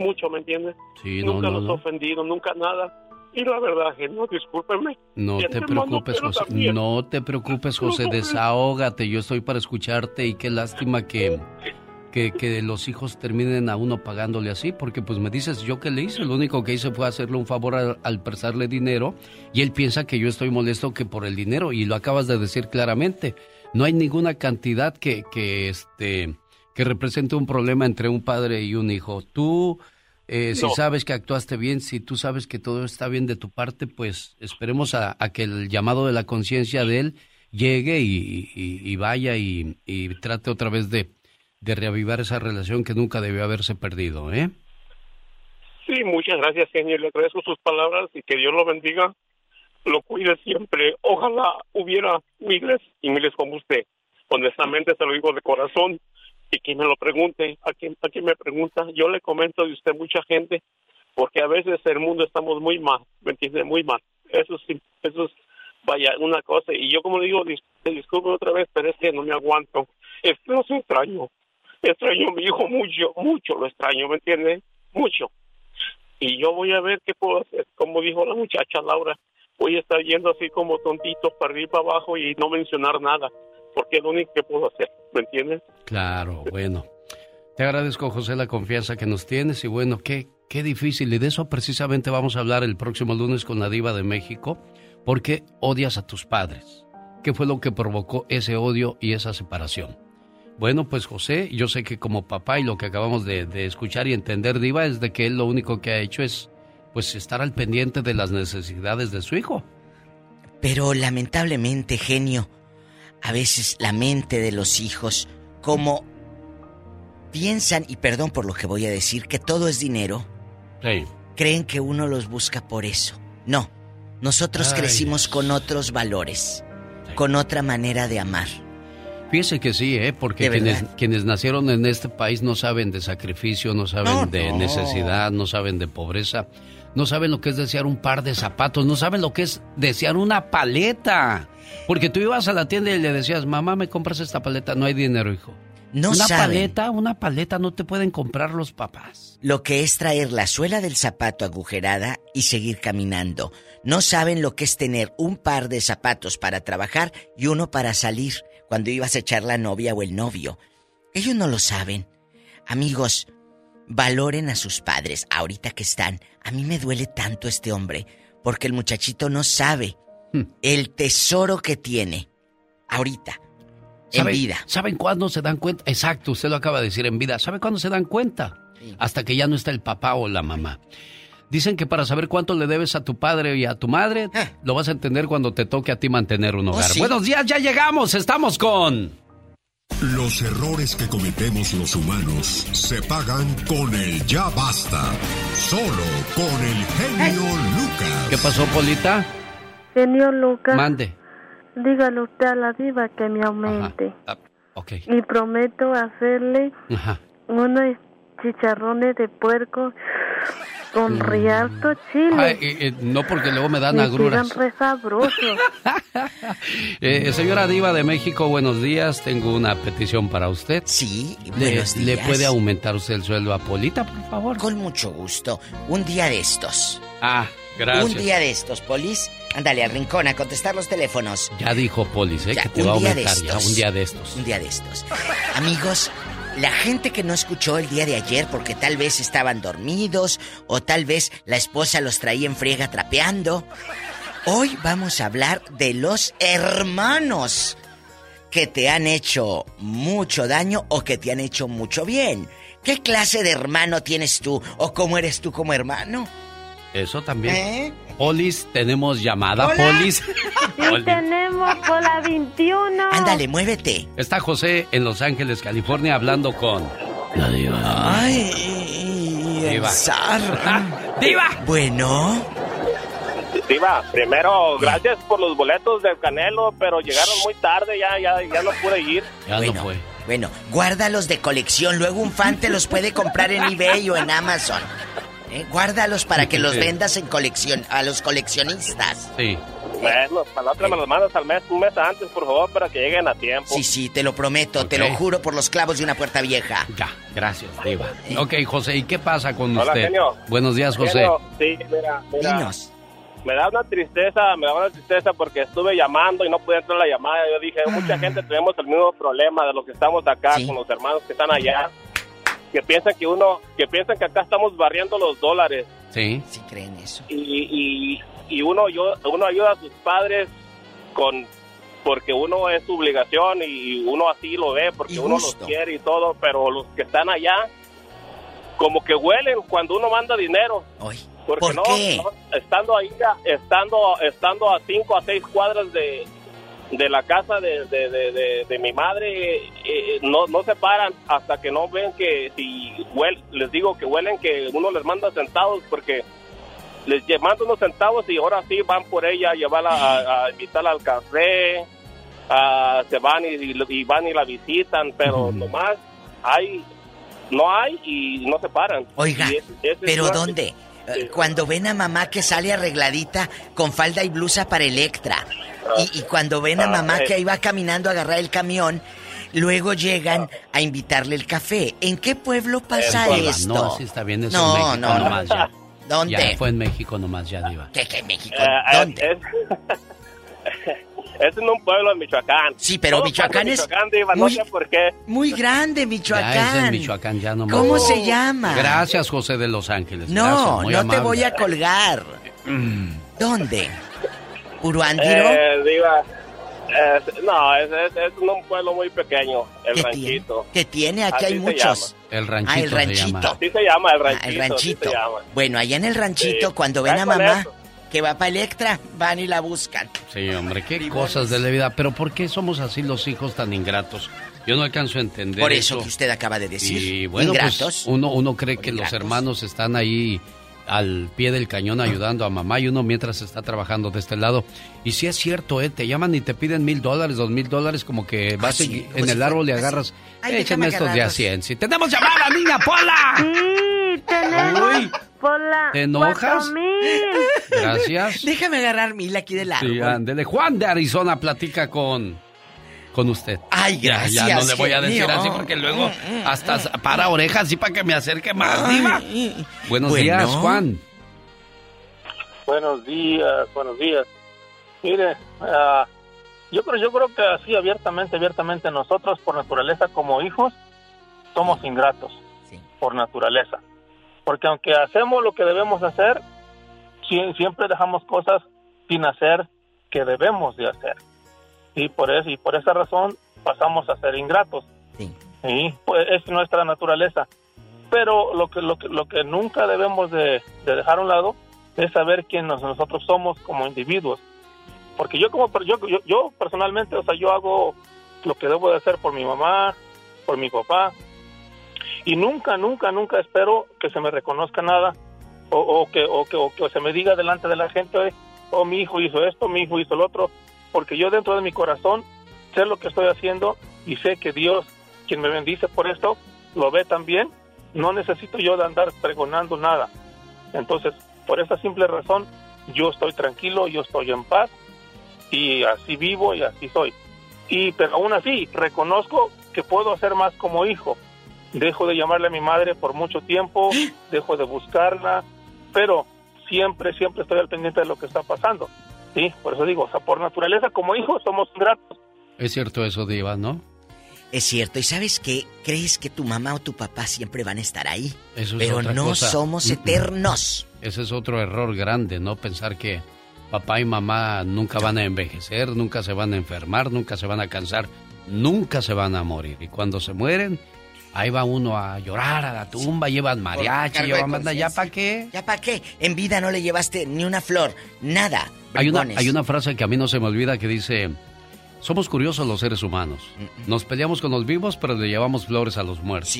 mucho, ¿me entiendes? Sí, no, nunca no, los he no. ofendido, nunca nada. Y la verdad, no, discúlpenme. No te preocupes, José. también- No te preocupes, José. Desahógate. Yo estoy para escucharte y qué lástima que, que, que los hijos terminen a uno pagándole así, porque pues me dices, ¿yo qué le hice? Lo único que hice fue hacerle un favor al, al prestarle dinero y él piensa que yo estoy molesto que por el dinero y lo acabas de decir claramente. No hay ninguna cantidad que, que, este, que represente un problema entre un padre y un hijo. Tú... Eh, si sabes que actuaste bien, si tú sabes que todo está bien de tu parte, pues esperemos a, a que el llamado de la conciencia de él llegue y, y- y vaya y, y trate otra vez de, de reavivar esa relación que nunca debió haberse perdido, ¿eh? Sí, muchas gracias, genio. Le agradezco sus palabras y que Dios lo bendiga, lo cuide siempre. Ojalá hubiera miles y miles como usted. Honestamente, se lo digo de corazón. Y quien me lo pregunte, a quien, a quien me pregunta, yo le comento de usted mucha gente, porque a veces el mundo estamos muy mal, ¿me entiende? Muy mal. Eso sí, eso es, vaya, una cosa. Y yo, como le digo, dis- te disculpo otra vez, pero es que no me aguanto. Es que los extraño. Extraño a mi hijo mucho, mucho lo extraño, ¿me entiende? Mucho y yo voy a ver qué puedo hacer. Como dijo la muchacha Laura, voy a estar yendo así como tontito para arriba para abajo y no mencionar nada, porque es lo único que puedo hacer, ¿me entiendes? Claro, bueno. Te agradezco, José, la confianza que nos tienes y bueno, qué, qué difícil. Y de eso precisamente vamos a hablar el próximo lunes con la diva de México. ¿Por qué odias a tus padres? ¿Qué fue lo que provocó ese odio y esa separación? Bueno, pues José, yo sé que como papá y lo que acabamos de, de escuchar y entender, Diva, es de que él lo único que ha hecho es pues estar al pendiente de las necesidades de su hijo. Pero lamentablemente, genio, a veces la mente de los hijos, como piensan, y perdón por lo que voy a decir, que todo es dinero, creen que uno los busca por eso. No, nosotros Ay, crecimos con otros valores, con otra manera de amar. Fíjese que sí, ¿eh? porque quienes, nacieron en este país no saben de sacrificio, no saben No, de no. necesidad, no saben de pobreza, no saben lo que es desear un par de zapatos, no saben lo que es desear una paleta. Porque tú ibas a la tienda y le decías, mamá, ¿me compras esta paleta? No hay dinero, hijo. No una saben. paleta, una paleta no te pueden comprar los papás. Lo que es traer la suela del zapato agujerada y seguir caminando. No saben lo que es tener un par de zapatos para trabajar y uno para salir cuando ibas a echar la novia o el novio. Ellos no lo saben. Amigos, valoren a sus padres ahorita que están. A mí me duele tanto este hombre porque el muchachito no sabe el tesoro que tiene ahorita en ¿Saben- vida. ¿Saben cuándo se dan cuenta? Exacto, usted lo acaba de decir en vida. ¿Sabe cuándo se dan cuenta? Hasta que ya no está el papá o la mamá. Dicen que para saber cuánto le debes a tu padre y a tu madre, lo vas a entender cuando te toque a ti mantener un hogar. sí? Buenos días, ya llegamos, estamos con... Los errores que cometemos los humanos se pagan con el ya basta. Solo con el genio Lucas. ¿Qué pasó, Polita? Señor Lucas, Mande. dígale usted a la diva que me aumente. Ok. Y prometo hacerle Ajá. una chicharrones de puerco con Mm. rialto chile. Ay, eh, eh, no porque luego me dan Me agruras. re sabrosos. Eh, señora Diva de México, buenos días. Tengo una petición para usted. Sí, ¿Le, buenos ¿Le días. puede aumentar usted el sueldo a Polita, por favor? Con mucho gusto. Un día de estos. Ah, gracias. Un día de estos, Polis. Ándale al rincón a contestar los teléfonos. Ya dijo Polis, ¿eh? Ya, que te va a aumentar ya, un día de estos. Un día de estos. Amigos, la gente que no escuchó el día de ayer porque tal vez estaban dormidos o tal vez la esposa los traía en friega trapeando. Hoy vamos a hablar de los hermanos que te han hecho mucho daño o que te han hecho mucho bien. ¿Qué clase de hermano tienes tú o cómo eres tú como hermano? Eso también. ¿Eh? Polis, tenemos llamada, Hola. Polis. Sí, Polis. tenemos por la 21. Ándale, muévete. Está José en Los Ángeles, California, hablando con la diva. Ay, Diva. el zar. ¡Diva! Bueno, Diva, primero, gracias por los boletos del Canelo, pero llegaron muy tarde, ya, ya, ya no pude ir. Ya Bueno. no fue. bueno, guárdalos de colección. Luego un fan te los puede comprar en eBay o en Amazon. ¿Eh? Guárdalos para que los vendas en colección a los coleccionistas. Sí. Bueno, para la otra me los mandas al mes, un mes antes, por favor, para que lleguen a tiempo. Sí, sí, te lo prometo, te Ok. lo juro por los clavos de una puerta vieja. Ya, gracias, Diva. Ok, José, ¿y qué pasa con Hola, usted? genio. Buenos días, José. Genio, sí, mira, mira, Dinos. me da una tristeza, me da una tristeza porque estuve llamando y no pude entrar a la llamada. Yo dije, mucha gente tenemos el mismo problema de los que estamos acá Sí. con los hermanos que están allá, que piensan que uno, que piensan que acá estamos barriendo los dólares Sí. Sí creen eso. y, y, y uno, yo, uno ayuda a sus padres con porque uno es su obligación y uno así lo ve porque uno los quiere y todo, pero los que están allá como que huelen cuando uno manda dinero. Porque ¿Por no, qué? no, estando ahí, estando, estando a cinco a seis cuadras de, de la casa de, de, de, de- mi madre, eh, no, no se paran hasta que no ven que si huel- les digo que huelen que uno les manda centavos porque les manda unos centavos y ahora sí van por ella a llevarla a, a invitarla al café, a- se van y, y van y la visitan, pero nomás hay, no hay y no se paran. Oiga, ese- ese ¿pero dónde? Eh, Cuando ven a mamá que sale arregladita con falda y blusa para Electra. Y, y cuando ven a Ah, mamá eh. que ahí va caminando a agarrar el camión, luego llegan a invitarle el café. ¿En qué pueblo pasa esto? No, así está bien, eso No, en México no, no. nomás ya. ¿Dónde? Ya fue en México nomás ya, Diva. ¿Qué, qué, México? Eh, ¿Dónde? Es, es en un pueblo de Michoacán. Sí, pero Todo Michoacán es Michoacán, Diva, muy- no sé por qué. Muy grande, Ya es Michoacán. en Michoacán, ya nomás. ¿Cómo se llama? Gracias, José de Los Ángeles. No, Gracias, muy no te voy a colgar. ¿Dónde? ¿Uruandiro? Eh, Diva, es- no, es, es, es un pueblo muy pequeño, el ¿Qué ranchito. ¿Qué tiene? Aquí Así hay se muchos. El ranchito, Ah, el se ranchito. llama. Así se llama el Ah, ranchito. el así ranchito. se llama. Bueno, allá en el ranchito, Sí. cuando ven a mamá eso. Que va para Electra, van y la buscan. Sí, hombre, qué cosas de la vida. Pero ¿por qué somos así los hijos tan ingratos? Yo no alcanzo a entender Por eso que usted acaba de decir. Y bueno, pues Ingratos. uno, uno cree que ingratos. los hermanos están ahí al pie del cañón ayudando a mamá y uno mientras está trabajando de este lado. Y si es cierto, ¿eh? Te llaman y te piden mil dólares, dos mil dólares, como que vas sí, en- como en si el árbol y agarras. Ay, Échame estos de a. 100. Si tenemos llamada, niña Pola. Sí, tenemos Uy. Por la ¿Te enojas? 4000. Gracias. Déjame agarrar mil aquí del árbol. Sí, ándele. Juan de Arizona platica con con usted. Ay, Ya, gracias. Ya, no le voy a decir genio. así porque luego Mm, mm, hasta mm. para orejas así para que me acerque más, diva. Buenos Bueno. días, Juan. Buenos días, buenos días. Mire, ah, yo creo, yo creo que así abiertamente, abiertamente nosotros por naturaleza como hijos somos ingratos por naturaleza, porque aunque hacemos lo que debemos hacer, sie- siempre dejamos cosas sin hacer que debemos de hacer y por eso y por esa razón pasamos a ser ingratos. Sí, pues es nuestra naturaleza. Pero lo que lo que lo que nunca debemos de, de dejar a un lado es saber quién nos- nosotros somos como individuos. Porque yo como per- yo, yo, yo personalmente, o sea, yo hago lo que debo de hacer por mi mamá, por mi papá, y nunca, nunca, nunca espero que se me reconozca nada o, que, o, que, o que se me diga delante de la gente, "Oye, oh, mi hijo hizo esto, mi hijo hizo lo otro, porque yo dentro de mi corazón sé lo que estoy haciendo y sé que Dios, quien me bendice por esto, lo ve también no necesito yo de andar pregonando nada. Entonces, por esa simple razón, yo estoy tranquilo, yo estoy en paz y así vivo y así soy. Y pero aún así reconozco que puedo hacer más como hijo. Dejo de llamarle a mi madre por mucho tiempo, dejo de buscarla, pero siempre, siempre estoy al pendiente de lo que está pasando. Sí, por eso digo, o sea, por naturaleza como hijos somos gratos. Es cierto eso, Diva, ¿no? Es cierto, ¿y sabes qué? ¿Crees que tu mamá o tu papá siempre van a estar ahí? Eso es Pero otra no cosa. somos eternos. Ese es otro error grande, ¿no? Pensar que papá y mamá nunca van a envejecer, nunca se van a enfermar, nunca se van a cansar, nunca se van a morir. Y cuando se mueren, ahí va uno a llorar a la tumba, llevan mariachi, llevan banda, ¿ya para qué? ¿Ya para qué? En vida no le llevaste ni una flor, nada. Hay una, hay una frase que a mí no se me olvida que dice, somos curiosos los seres humanos. Nos peleamos con los vivos, pero le llevamos flores a los muertos.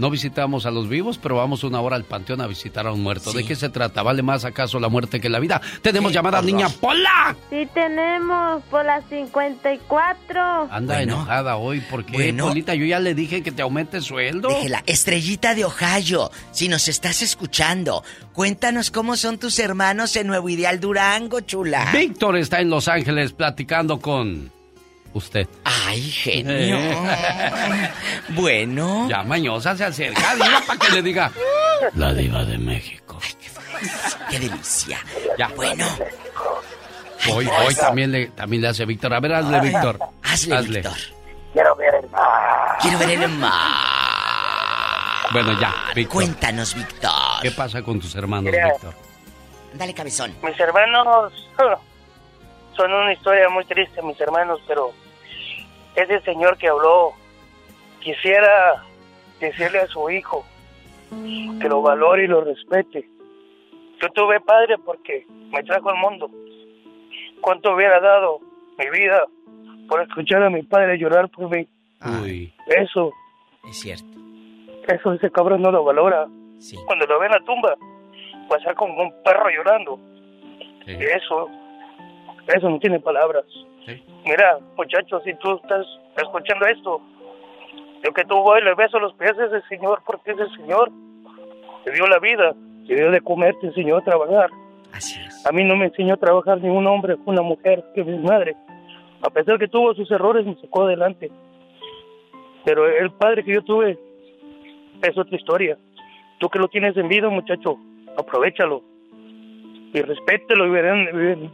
No visitamos a los vivos, pero vamos una hora al panteón a visitar a un muerto. ¿De qué se trata? ¿Vale más acaso la muerte que la vida? Tenemos llamada niña Pola. Sí tenemos por las 54. Anda enojada hoy porque, Bueno. Polita, yo ya le dije que te aumente sueldo. Déjela, Estrellita de Ohio, si nos estás escuchando, cuéntanos cómo son tus hermanos en Nuevo Ideal Durango, chula. Víctor está en Los Ángeles platicando con usted. Ay, genio. bueno. Ya mañosa se acerca, diga para que le diga. La diva de México. Qué delicia. Ya. Bueno. Hoy, hoy también le, también le hace Víctor. A ver, hazle, Víctor. Hazle, Víctor. Quiero ver el mar. Quiero ver el mar. Bueno, ya, Víctor. Cuéntanos, Víctor. ¿Qué pasa con tus hermanos. Víctor? Dale, cabezón. Mis hermanos son una historia muy triste, mis hermanos, pero ese señor que habló quisiera decirle a su hijo que lo valore y lo respete. Yo tuve padre porque me trajo al mundo. ¿Cuánto hubiera dado mi vida por escuchar a mi padre llorar por mí? Uy. Eso, Es cierto. eso ese cabrón no lo valora. Cuando lo ve en la tumba, va a estar como un perro llorando. Eso, eso no tiene palabras. Mira, muchachos, si tú estás escuchando esto, yo que tú voy le beso los pies a ese señor porque ese señor te dio la vida, te dio de comer, te enseñó a trabajar. A mí no me enseñó a trabajar ni un hombre, una mujer, que mi madre. A pesar que tuvo sus errores, me sacó adelante. Pero el padre que yo tuve es otra historia. Tú que lo tienes en vida, muchacho, aprovechalo. Y respételo y ven-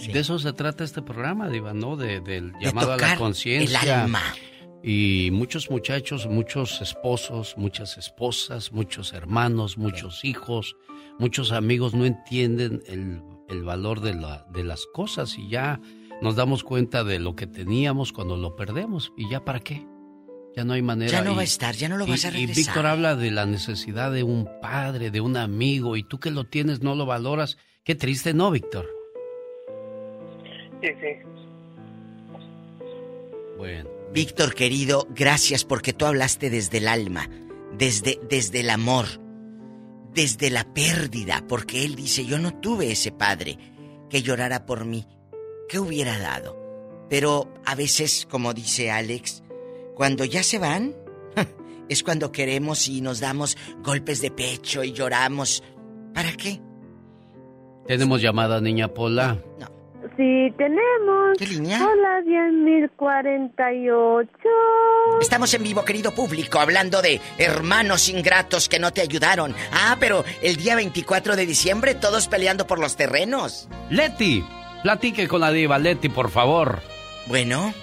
De eso se trata este programa, Diva, ¿no? De, del llamado a la conciencia. el alma. Y muchos muchachos, muchos esposos, muchas esposas, muchos hermanos, muchos hijos, muchos amigos no entienden el, el valor de, la, de las cosas y ya nos damos cuenta de lo que teníamos cuando lo perdemos. ¿Y ya para qué? Ya no hay manera. Ya no Y- va a estar, ya no lo y- vas a Y regresar. Víctor habla de la necesidad de un padre, de un amigo, y tú que lo tienes no lo valoras. Qué triste, ¿no, Víctor? Sí, sí. Bueno. Víctor, querido, gracias porque tú hablaste desde el alma, desde, desde el amor, desde la pérdida, porque él dice, yo no tuve ese padre que llorara por mí. ¿Qué hubiera dado? Pero a veces, como dice Alex, cuando ya se van, es cuando queremos y nos damos golpes de pecho y lloramos. ¿Para qué? Tenemos llamada, niña Pola. Sí tenemos. ¿Qué línea? Hola, 10.048. Estamos en vivo, querido público, hablando de hermanos ingratos que no te ayudaron. Ah, pero el día 24 de diciembre todos peleando por los terrenos. Leti, platique con la diva, Leti, por favor. Bueno.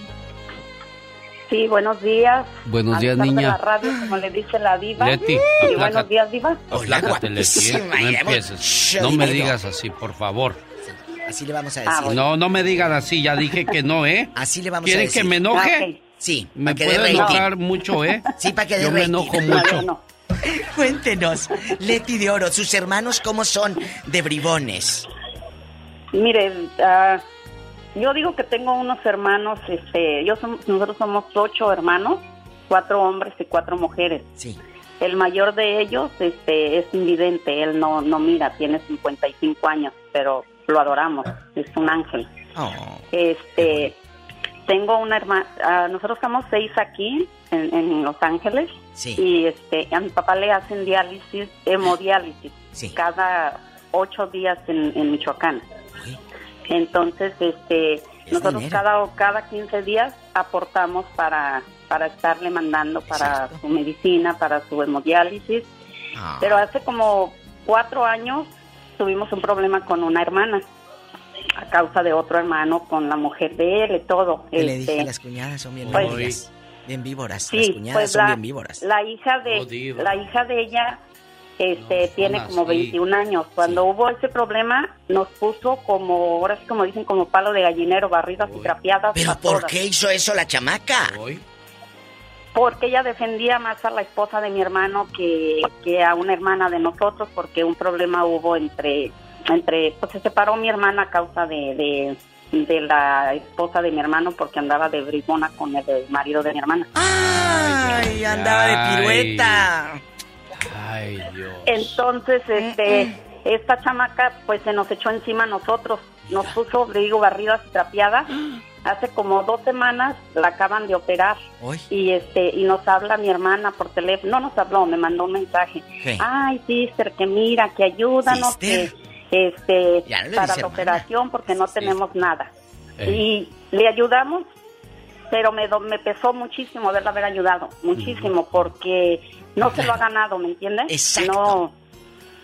Sí, buenos días. Buenos días, estar de niña. la radio, como le dice la diva. Leti, aplácate. buenos días, diva. Aplácate, Leti, ¿eh? No empieces. No me digas así, por favor. Así le vamos a Ah, decir. No, no me digan así, ya dije que no, ¿eh? Así le vamos a ¿Quieren decir. que me enoje? Ah. Sí, Me rating. enojar mucho, ¿eh? Sí, para que Yo me enojo mucho. Cuéntenos, Leti de Oro, sus hermanos, ¿cómo son de bribones? Mire, ah, yo digo que tengo unos hermanos, este, yo som- nosotros somos ocho hermanos, cuatro hombres y cuatro mujeres. Sí. El mayor de ellos, este, es invidente, él no, no mira, tiene 55 años, pero lo adoramos, es un ángel. Oh. Este, tengo una hermana, nosotros somos seis aquí, en, en Los Ángeles. Sí. Y este, a mi papá le hacen diálisis, hemodiálisis, cada ocho días en, en Michoacán. Entonces, este, nosotros dinero. cada, cada 15 días aportamos para, para estarle mandando para su medicina, para su hemodiálisis. Ah. Pero hace como cuatro años tuvimos un problema con una hermana a causa de otro hermano con la mujer de él y todo. Que le Este, dije, las cuñadas son bien pues, víboras. Bien víboras. las Sí, cuñadas pues son la, bien víboras. la hija de Oh, la hija de ella este tiene como así. 21 años. Cuando hubo ese problema nos puso como ahora sí como dicen como palo de gallinero, barridas y trapeadas. ¿Pero por todas. qué hizo eso la chamaca? Porque ella defendía más a la esposa de mi hermano que, que a una hermana de nosotros porque un problema hubo entre entre pues se separó mi hermana a causa de, de, de la esposa de mi hermano porque andaba de bribona con el, el marido de mi hermana. Ay, andaba de pirueta. Ay, Dios. Entonces, este, esta chamaca, pues se nos echó encima a nosotros. Nos puso, le digo, barridas y trapeadas. Hace como dos semanas la acaban de operar. Y este, y nos habla mi hermana por teléfono. No nos habló, me mandó un mensaje. ¿Qué? Ay, sister, que mira, que ayúdanos, que este, para la operación porque no tenemos nada. Y le ayudamos, pero me, do- me pesó muchísimo haberla haber ayudado, muchísimo, porque no se lo ha ganado, ¿me entiendes? Exacto. No,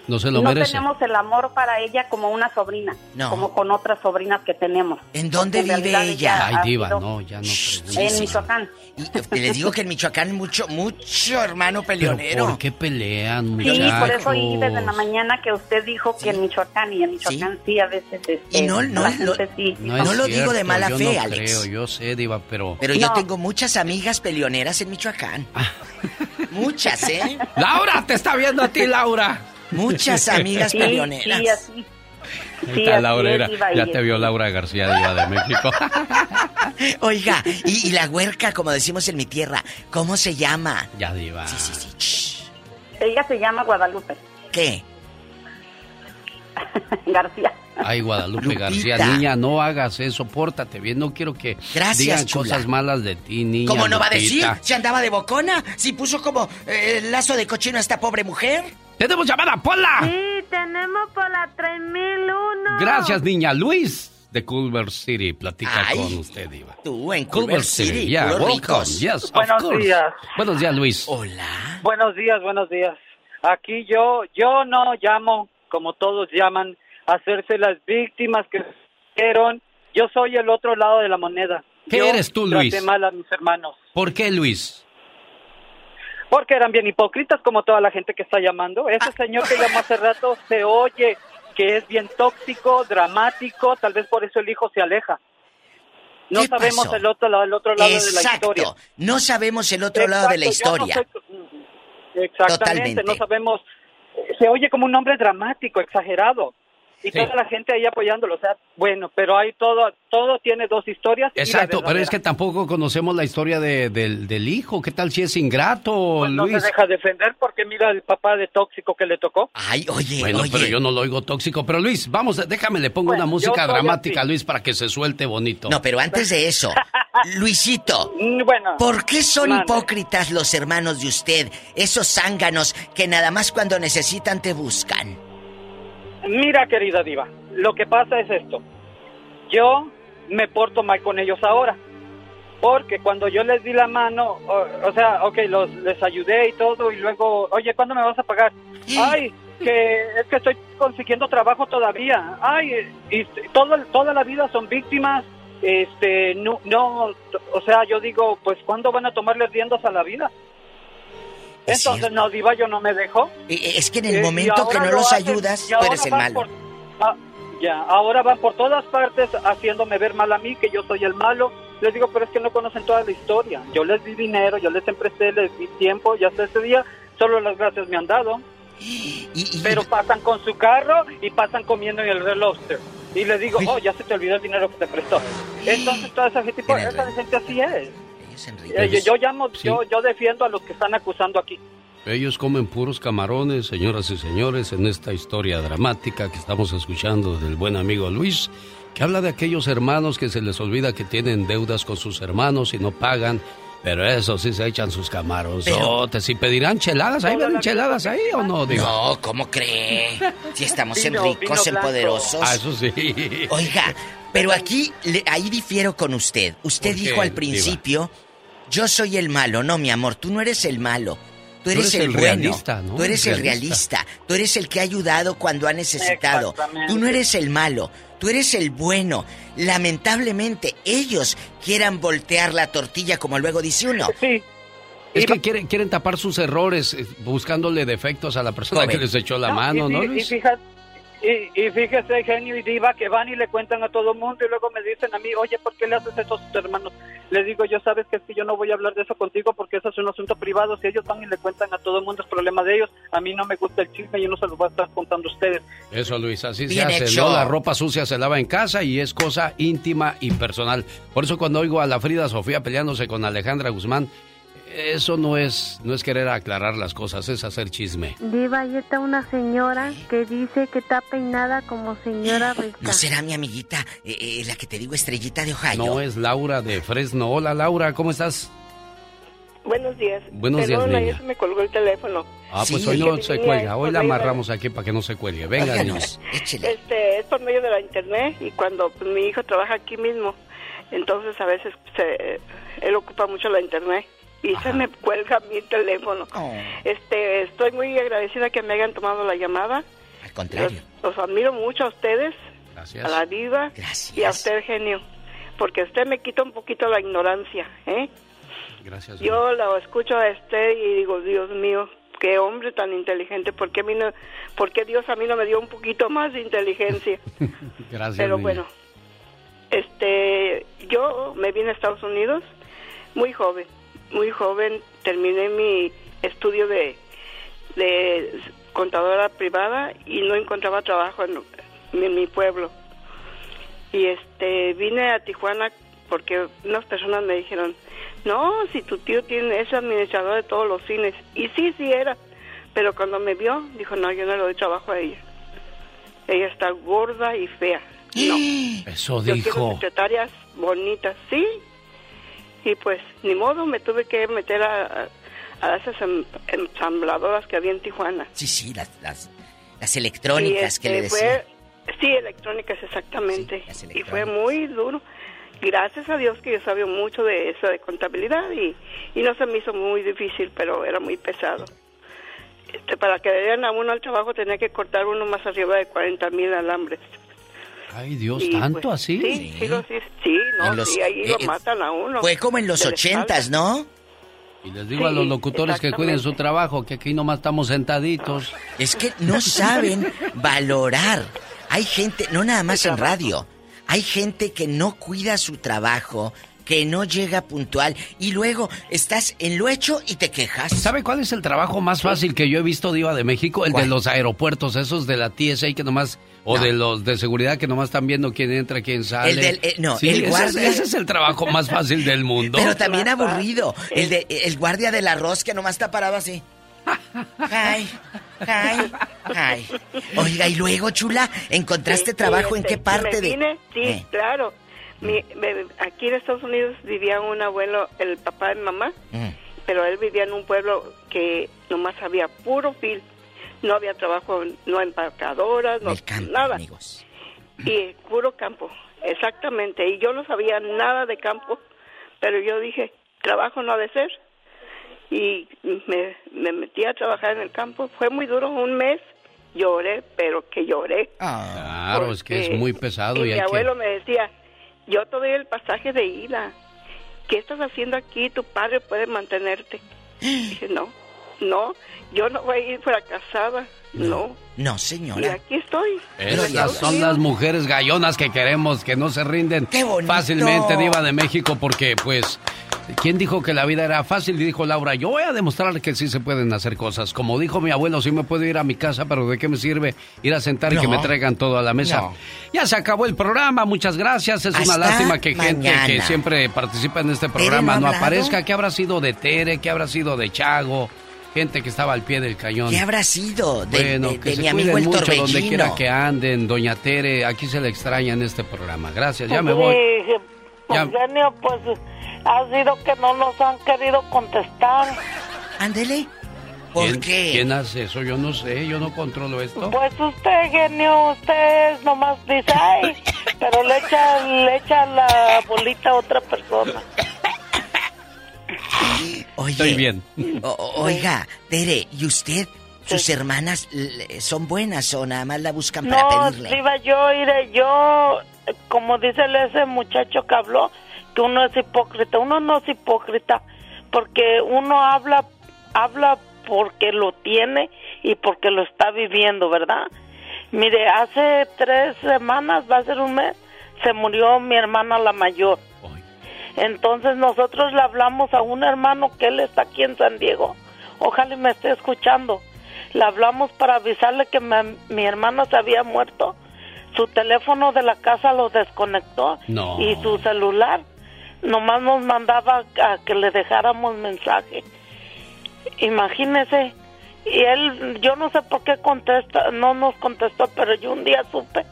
No se lo no merece. tenemos el amor para ella como una sobrina, No. como con otras sobrinas que tenemos. ¿En dónde en vive ella? Ay, diva, sido no, ya no En Michoacán. Y les digo que en Michoacán mucho, mucho hermano ¿Pero peleonero. por qué pelean, Sí, muchachos? por eso oí desde la mañana que usted dijo que en Michoacán y en Michoacán sí, a veces este, Y no- no- la no- gente sí. No, es No lo digo de mala yo fe, no Alex. creo, yo sé, diva, pero... Pero yo tengo muchas amigas peleoneras en Michoacán. Muchas, ¿eh? ¡Laura, te está viendo a ti, Laura! Muchas amigas Sí, peleoneras. sí, así. Ahí Sí, está Laura, es, era- ya te vio Laura García, de México. Oiga, y, y la huerca, como decimos en mi tierra, ¿cómo se llama? Ya, diva. Ella se llama Guadalupe ¿Qué? García. Ay, Guadalupe Lupita. García, niña, no hagas eso, pórtate bien, no quiero que Gracias, digan chula. cosas malas de ti, niña. ¿Cómo no va a decir? Si andaba de bocona, si puso como eh, el lazo de cochino a esta pobre mujer. ¡Tenemos llamada, Pola! Sí, tenemos por la 3001. Gracias, niña. Luis de Culver City platica Ay, con usted, diva. Tú en Culver Culver City, City, yeah, welcome. ricos. Yes, of Buenos course. días. Buenos días, Luis. Hola. Buenos días, buenos días. Aquí yo, yo no llamo, como todos llaman, a hacerse las víctimas que fueron. Yo soy el otro lado de la moneda. ¿Qué Yo eres tú, Luis? traté mal a mis hermanos. ¿Por qué, Luis? Porque eran bien hipócritas como toda la gente que está llamando. Ah. Ese señor que llamó hace rato se oye que es bien tóxico, dramático, tal vez por eso el hijo se aleja. No ¿Qué sabemos pasó? el otro lado, el otro lado de la historia. No sabemos el otro lado de la no historia. Exactamente, Totalmente. no sabemos. Se oye como un hombre dramático, exagerado. Y Sí. toda la gente ahí apoyándolo. O sea, bueno, pero hay todo, todo tiene dos historias. Exacto, pero es que tampoco conocemos la historia de- del, del hijo. ¿Qué tal si es ingrato, Pues no Luis? se deja defender porque mira el papá de tóxico que le tocó. Ay, oye, Bueno, oye. pero yo no lo oigo tóxico. Pero Luis, vamos, déjame, le pongo Bueno, una música dramática. Luis, para que se suelte bonito. No, pero antes de eso, Luisito, Mm, Bueno. ¿por qué son Mande. hipócritas los hermanos de usted? Esos zánganos que nada más cuando necesitan te buscan. Mira, querida diva, lo que pasa es esto. Yo me porto mal con ellos ahora. Porque cuando yo les di la mano, o, o sea, ok, los, les ayudé y todo, y luego, oye, ¿cuándo me vas a pagar? Ay, que es que estoy consiguiendo trabajo todavía. Ay, y todo, toda la vida son víctimas. Este, no, no, o sea, yo digo, pues, ¿cuándo van a tomarle riendas a la vida? Es Entonces, no, diva, yo no me dejo. Eh, Es que en el Eh, y momento que no lo los hacen, ayudas, y tú eres el malo. por- ah, ya, ahora van por todas partes haciéndome ver mal a mí, que yo soy el malo. Les digo, pero es que no conocen toda la historia. Yo les di dinero, yo les empresté, les di tiempo, y hasta ese día solo las gracias me han dado. Pero pasan con su carro y pasan comiendo en el Red Lobster. Y les digo, oh, ya se te olvidó el dinero que te prestó. Entonces toda esa gente, esa gente así es. Eh, yo, yo llamo, Sí. yo, yo defiendo a los que están acusando aquí. Ellos comen puros camarones, señoras y señores, en esta historia dramática que estamos escuchando del buen amigo Luis, que habla de aquellos hermanos que se les olvida que tienen deudas con sus hermanos y no pagan Pero eso sí se echan sus camarones. ¿Y pedirán cheladas? ¿Ahí ven cheladas ahí o no? No, ¿cómo cree? Si estamos en ricos, en poderosos. Ah, eso sí. Oiga, pero aquí, ahí difiero con usted. Usted dijo al principio, yo soy el malo. No, mi amor, tú no eres el malo. Tú eres, el, bueno. Realista, ¿no? Tú eres el realista. Tú eres el que ha ayudado cuando ha necesitado. Tú no eres el malo. Tú eres el bueno. Lamentablemente, ellos quieran voltear la tortilla como luego dice uno. Sí. Es que quieren, quieren tapar sus errores eh, buscándole defectos a la persona que les echó la mano, ¿no, Luis? Y, y, fíjese, genio y diva, que van y le cuentan a todo el mundo y luego me dicen a mí, oye, ¿por qué le haces eso a tus hermanos? Les digo, yo sabes que es que yo no voy a hablar de eso contigo porque eso es un asunto privado. Si ellos van y le cuentan a todo el mundo, es problema de ellos. A mí no me gusta el chisme, yo no se lo voy a estar contando a ustedes. Eso, Luis, así se hace, ¿no? La ropa sucia se lava en casa y es cosa íntima y personal. Por eso cuando oigo a la Frida Sofía peleándose con Alejandra Guzmán, eso no es, no es querer aclarar las cosas, es hacer chisme. Diva, ahí está una señora que dice que está peinada como señora rica. ¿No será mi amiguita, eh, eh, la que te digo, Estrellita de Ohio? No, es Laura de Fresno. Hola, Laura, ¿cómo estás? Buenos días. Buenos días, niña. se me colgó el teléfono. Ah, pues hoy no se cuelga. Hoy la amarramos aquí para que no se cuelgue. Venga, niños. Este, es por medio de la internet y cuando pues, mi hijo trabaja aquí mismo, entonces a veces se, él ocupa mucho la internet y se me cuelga mi teléfono. Oh. Este, estoy muy agradecida que me hayan tomado la llamada. Al contrario. Los, admiro mucho a ustedes, Gracias. a la diva y a usted, genio, porque usted me quita un poquito la ignorancia, ¿eh? Gracias. Yo lo escucho a usted y digo, Dios mío, qué hombre tan inteligente, ¿por qué, no, ¿por Dios a mí no me dio un poquito más de inteligencia? Gracias. Pero bueno, este, yo me vine a Estados Unidos muy joven muy joven terminé mi estudio de, de contadora privada y no encontraba trabajo en, mi pueblo. Y este vine a Tijuana porque unas personas me dijeron, no, si tu tío tiene, es administrador de todos los cines. Y sí, sí era. Pero cuando me vio, dijo, no, yo no le doy trabajo a ella. Ella está gorda y fea. No. Eso yo dijo. Quiero secretarias bonitas, sí, y pues ni modo me tuve que meter a, a, esas ensambladoras que había en Tijuana. Sí, sí, las, las, electrónicas que le este, decía. sí, electrónicas exactamente. y fue muy duro. Gracias a Dios que yo sabía mucho de eso, de contabilidad, y, y no se me hizo muy difícil, pero era muy pesado. Este, para que le dieran a uno al trabajo tenía que cortar uno más arriba de 40 mil alambres. Ay, Dios, ¿tanto pues, así? Sí, sí, sí, no, sí, ahí lo eh, matan a uno. Fue como en los ochentas, ¿no? Y les digo a los locutores que cuiden su trabajo, que aquí nomás estamos sentaditos. Es que no saben valorar. Hay gente, no nada más en radio, hay gente que no cuida su trabajo, que no llega puntual y luego estás en lo hecho y te quejas. ¿Sabe cuál es el trabajo más fácil que yo he visto, Diva de México? El de los aeropuertos, esos de la TSA que nomás o de los de seguridad que nomás están viendo quién entra, quién sale. El del, eh, no, el guardia. Ese, es el trabajo más fácil del mundo. Pero también aburrido. El de el guardia del arroz que nomás está parado así. Ay, ay, ay. Oiga, y luego, chula, ¿encontraste trabajo en qué parte de...? Sí, eh. claro. aquí en Estados Unidos vivía un abuelo, el papá de mamá, mm. pero él vivía en un pueblo que nomás había puro fil no había trabajo, no empacadoras, no nada. Y puro campo, exactamente. Y yo no sabía nada de campo, pero yo dije, trabajo no ha de ser. Y me, me metí a trabajar en el campo. Fue muy duro, un mes lloré, pero que lloré. Ah, claro, es que es muy pesado. Y, mi abuelo me decía, yo te doy el pasaje de ida. ¿Qué estás haciendo aquí? Tu padre puede mantenerte. dije, no, no, yo no voy a ir fracasada, no. No, señora. Y aquí estoy. Estas son las mujeres gallonas que queremos, que no se rinden fácilmente, Diva de México, porque, pues, ¿quién dijo que la vida era fácil? Dijo Laura, yo voy a demostrar que sí se pueden hacer cosas. Como dijo mi abuelo, sí me puedo ir a mi casa, pero ¿de qué me sirve ir a sentar y que me traigan todo a la mesa? Ya se acabó el programa, muchas gracias. Es una lástima que gente que siempre participa en este programa no aparezca. ¿Qué habrá sido de Tere? ¿Qué habrá sido de Chago? Gente que estaba al pie del cañón. ¿Qué habrá sido de, bueno, que se mi amigo el mucho donde quiera que anden, doña Tere, aquí se le extraña en este programa. Gracias, ya me voy. Ya... Genio, pues ha sido que no nos han querido contestar. Ándele. ¿Por ¿Quién, qué? ¿Quién hace eso? Yo no sé, yo no controlo esto. Pues usted, genio, usted nomás dice, ay, pero le echa, le echa la bolita a otra persona. Oye, Estoy bien. oiga, Tere, ¿y usted, sus hermanas son buenas o nada más la buscan para pedirle? No, iba yo, iré yo, como dice ese muchacho que habló, que uno es hipócrita. Uno no es hipócrita porque uno habla, habla porque lo tiene y porque lo está viviendo, ¿verdad? Mire, hace tres semanas, va a ser un mes, se murió mi hermana la mayor. Entonces nosotros le hablamos a un hermano que él está aquí en San Diego. Ojalá me esté escuchando. Le hablamos para avisarle que mi hermana se había muerto. Su teléfono de la casa lo desconectó y su celular nomás nos mandaba a que le dejáramos mensaje. Imagínese. Y él, yo no sé por qué contesta, no nos contestó, pero yo un día supe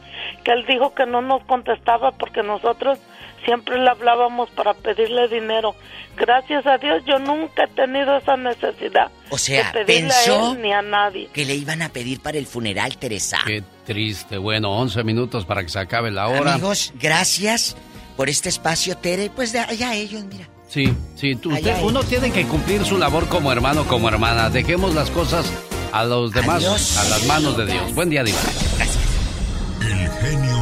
que él dijo que no nos contestaba porque nosotros siempre le hablábamos para pedirle dinero. Gracias a Dios yo nunca he tenido esa necesidad. O sea, de pensó a él ni a nadie. que le iban a pedir para el funeral, Teresa. Qué triste. Bueno, 11 minutos para que se acabe la hora. Amigos, gracias por este espacio, Tere. Pues de allá ellos, mira. Sí, sí, tú, uno tiene que cumplir su labor como hermano, como hermana. Dejemos las cosas a los demás, a las manos de Dios. Buen día, Diva. Gracias. El genio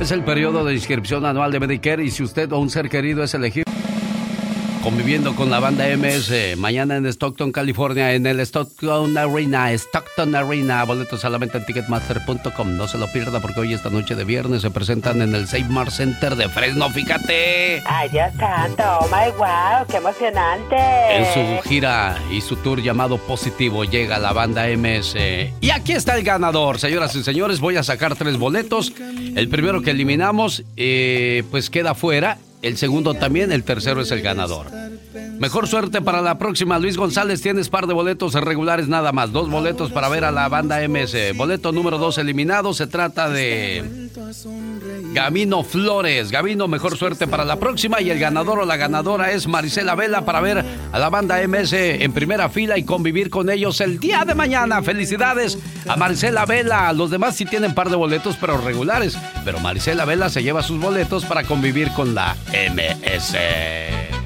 Es el periodo de inscripción anual de Medicare y si usted o un ser querido es elegido conviviendo con la banda MS mañana en Stockton, California, en el Stockton Arena, Stockton Arena, boletos solamente en ticketmaster.com. No se lo pierda porque hoy esta noche de viernes se presentan en el Save Center de Fresno, fíjate. Ay, Dios santo, oh my wow, qué emocionante. En su gira y su tour llamado Positivo llega la banda MS. Y aquí está el ganador, señoras y señores, voy a sacar tres boletos. El primero que eliminamos, eh, pues queda fuera el segundo también, el tercero es el ganador. Mejor suerte para la próxima. Luis González, tienes par de boletos regulares nada más. Dos boletos para ver a la banda MS. Boleto número dos eliminado. Se trata de Gavino Flores. Gavino, mejor suerte para la próxima. Y el ganador o la ganadora es Marisela Vela para ver a la banda MS en primera fila y convivir con ellos el día de mañana. Felicidades a Marisela Vela. Los demás sí tienen par de boletos, pero regulares. Pero Marisela Vela se lleva sus boletos para convivir con la MS.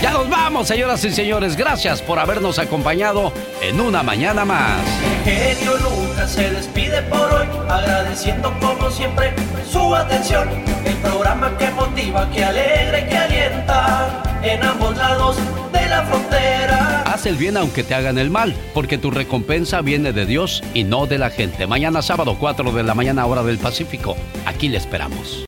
Ya nos vamos, señoras y señores. Gracias por habernos acompañado en una mañana más. genio Lucas se despide por hoy, agradeciendo como siempre su atención. El programa que motiva, que alegra y que alienta en ambos lados de la frontera. Haz el bien aunque te hagan el mal, porque tu recompensa viene de Dios y no de la gente. Mañana sábado, 4 de la mañana, hora del Pacífico. Aquí le esperamos.